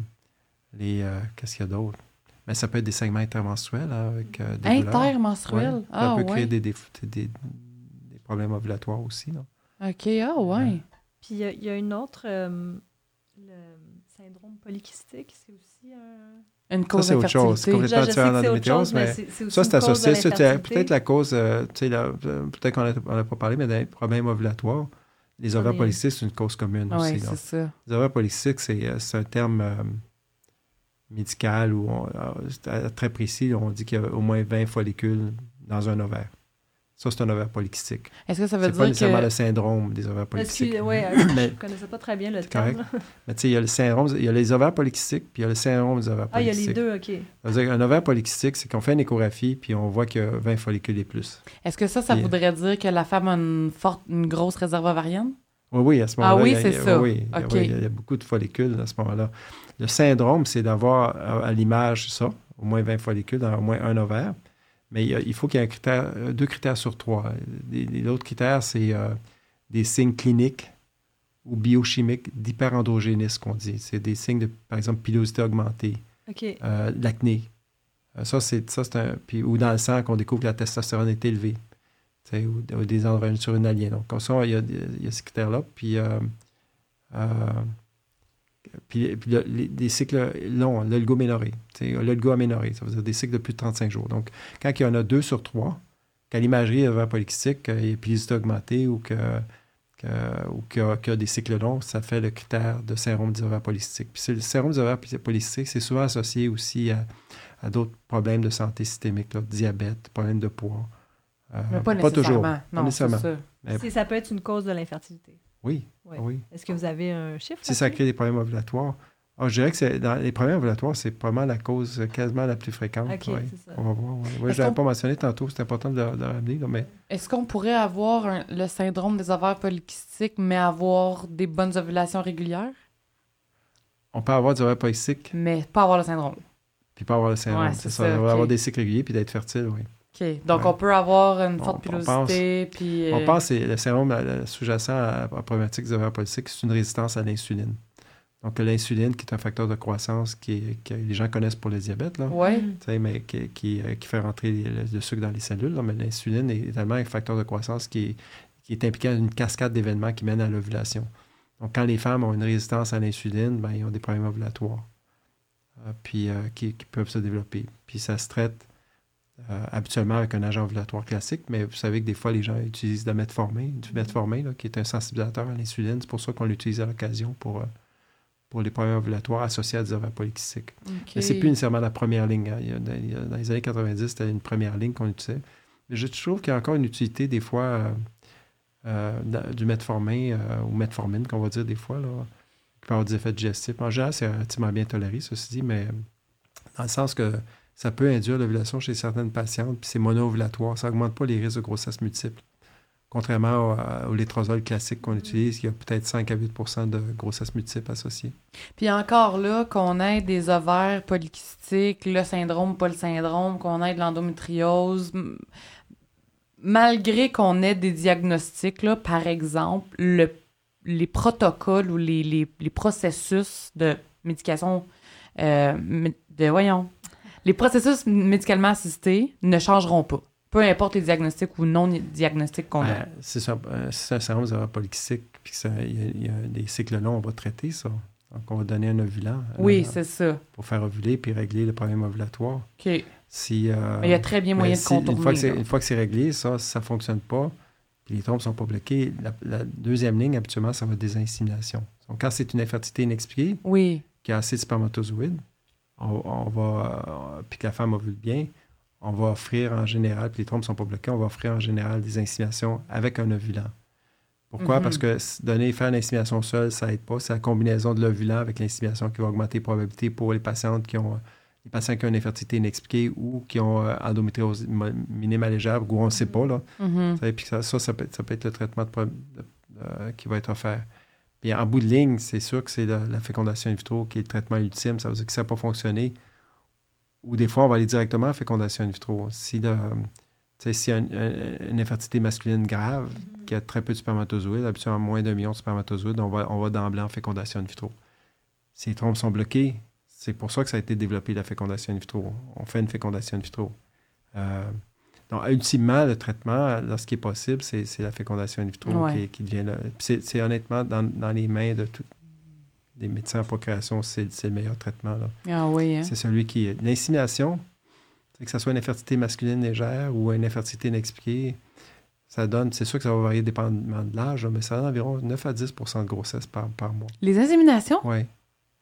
les euh, qu'est-ce qu'il y a d'autre? Mais ça peut être des segments intermenstruels hein, avec des Intermenstruels? Ah, ça peut créer des, des, des, problèmes ovulatoires aussi. Là. OK, ah ouais. Puis il y, a une autre, euh, le syndrome polykystique, c'est aussi un... Une cause Ça, c'est autre chose. C'est complètement différent d'endométriose, mais, mais ça, c'est associé. Peut-être la cause, euh, tu sais, euh, peut-être qu'on n'a pas parlé, mais des problèmes ovulatoires. Les ovaires polycystiques, c'est une cause commune aussi. C'est ça. Les ovaires polycystiques, c'est un terme médical ou très précis. On dit qu'il y a au moins 20 follicules dans un ovaire. Ça, c'est un ovaire polykystique. Est-ce que ça veut dire pas nécessairement le syndrome des ovaires polykystiques. Oui, je ne connaissais pas très bien le terme. Mais tu sais, il y a le syndrome, il y a les ovaires polykystiques, puis il y a le syndrome des ovaires polykystiques. Ah, il y a les deux, OK. Ça veut dire un ovaire polykystique, c'est qu'on fait une échographie, puis on voit qu'il y a 20 follicules et plus. Est-ce que ça, ça voudrait dire que la femme a une, forte, une grosse réserve ovarienne? Oui, oui, à ce moment-là. Ah oui, c'est ça. Oui, il y a beaucoup de follicules à ce moment-là. Le syndrome, c'est d'avoir à l'image ça, au moins 20 follicules dans au moins un ovaire. Mais il faut qu'il y ait un critère, euh, deux critères sur trois. L'autre critère, c'est euh, des signes cliniques ou biochimiques d'hyperandrogénisme, qu'on dit. C'est des signes de, par exemple, pilosité augmentée, euh, l'acné. ça, c'est un. Puis, ou dans le sang, qu'on découvre que la testostérone est élevée. Ou, ou, des endroits surrénaliens. Donc, comme ça, il y a, il y a ces critères-là. Puis, puis, des cycles longs, l'olgoménorrhée, l'olgoaménorrhée, ça veut dire des cycles de plus de 35 jours. Donc, quand il y en a deux sur trois, qu'à l'imagerie ovaire polycystique, il y a pilosité augmentée ou que, ou qu'il y, a des cycles longs, ça fait le critère de syndrome des ovaires polycystiques. Puis le syndrome des ovaires polycystiques, c'est souvent associé aussi à, d'autres problèmes de santé systémique, diabète, problèmes de poids. Euh, Mais pas, toujours. Non, Ça. ça peut être une cause de l'infertilité. Oui. oui. Est-ce que vous avez un chiffre? Si ça crée des problèmes ovulatoires. Ah, je dirais que dans les problèmes ovulatoires, c'est probablement la cause quasiment la plus fréquente. OK, c'est ça. On va voir. je ne l'avais pas mentionné tantôt, c'est important de le ramener. Mais... Est-ce qu'on pourrait avoir le syndrome des ovaires polykystiques, mais avoir des bonnes ovulations régulières? On peut avoir des ovaires polykystiques. Mais pas avoir le syndrome. Puis pas avoir le syndrome, c'est ça. On va avoir des cycles réguliers puis d'être fertile, oui. OK. Donc, on peut avoir une forte pilosité. On puis, on pense que le syndrome sous-jacent à la problématique des ovaires polycystiques, c'est une résistance à l'insuline. Donc, l'insuline, qui est un facteur de croissance qui que les gens connaissent pour le diabète, là, mais qui, qui, fait rentrer le, sucre dans les cellules. mais l'insuline est également un facteur de croissance qui qui est impliqué dans une cascade d'événements qui mènent à l'ovulation. Donc, quand les femmes ont une résistance à l'insuline, ben, ils ont des problèmes ovulatoires euh, puis, euh, qui, peuvent se développer. Puis ça se traite euh, habituellement avec un agent ovulatoire classique, mais vous savez que des fois, les gens utilisent de la metformine, du metformine, là, qui est un sensibilisateur à l'insuline. C'est pour ça qu'on l'utilise à l'occasion pour, pour les problèmes ovulatoires associés à des ovaires polykystiques. Mais c'est plus nécessairement la première ligne. Hein. dans, les années 90, c'était une première ligne qu'on utilisait. Mais je trouve qu'il y a encore une utilité des fois euh, du metformin euh, ou metformine, qu'on va dire des fois, là, qui peut avoir des effets digestifs. En général, c'est relativement bien toléré, ceci dit, mais dans le sens que ça peut induire l'ovulation chez certaines patientes, puis c'est mono-ovulatoire. Ça n'augmente pas les risques de grossesse multiple. Contrairement au, au classique qu'on utilise, qui a peut-être 5 à 8% de grossesse multiple associée. Puis encore là, qu'on ait des ovaires polykystiques, le syndrome, pas le syndrome, qu'on ait de l'endométriose, malgré qu'on ait des diagnostics, là, par exemple, le, les protocoles ou les, les, les processus de médication, euh, de, voyons, les processus médicalement assistés ne changeront pas. Peu importe les diagnostics ou non-diagnostics qu'on a. Euh, c'est ça, euh, c'est un syndrome polykystique, puis il y, a des cycles longs, on va traiter ça. Donc, on va donner un ovulant. Oui, c'est ça. Pour faire ovuler puis régler le problème ovulatoire. OK. Si, euh, Mais il y a très bien moyen de contourner. Une fois, que c'est réglé, ça, si ça ne fonctionne pas, puis les trompes ne sont pas bloquées, la, deuxième ligne, habituellement, ça va être des inséminations. Donc, quand c'est une infertilité inexpliquée, oui. qui a assez de spermatozoïdes, on, va, euh, puis que la femme ovule bien, on va offrir en général, puis les trompes ne sont pas bloquées, on va offrir en général des inséminations avec un ovulant. Pourquoi? Mhm. Parce que donner, faire l'insémination seule, ça n'aide pas. C'est la combinaison de l'ovulant avec l'insémination qui va augmenter les probabilités pour les patientes qui ont les patients qui ont une infertilité inexpliquée ou qui ont euh, endométriose minimale légère ou on ne sait pas. Là. Mm-hmm. Puis ça, ça, peut, être le traitement qui va être offert. Puis en bout de ligne, c'est sûr que c'est la, fécondation in vitro qui est le traitement ultime. Ça veut dire que ça n'a pas fonctionné. Ou des fois, on va aller directement à fécondation in vitro. Si le, s'il y a une, infertilité masculine grave, mm-hmm. qui a très peu de spermatozoïdes, habituellement moins d'un million de spermatozoïdes, on va, on va d'emblée en fécondation in vitro. Si les trompes sont bloquées, c'est pour ça que ça a été développé, la fécondation in vitro. On fait une fécondation in vitro. Euh, donc, ultimement, le traitement, lorsqu'il est possible, c'est la fécondation in vitro qui, qui, devient... C'est honnêtement dans, les mains de tous les médecins en procréation, c'est le meilleur traitement. Là. Ah oui. Hein? C'est celui qui... L'insémination, que ce soit une infertilité masculine légère ou une infertilité inexpliquée, ça donne, c'est sûr que ça va varier dépendamment de l'âge, mais ça donne environ 9 à 10% de grossesse par, par mois. Les inséminations? Oui.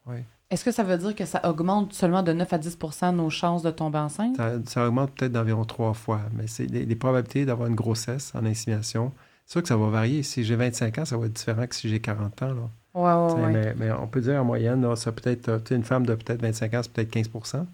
Oui. Est-ce que ça veut dire que ça augmente seulement de 9 à 10% nos chances de tomber enceinte? Ça, augmente peut-être d'environ trois fois, mais c'est les, probabilités d'avoir une grossesse en insémination. C'est sûr que ça va varier. Si j'ai 25 ans, ça va être différent que si j'ai 40 ans. Là. Ouais, ouais, ouais. Mais, on peut dire en moyenne, là, ça peut être une femme de peut-être 25 ans, c'est peut-être 15%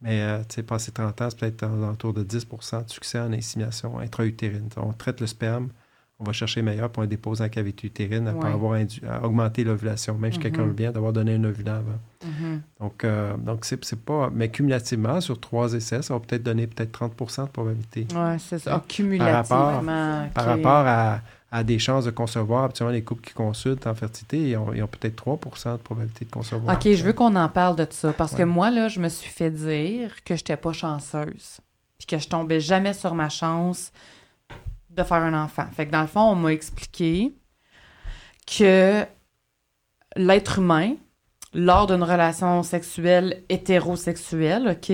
mais euh, tu sais, passé 30 ans, c'est peut-être autour de 10% de succès en insémination intra-utérine. On traite le sperme, on va chercher meilleur pour un dépose en cavité utérine pour avoir augmenté l'ovulation. Même si quelqu'un mm-hmm. veut bien d'avoir donné un ovulant avant. Mm-hmm. Donc, euh, donc c'est pas. Mais cumulativement, sur trois essais, ça va peut-être donner peut-être 30% de probabilité. Oui, c'est ça. cumulativement. Par rapport, à, à, des chances de concevoir, habituellement, les couples qui consultent en fertilité, ils ont, peut-être 3% de probabilité de concevoir. OK, je veux qu'on en parle de ça. Parce que moi, là, je me suis fait dire que je n'étais pas chanceuse. Puis que je tombais jamais sur ma chance de faire un enfant. Fait que dans le fond, on m'a expliqué que l'être humain, lors d'une relation sexuelle hétérosexuelle, OK,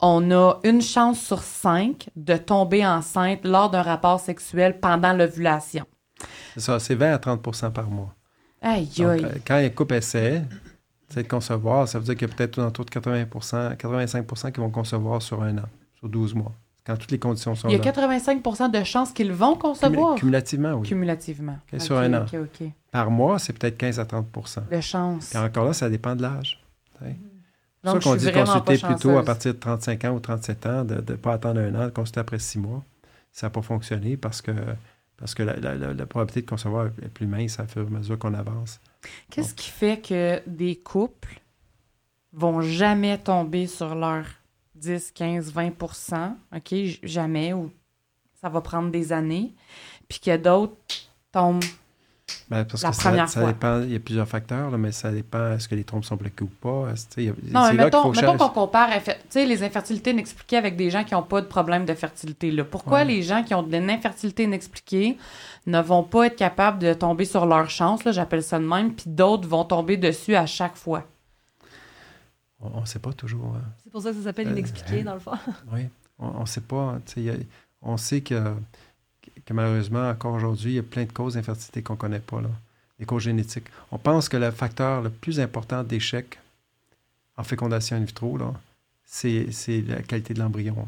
on a une chance sur cinq de tomber enceinte lors d'un rapport sexuel pendant l'ovulation. C'est ça, c'est 20 à 30% par mois. Aïe, aïe. Euh, quand un couple essaie de concevoir, ça veut dire qu'il y a peut-être autour de 80% 85% qui vont concevoir sur un an, sur 12 mois quand toutes les conditions sont là. Il y a 85% de chances qu'ils vont concevoir. cumulativement, oui. Cumulativement. sur un an. Par mois, c'est peut-être 15 à 30% de chance. Et encore là, ça dépend de l'âge. C'est ça qu'on dit consulter plutôt à partir de 35 ans ou 37 ans, de ne pas attendre un an, de consulter après six mois. Ça n'a pas fonctionné parce que, parce que la, la, probabilité de concevoir est plus mince à mesure qu'on avance. Qu'est-ce qui fait que des couples vont jamais tomber sur leur 10, 15, 20% OK, jamais, ou ça va prendre des années. Puis a d'autres tombent Ben, parce que ça, ça dépend, il y a plusieurs facteurs, mais ça dépend est-ce que les trompes sont bloquées ou pas. non, mais mettons, qu'on compare les infertilités inexpliquées avec des gens qui n'ont pas de problème de fertilité. Là. Pourquoi les gens qui ont de l'infertilité inexpliquée ne vont pas être capables de tomber sur leur chance, j'appelle ça de même, puis d'autres vont tomber dessus à chaque fois? On ne sait pas toujours. Hein. C'est pour ça que ça s'appelle euh, inexpliqué, dans le fond. oui, on ne sait pas. on sait que que malheureusement, encore aujourd'hui, il y a plein de causes d'infertilité qu'on ne connaît pas, là, les causes génétiques. On pense que le facteur le plus important d'échec en fécondation in vitro, c'est, la qualité de l'embryon.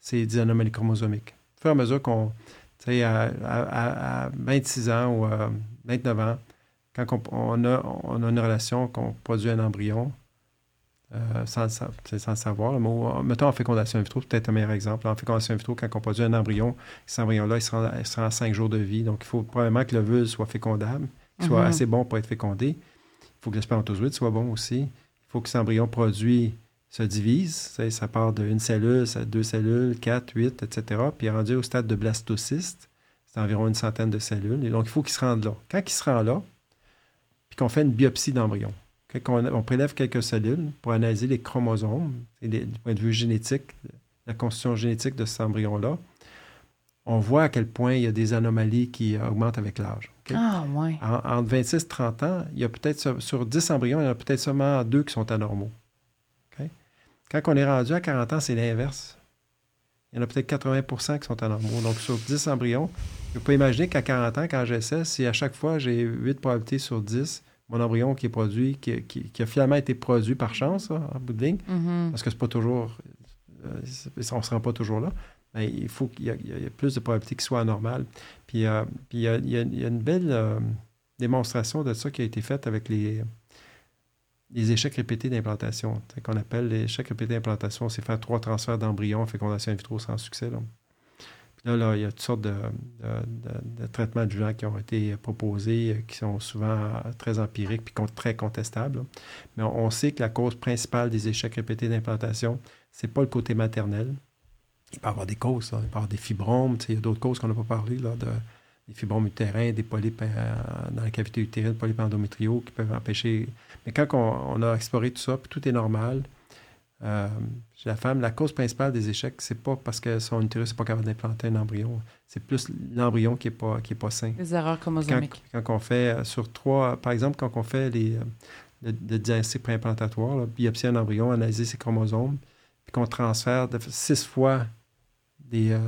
C'est des anomalies chromosomiques. Au fur et à mesure qu'on, tu sais, à, 26 ans ou à 29 ans, quand on, a, on a une relation, qu'on produit un embryon, euh, sans, sans, sans, savoir. Le mettons en fécondation in vitro, peut-être un meilleur exemple. En fécondation in vitro, quand on produit un embryon, cet embryon-là, il sera, il à 5 jours de vie. Donc, il faut probablement que le l'ovule soit fécondable, qu'il soit mhm. assez bon pour être fécondé. Il faut que le soit bon aussi. Il faut que cet embryon produit se divise. Ça part d'une cellule, deux cellules, quatre, huit, etc. Puis rendu au stade de blastocyste, c'est environ une centaine de cellules. Et donc, il faut qu'il se rende là. Quand il se rend là, puis qu'on fait une biopsie d'embryon, on, prélève quelques cellules pour analyser les chromosomes, et du point de vue génétique, la constitution génétique de cet embryon-là, on voit à quel point il y a des anomalies qui augmentent avec l'âge. Ah, ouais. entre 26 et 30 ans, il y a peut-être sur 10 embryons, il y en a peut-être seulement deux qui sont anormaux. Quand on est rendu à 40 ans, c'est l'inverse. Il y en a peut-être 80% qui sont anormaux. Donc, sur 10 embryons, je peux imaginer qu'à 40 ans, quand j'essaie, si à chaque fois j'ai 8 probabilités sur 10 mon embryon qui est produit, qui, a finalement été produit par chance, en bout de ligne, mm-hmm. parce que c'est pas toujours, euh, on ne se rend pas toujours là, mais il faut qu'il y, ait plus de probabilité qu'il soit anormal. Puis, euh, puis il, y a, une belle euh, démonstration de ça qui a été faite avec les, les échecs répétés d'implantation, qu'on appelle les échecs répétés d'implantation, c'est faire trois transferts d'embryons en fécondation in vitro sans succès. Là. Là, il y a toutes sortes de, traitements de gens qui ont été proposés, euh, qui sont souvent euh, très empiriques puis très contestables. Mais on, sait que la cause principale des échecs répétés d'implantation, c'est pas le côté maternel. Il peut y avoir des causes, il peut y avoir des fibromes, il y a d'autres causes qu'on n'a pas parlé, là, de, des fibromes utérins, des polypes euh, dans la cavité utérine, polypes endométriaux qui peuvent empêcher. Mais quand on, a exploré tout ça, puis tout est normal, euh, chez la femme, la cause principale des échecs, c'est pas parce que son utérus n'est pas capable d'implanter un embryon. C'est plus l'embryon qui n'est pas, qui est pas sain. Les erreurs chromosomiques. Quand, quand, on fait euh, sur trois, par exemple, quand on fait les, euh, le, le diagnostic préimplantatoire, biopsie un embryon, analyser ses chromosomes, puis qu'on transfère de, six fois des,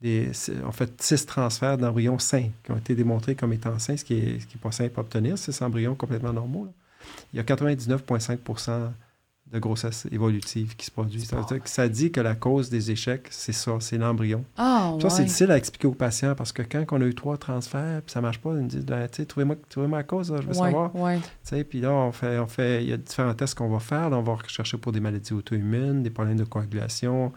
des, on fait six transferts d'embryons sains qui ont été démontrés comme étant sains, ce qui n'est pas simple à obtenir, ces embryons complètement normaux. Il y a 99,5 de grossesse évolutive qui se produit. Ça, ça, dit que la cause des échecs, c'est ça, c'est l'embryon. Ah, ça, c'est difficile à expliquer aux patients parce que quand on a eu trois transferts, puis ça ne marche pas, ils me disent, ben, trouvez-moi trouvez la cause, je veux savoir. Puis là, on fait, on fait, il y a différents tests qu'on va faire. on va rechercher pour des maladies auto-immunes, des problèmes de coagulation.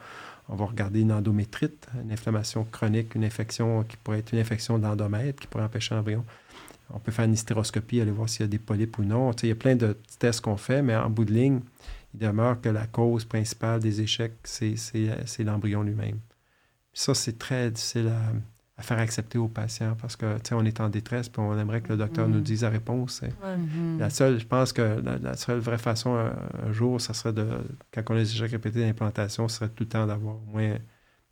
On va regarder une endométrite, une inflammation chronique, une infection qui pourrait être une infection d'endomètre qui pourrait empêcher l'embryon. On peut faire une hystéroscopie, aller voir s'il y a des polypes ou non. il y a plein de tests qu'on fait, mais en bout de ligne, il demeure que la cause principale des échecs, c'est l'embryon lui-même. Ça, c'est très difficile à, faire accepter aux patients parce que, tu sais, on est en détresse puis on aimerait que le docteur nous mm. dise la réponse. Mm-hmm. La seule, je pense que la, seule vraie façon un, jour, ça serait de, quand on a des échecs répétés d'implantation, ce serait tout le temps d'avoir au moins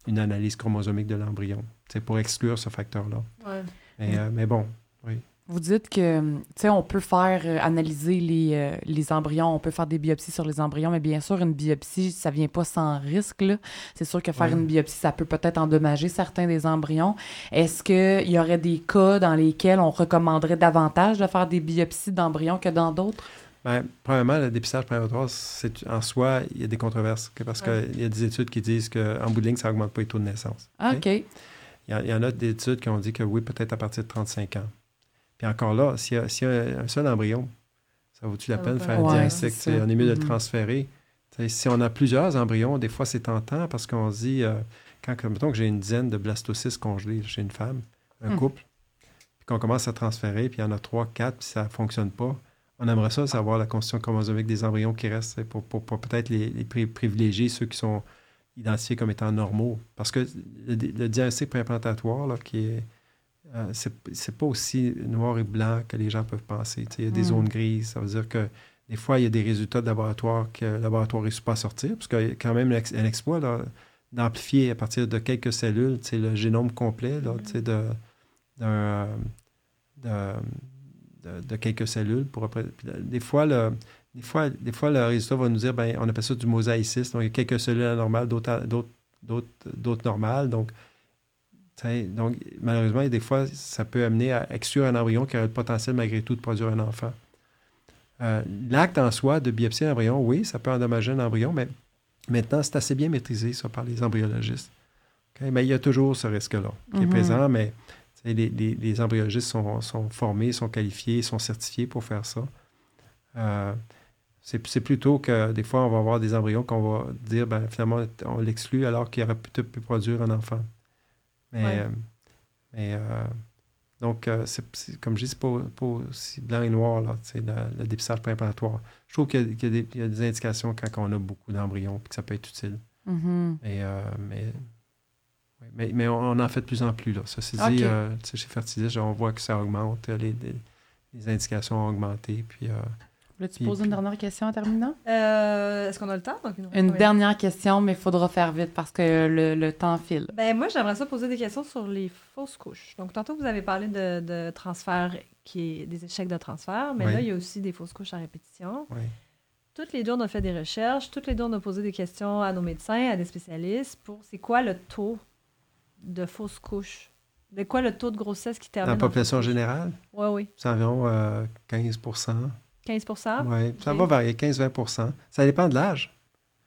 une analyse chromosomique de l'embryon, c'est pour exclure ce facteur-là. Mais, euh, mais bon, oui. Vous dites que, tu sais, on peut faire euh, analyser les, euh, les, embryons, on peut faire des biopsies sur les embryons, mais bien sûr, une biopsie, ça vient pas sans risque. C'est sûr que faire une biopsie, ça peut peut-être endommager certains des embryons. Est-ce qu'il y aurait des cas dans lesquels on recommanderait davantage de faire des biopsies d'embryons que dans d'autres? Bien, premièrement, le dépistage prénatal, c'est en soi, il y a des controverses parce qu'il y a des études qui disent qu'en bout de ligne, ça n'augmente pas les taux de naissance. OK? Il y, en a des études qui ont dit que oui, peut-être à partir de 35 ans. Puis encore là, s'il y, a un seul embryon, ça vaut-tu la peine de faire un diagnostic? On est mieux de le transférer. si on a plusieurs embryons, des fois, c'est tentant parce qu'on se dit, euh, quand, mettons que j'ai une dizaine de blastocystes congelés chez une femme, un mm. couple, puis qu'on commence à transférer, puis il y en a trois, quatre, puis ça ne fonctionne pas, on aimerait ça, savoir la constitution chromosomique des embryons qui restent pour, pour, peut-être les, privilégier, ceux qui sont identifiés comme étant normaux. Parce que le, le diagnostic préimplantatoire, qui est euh, c'est pas aussi noir et blanc que les gens peuvent penser. Il y a des mm. zones grises. Ça veut dire que des fois, il y a des résultats de laboratoire que le laboratoire ne réussit pas à sortir, parce qu'il y a quand même un exploit d'amplifier à partir de quelques cellules le génome complet là, mm. de, de, de, quelques cellules. Pour, des, fois, le, des, fois, des fois, le résultat va nous dire ben, on appelle ça du mosaïcisme. Donc, il y a quelques cellules anormales, d'autres normales. Donc, donc, malheureusement, des fois, ça peut amener à exclure un embryon qui aurait le potentiel, malgré tout, de produire un enfant. Euh, l'acte en soi de biopsie un embryon, oui, ça peut endommager un embryon, mais maintenant, c'est assez bien maîtrisé, ça, par les embryologistes. Mais il y a toujours ce risque-là qui est mm-hmm. présent, mais les, embryologistes sont, formés, sont qualifiés, sont certifiés pour faire ça. Euh, c'est plutôt que des fois, on va avoir des embryons qu'on va dire, ben, finalement, on l'exclut alors qu'il aurait peut-être pu produire un enfant. Mais, euh, mais euh, donc, euh, c'est, comme je dis, c'est pas, pas aussi blanc et noir, là, le, le dépistage préimplantatoire. Je trouve qu'il y, a, des, indications quand on a beaucoup d'embryons et que ça peut être utile. Mm-hmm. mais, mais, mais, on, en fait de plus en plus. Là. Ceci dit, chez Fertilis, on voit que ça augmente, les, les, indications ont augmenté. Puis, tu poses une dernière question en terminant? Euh, est-ce qu'on a le temps? une dernière question, mais il faudra faire vite parce que le, temps file. Ben, moi, j'aimerais ça poser des questions sur les fausses couches. Donc, tantôt, vous avez parlé de, transfert, qui est des échecs de transfert, mais là, il y a aussi des fausses couches à répétition. Oui. Toutes les deux, on a fait des recherches. Toutes les deux, on a posé des questions à nos médecins, à des spécialistes pour c'est quoi le taux de fausses couches? De quoi le taux de grossesse qui termine? Dans la population générale? Oui, oui. C'est environ 15 euh, 15 Oui, ça va varier, 15-20% Ça dépend de l'âge.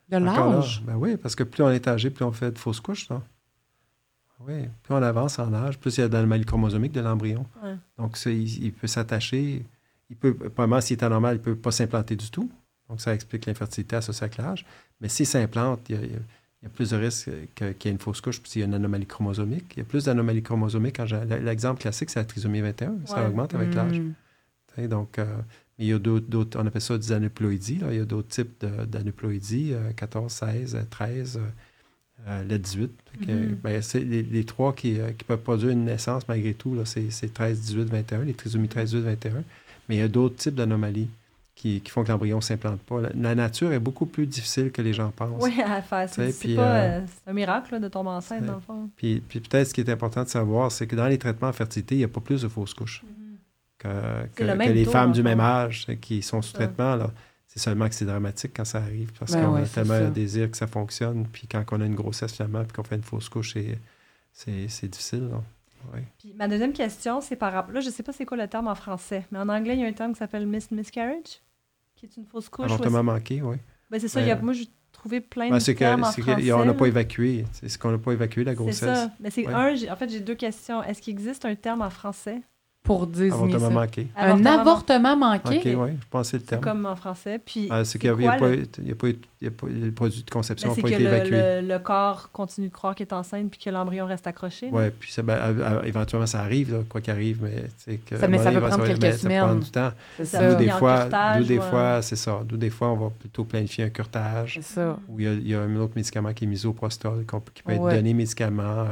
De l'âge? Ben oui, parce que plus on est âgé, plus on fait de fausses couches. Ça. Oui, plus on avance en âge, plus il y a d'anomalie chromosomique de l'embryon. Donc, il, peut s'attacher. Il peut, probablement, s'il est anormal, il ne peut pas s'implanter du tout. Donc, ça explique l'infertilité associée avec l'âge. Mais s'il s'implante, il, y a, plus de risques qu'il y ait une fausse couche s'il y a une anomalie chromosomique. Il y a plus d'anomalies chromosomiques. L'exemple classique, c'est la trisomie 21. Ça augmente avec l'âge. Hmm. Donc, euh, il y a d'autres, on appelle ça des aneuploïdies. Là. Il y a d'autres types d'aneuploïdies, 14, 16, 13, le 18. ben, c'est les, trois qui, euh, qui, peuvent produire une naissance malgré tout, c'est 13, 18, 21, les trisomies 13, 18, 21. Mais il y a d'autres types d'anomalies qui, qui, font que l'embryon ne s'implante pas. La, nature est beaucoup plus difficile que les gens pensent. Oui, à faire. C'est, pas, euh, euh, un miracle de tomber enceinte, dans le fond. Puis, puis peut-être ce qui est important de savoir, c'est que dans les traitements en fertilité, il n'y a pas plus de fausses couches. Mm-hmm que, les femmes du même âge qui sont sous traitement. Là, c'est seulement que c'est dramatique quand ça arrive parce ben qu'on a tellement un désir que ça fonctionne. Puis quand on a une grossesse finalement, puis qu'on fait une fausse couche, c'est difficile. Puis ma deuxième question, c'est par rapport. Là, je ne sais pas c'est quoi le terme en français, mais en anglais, il y a un terme qui s'appelle miscarriage, qui est une fausse couche. Avortement manqué, oui. Ben, c'est ça. Il y a, moi, j'ai trouvé plein ben, de termes en français. On n'a pas évacué. C'est ce qu'on n'a pas évacué, la grossesse. C'est ça. Mais c'est un. En fait, j'ai deux questions. Est-ce qu'il existe un terme en français? Pour désigner avortement manqué. Un avortement manqué? OK, oui, je pensais le terme. comme en français. Puis ah, c'est qu'il n'y a, a, pas eu le produit de conception n'a ben, pas été évacué. Le, le, corps continue de croire qu'il est enceinte puis que l'embryon reste accroché. Oui, puis ça, ben, éventuellement, ça arrive, quoi qu'il arrive, mais c'est que... Ça, mais ça peut prendre quelques semaines. Ça prend du temps. D'où des fois, d'où des fois, c'est ça. D'où des fois, on va plutôt planifier un curtage. C'est ça. Où il y, a, un autre médicament qui est misoprostol, qui peut être donné médicament...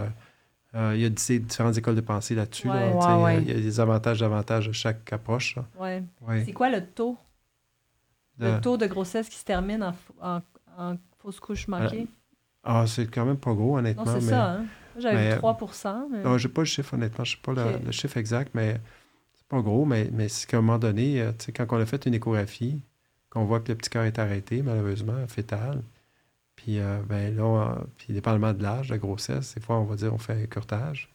Euh, euh, il y a différentes écoles de pensée là-dessus. Il y a des avantages et avantages de chaque approche. C'est quoi le taux? Le taux de grossesse qui se termine en, en, fausse couche manquée? Euh, ah, c'est quand même pas gros, honnêtement. c'est ça. Hein? J'avais 3 mais... Non, j'ai pas le chiffre, honnêtement. Je sais pas le, chiffre exact, mais c'est pas gros. Mais, mais c'est qu'à un moment donné, euh, quand on a fait une échographie, qu'on voit que le petit cœur est arrêté, malheureusement, fœtal, puis, euh, ben là, puis dépendamment de l'âge, de la grossesse, des fois, on va dire on fait un curtage.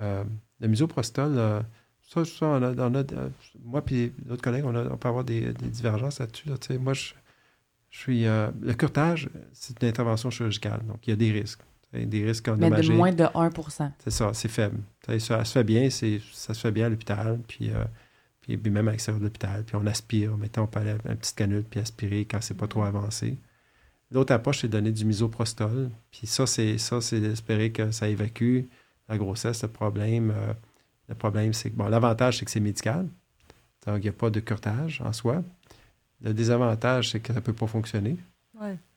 Euh, le misoprostol, ça, ça, on a, euh, moi puis d'autres collègues, on, peut avoir des, divergences là-dessus. moi, je, suis. le curtage, c'est une intervention chirurgicale, donc il y a des risques. Des risques. Mais de moins de 1 C'est ça, c'est faible. Ça, ça, se fait bien, ça se fait bien à l'hôpital, puis, puis, même à l'extérieur de l'hôpital, puis on aspire. Mettons, on peut aller une petite canule puis aspirer quand c'est pas trop avancé. L'autre approche, c'est de donner du misoprostol. Puis ça, c'est ça, c'est d'espérer que ça évacue la grossesse. Le problème, euh, le problème, c'est que bon, l'avantage, c'est que c'est médical. Donc, il n'y a pas de curtage en soi. Le désavantage, c'est que ça ne peut pas fonctionner.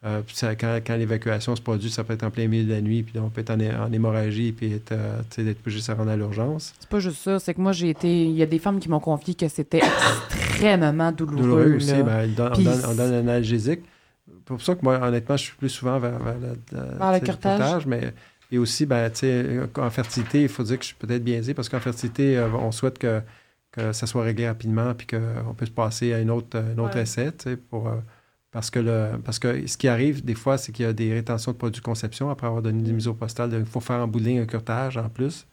Euh, quand, l'évacuation se produit, ça peut être en plein milieu de la nuit, puis on peut être en, hémorragie, puis être, euh, être obligé de se rendre à l'urgence. C'est pas juste ça, c'est que moi, j'ai été. Il y a des femmes qui m'ont confié que c'était extrêmement douloureux. Douloureux aussi, ben, on, donne, un analgésique. C'est pour ça que moi, honnêtement, je suis plus souvent vers, le curtage. mais et aussi, ben, en fertilité, il faut dire que je suis peut-être biaisé parce qu'en fertilité, euh, on souhaite que, que ça soit réglé rapidement puis qu'on puisse passer à une autre, un autre essai pour, parce que, le, parce que ce qui arrive des fois, c'est qu'il y a des rétentions de produits de conception après avoir donné des mises au postal. Il faut faire en bouling un curtage en plus.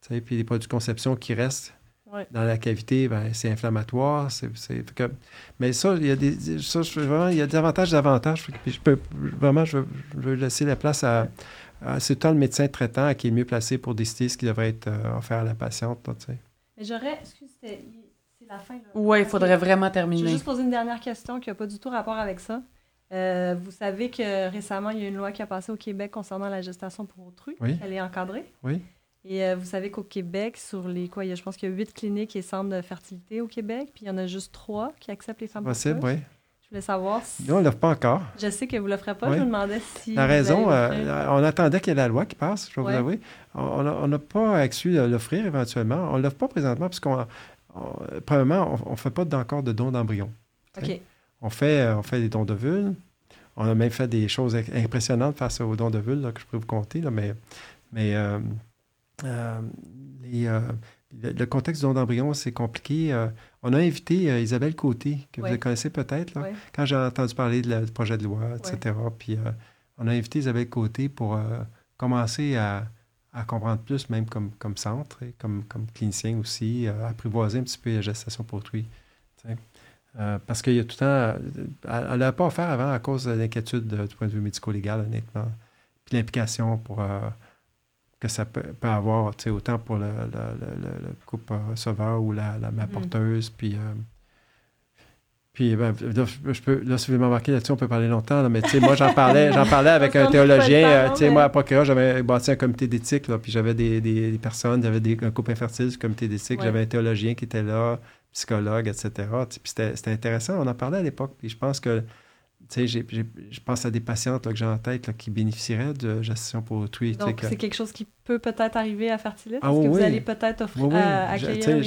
Puis les produits de conception qui restent dans la cavité, ben, c'est inflammatoire. C'est, que, mais ça, il y a des, ça, vraiment, il y a des avantages et des avantages. je peux, vraiment, je veux, laisser la place à, c'est tout le médecin traitant qui est mieux placé pour décider ce qui devrait être euh, offert à la patiente. mais j'aurais, excuse, oui, il faudrait vraiment terminer. Je vais juste poser une dernière question qui n'a pas du tout rapport avec ça. Euh, vous savez que récemment, il y a une loi qui a passé au Québec concernant la gestation pour autrui. Oui. Elle est encadrée. Oui. Et euh, vous savez qu'au Québec, sur les quoi, il y a, je pense qu'il y a huit cliniques et centres de fertilité au Québec, puis il y en a juste trois qui acceptent les femmes Possible, oui. Je voulais savoir si... Nous, on ne l'offre pas encore. Je sais que vous ne l'offrez pas. Je me demandais si... La raison, euh, on attendait qu'il y ait la loi qui passe, je vais vous avouer. On n'a pas exclu l'offrir éventuellement. On ne l'offre pas présentement parce qu'on premièrement, on ne fait pas encore de dons d'embryons. On, fait, euh, on fait des dons de vulve. On a même fait des choses impressionnantes face aux dons de vulve que je pourrais vous compter, mais, mais euh, euh, le, contexte du don d'embryon, c'est compliqué. on a invité Isabelle Côté, que vous connaissez peut-être, quand j'ai entendu parler de du projet de loi, etc. Puis on a invité Isabelle Côté pour commencer à, à comprendre plus, même comme, comme centre et comme, comme clinicien aussi, euh, apprivoiser un petit peu la gestation pour autrui. Euh, parce qu'il y a tout le temps. Euh, elle n'a pas offert avant à cause de l'inquiétude du point de vue médico-légal, honnêtement. Puis l'implication pour que ça peut, avoir, autant pour le, le, le, couple sauveur ou la, la, mm-hmm. porteuse, puis puis, ben, là, je peux, là, si vous m'embarquez là-dessus, on peut parler longtemps, mais tu sais, moi, j'en parlais, j'en parlais avec un théologien. Euh, tu sais, moi, à procureur, j'avais bâti un comité d'éthique, là, puis j'avais des, des, personnes, j'avais des, un couple infertile du comité d'éthique, j'avais un théologien qui était là, psychologue, etc. Puis c'était intéressant, on en parlait à l'époque, puis je pense que je pense à des patientes que j'ai en tête qui bénéficieraient de gestion pour autrui. Donc, c'est quelque chose qui peut peut-être arriver à Fertilis? Ah, Est-ce que vous allez peut-être offrir oui, à, accueillir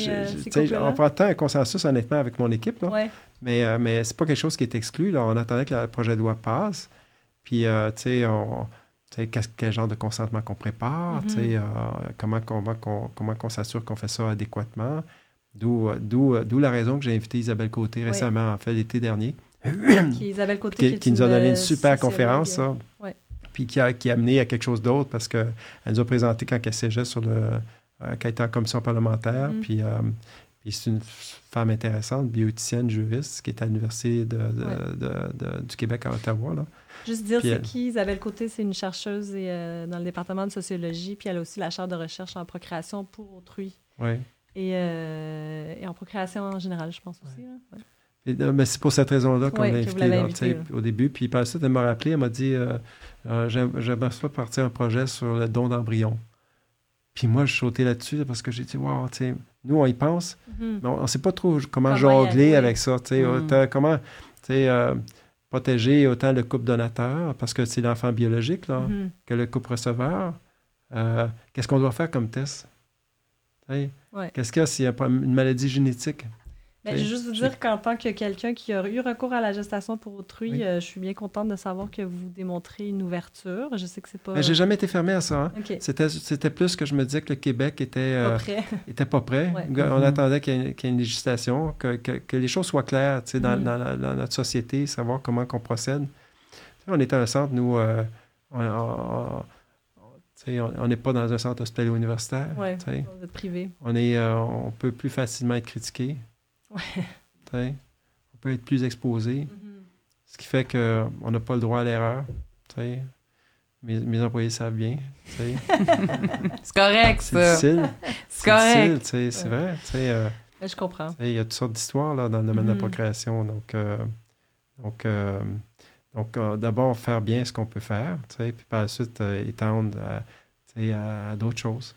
les, On prend un consensus, honnêtement, avec mon équipe. Là. Mais, euh, mais c'est pas quelque chose qui est exclu. Là. On attendait que le projet de loi passe. Puis, euh, tu sais, on... quel genre de consentement qu'on prépare, mm-hmm. euh, comment comment qu'on s'assure qu'on fait ça adéquatement. D'où la raison que j'ai invité Isabelle Côté récemment, en fait, l'été dernier qui, Isabelle Côté, qui, nous a donné une super conférence, ça. Puis qui a, qui a amené à quelque chose d'autre parce qu'elle nous a présenté quand elle siégeait sur le. Euh, quand elle était en commission parlementaire. Mm-hmm. Puis, euh, puis c'est une femme intéressante, bioéthicienne, juriste, qui est à l'Université de, de, du Québec à Ottawa. Là. Juste dire, c'est qui Isabelle Côté? C'est une chercheuse et, euh, dans le département de sociologie, puis elle a aussi la chaire de recherche en procréation pour autrui. Oui. Et, et, en procréation en général, je pense aussi. Hein. Euh, mais c'est pour cette raison-là qu'on l'a invité, au début. Puis par la suite, elle m'a rappelé, elle m'a dit euh, euh, J'aimerais pas partir un projet sur le don d'embryon. Puis moi, je sautais là-dessus parce que j'ai dit Wow, nous, on y pense, mm-hmm. mais on ne sait pas trop comment, jongler avec ça. Mm. comment protéger autant le couple donateur, parce que c'est l'enfant biologique, là, mm-hmm. que le couple receveur. Qu'est-ce qu'on doit faire comme test? Qu'est-ce qu'il y a s'il y a une maladie génétique? Ben, je veux juste vous dire qu'en tant que quelqu'un qui a eu recours à la gestation pour autrui, euh, je suis bien contente de savoir que vous démontrez une ouverture. Je sais que c'est pas. Mais j'ai jamais été fermé à ça. Hein. C'était plus que je me disais que le Québec était pas euh, prêt. était pas prêt. On attendait qu'il y, ait une législation, que, que, les choses soient claires dans, mm-hmm. dans, notre société, savoir comment qu'on procède. on est un centre, nous. Euh, on, n'est pas dans un centre hospitalier universitaire. On est privé. On, est, on peut plus facilement être critiqué. On peut être plus exposé. Mm-hmm. Ce qui fait qu'on n'a pas le droit à l'erreur. Mes, mes, employés savent bien. c'est correct, ça. C'est difficile. C'est correct. C'est vrai. Euh, je comprends. Il y a toutes sortes d'histoires dans le domaine de la mm-hmm. procréation. Donc, euh, donc, euh, donc d'abord, faire bien ce qu'on peut faire, puis par la suite, étendre à, à d'autres choses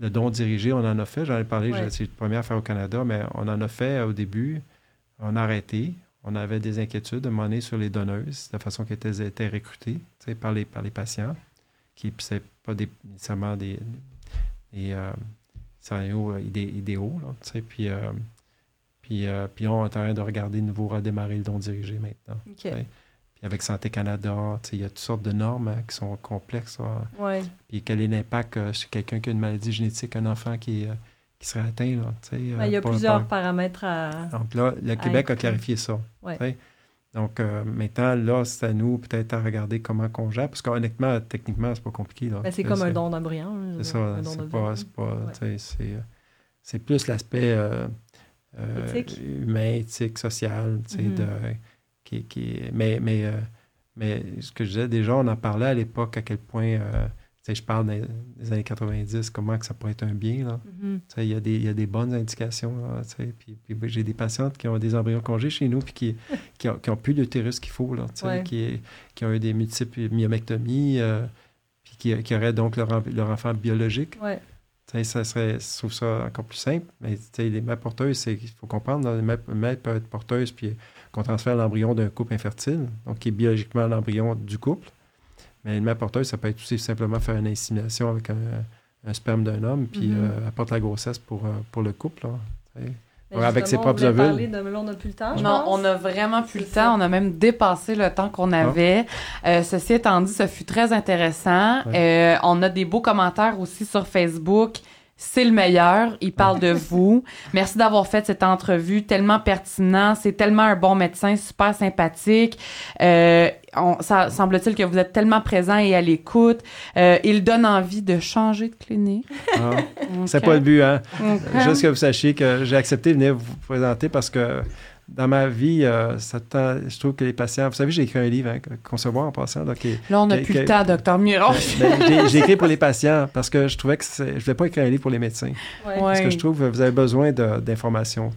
le don dirigé, on en a fait. J'en ai parlé, c'est le premier à faire au Canada, mais on en a fait au début. On a arrêté. on avait des inquiétudes de monnaie sur les donneuses, la façon qu'elles étaient recrutées par les, par les patients, qui ne pas des, nécessairement des, des euh, scénarios euh, idéaux. Là, puis, euh, puis, puis on est en train de regarder de nouveau redémarrer le don dirigé maintenant. Puis avec Santé Canada, il y a toutes sortes de normes hein, qui sont complexes. Ouais. Puis quel est l'impact sur quelqu'un qui a une maladie génétique, un enfant qui qui serait atteint. Là, ben, il y a plusieurs paramètres à. Donc là, le Québec a clarifié ça. Donc euh, maintenant, là, c'est à nous peut-être à regarder comment qu'on gère, parce qu'honnêtement, techniquement, c'est pas compliqué. Ben, c'est comme un don d'embryon. C'est ça, c'est pas, c'est plus l'aspect euh, euh, humain, éthique, social, mm-hmm. de, qui, qui, mais, mais, mais ce que je disais, déjà, on en parlait à l'époque à quel point je parle des, années 90, comment que ça pourrait être un bien. Mm-hmm. Il y, a des, y a des bonnes indications. puis, puis j'ai des patientes qui ont des embryons congés chez nous, puis qui, qui, ont, qui ont plus l'utérus qu'il faut, là, qui, qui ont eu des multiples myomectomies, euh, puis qui, qui, auraient donc leur, leur enfant biologique. Ça serait, je trouve ça encore plus simple. Mais les mères porteuses, il faut comprendre, les mères, peuvent être porteuses, puis qu'on transfère l'embryon d'un couple infertile, donc qui est biologiquement l'embryon du couple. Mais une mère porteuse, ça peut être aussi simplement faire une insémination avec un, sperme d'un homme, puis mm-hmm. euh, apporte la grossesse pour, euh, pour le couple. Avec ses propres ovules. De... on n'a plus le temps. non, on n'a vraiment plus le temps. On a même dépassé le temps qu'on ah. avait. Euh, ceci étant dit, ça fut très intéressant. on a des beaux commentaires aussi sur Facebook c'est le meilleur. Il parle de vous. Merci d'avoir fait cette entrevue tellement pertinent. C'est tellement un bon médecin, super sympathique. Euh, ça semble-t-il que vous êtes tellement présent et à l'écoute. Euh, il donne envie de changer de clinique. Ah, c'est pas le but, hein? Juste que vous sachiez que j'ai accepté de venir vous présenter parce que dans ma vie, euh, ça je trouve que les patients. Vous savez, j'ai écrit un livre, hein, Concevoir en passant. Là, là on n'a plus le temps, docteur Miron. Ben, ben, j'ai écrit pour les patients parce que je trouvais que je ne voulais pas écrire un livre pour les médecins. Parce que je trouve que vous avez besoin d'informations.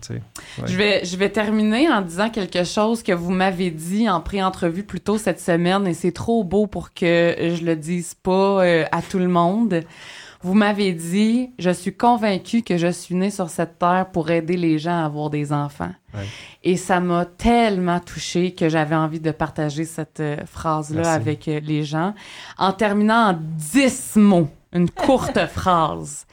Je, vais, je vais terminer en disant quelque chose que vous m'avez dit en pré-entrevue plus tôt cette semaine et c'est trop beau pour que je le dise pas euh, à tout le monde. Vous m'avez dit, je suis convaincue que je suis née sur cette terre pour aider les gens à avoir des enfants. Et ça m'a tellement touchée que j'avais envie de partager cette euh, phrase-là avec euh, les gens. En terminant en dix mots, une courte phrase.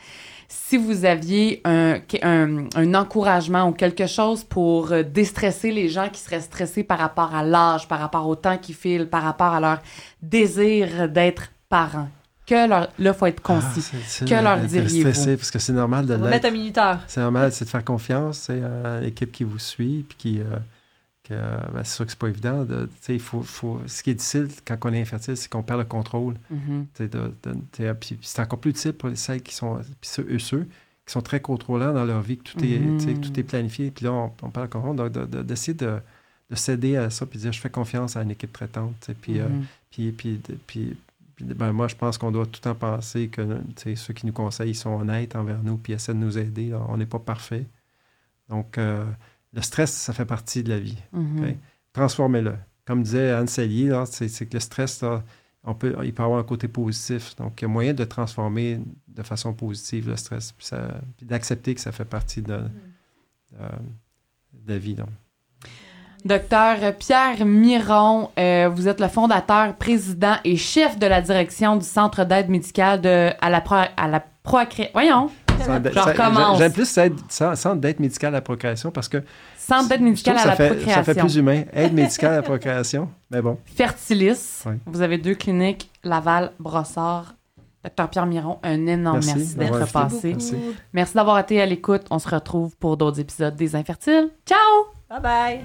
Si vous aviez un, un, encouragement ou quelque chose pour euh, déstresser les gens qui seraient stressés par rapport à l'âge, par rapport au temps qui file, par rapport à leur désir d'être parents, que leur, là, faut être concis. Ah, que leur diriez-vous? Parce que c'est normal de mettre un minuteur. C'est normal, c'est de faire confiance c'est à l'équipe qui vous suit, puis qui... Euh, ben, c'est sûr que c'est pas évident. De, il faut, faut, ce qui est difficile quand on est infertile, c'est qu'on perd le contrôle. Mm-hmm. c'est encore plus difficile pour celles qui sont, ceux, eux, ceux qui sont très contrôlants dans leur vie, que tout, est, mm-hmm. tout est planifié. Puis là, on, on parle le contrôle. d'essayer de, de, céder à ça, puis dire je fais confiance à une équipe traitante. Puis, euh, mm-hmm. puis, puis, puis, ben, moi, je pense qu'on doit tout le temps penser que ceux qui nous conseillent, ils sont honnêtes envers nous puis essaient de nous aider. On n'est pas parfait. Donc, euh, le stress, ça fait partie de la vie. Mm-hmm. Transformez-le. Comme disait Anne Sellier, c'est que le stress, on peut, il peut avoir un côté positif. Donc, il y a moyen de transformer de façon positive le stress, puis, d'accepter que ça fait partie de, mm. de la vie. Donc. Docteur Pierre Miron, euh, vous êtes le fondateur, président et chef de la direction du Centre d'aide médicale de, à la, pro, à la procréation. Voyons. J'aime plus centre d'aide médicale à la procréation parce que. Centre d'aide médicale à la procréation. Ça fait plus humain. Aide médicale à la procréation. Mais bon. Fertilis. Vous avez deux cliniques, Laval, Brossard. Docteur Pierre Miron, un énorme merci, d'être passé. Merci, merci d'avoir été à l'écoute. On se retrouve pour d'autres épisodes des Infertiles. Ciao! Bye bye.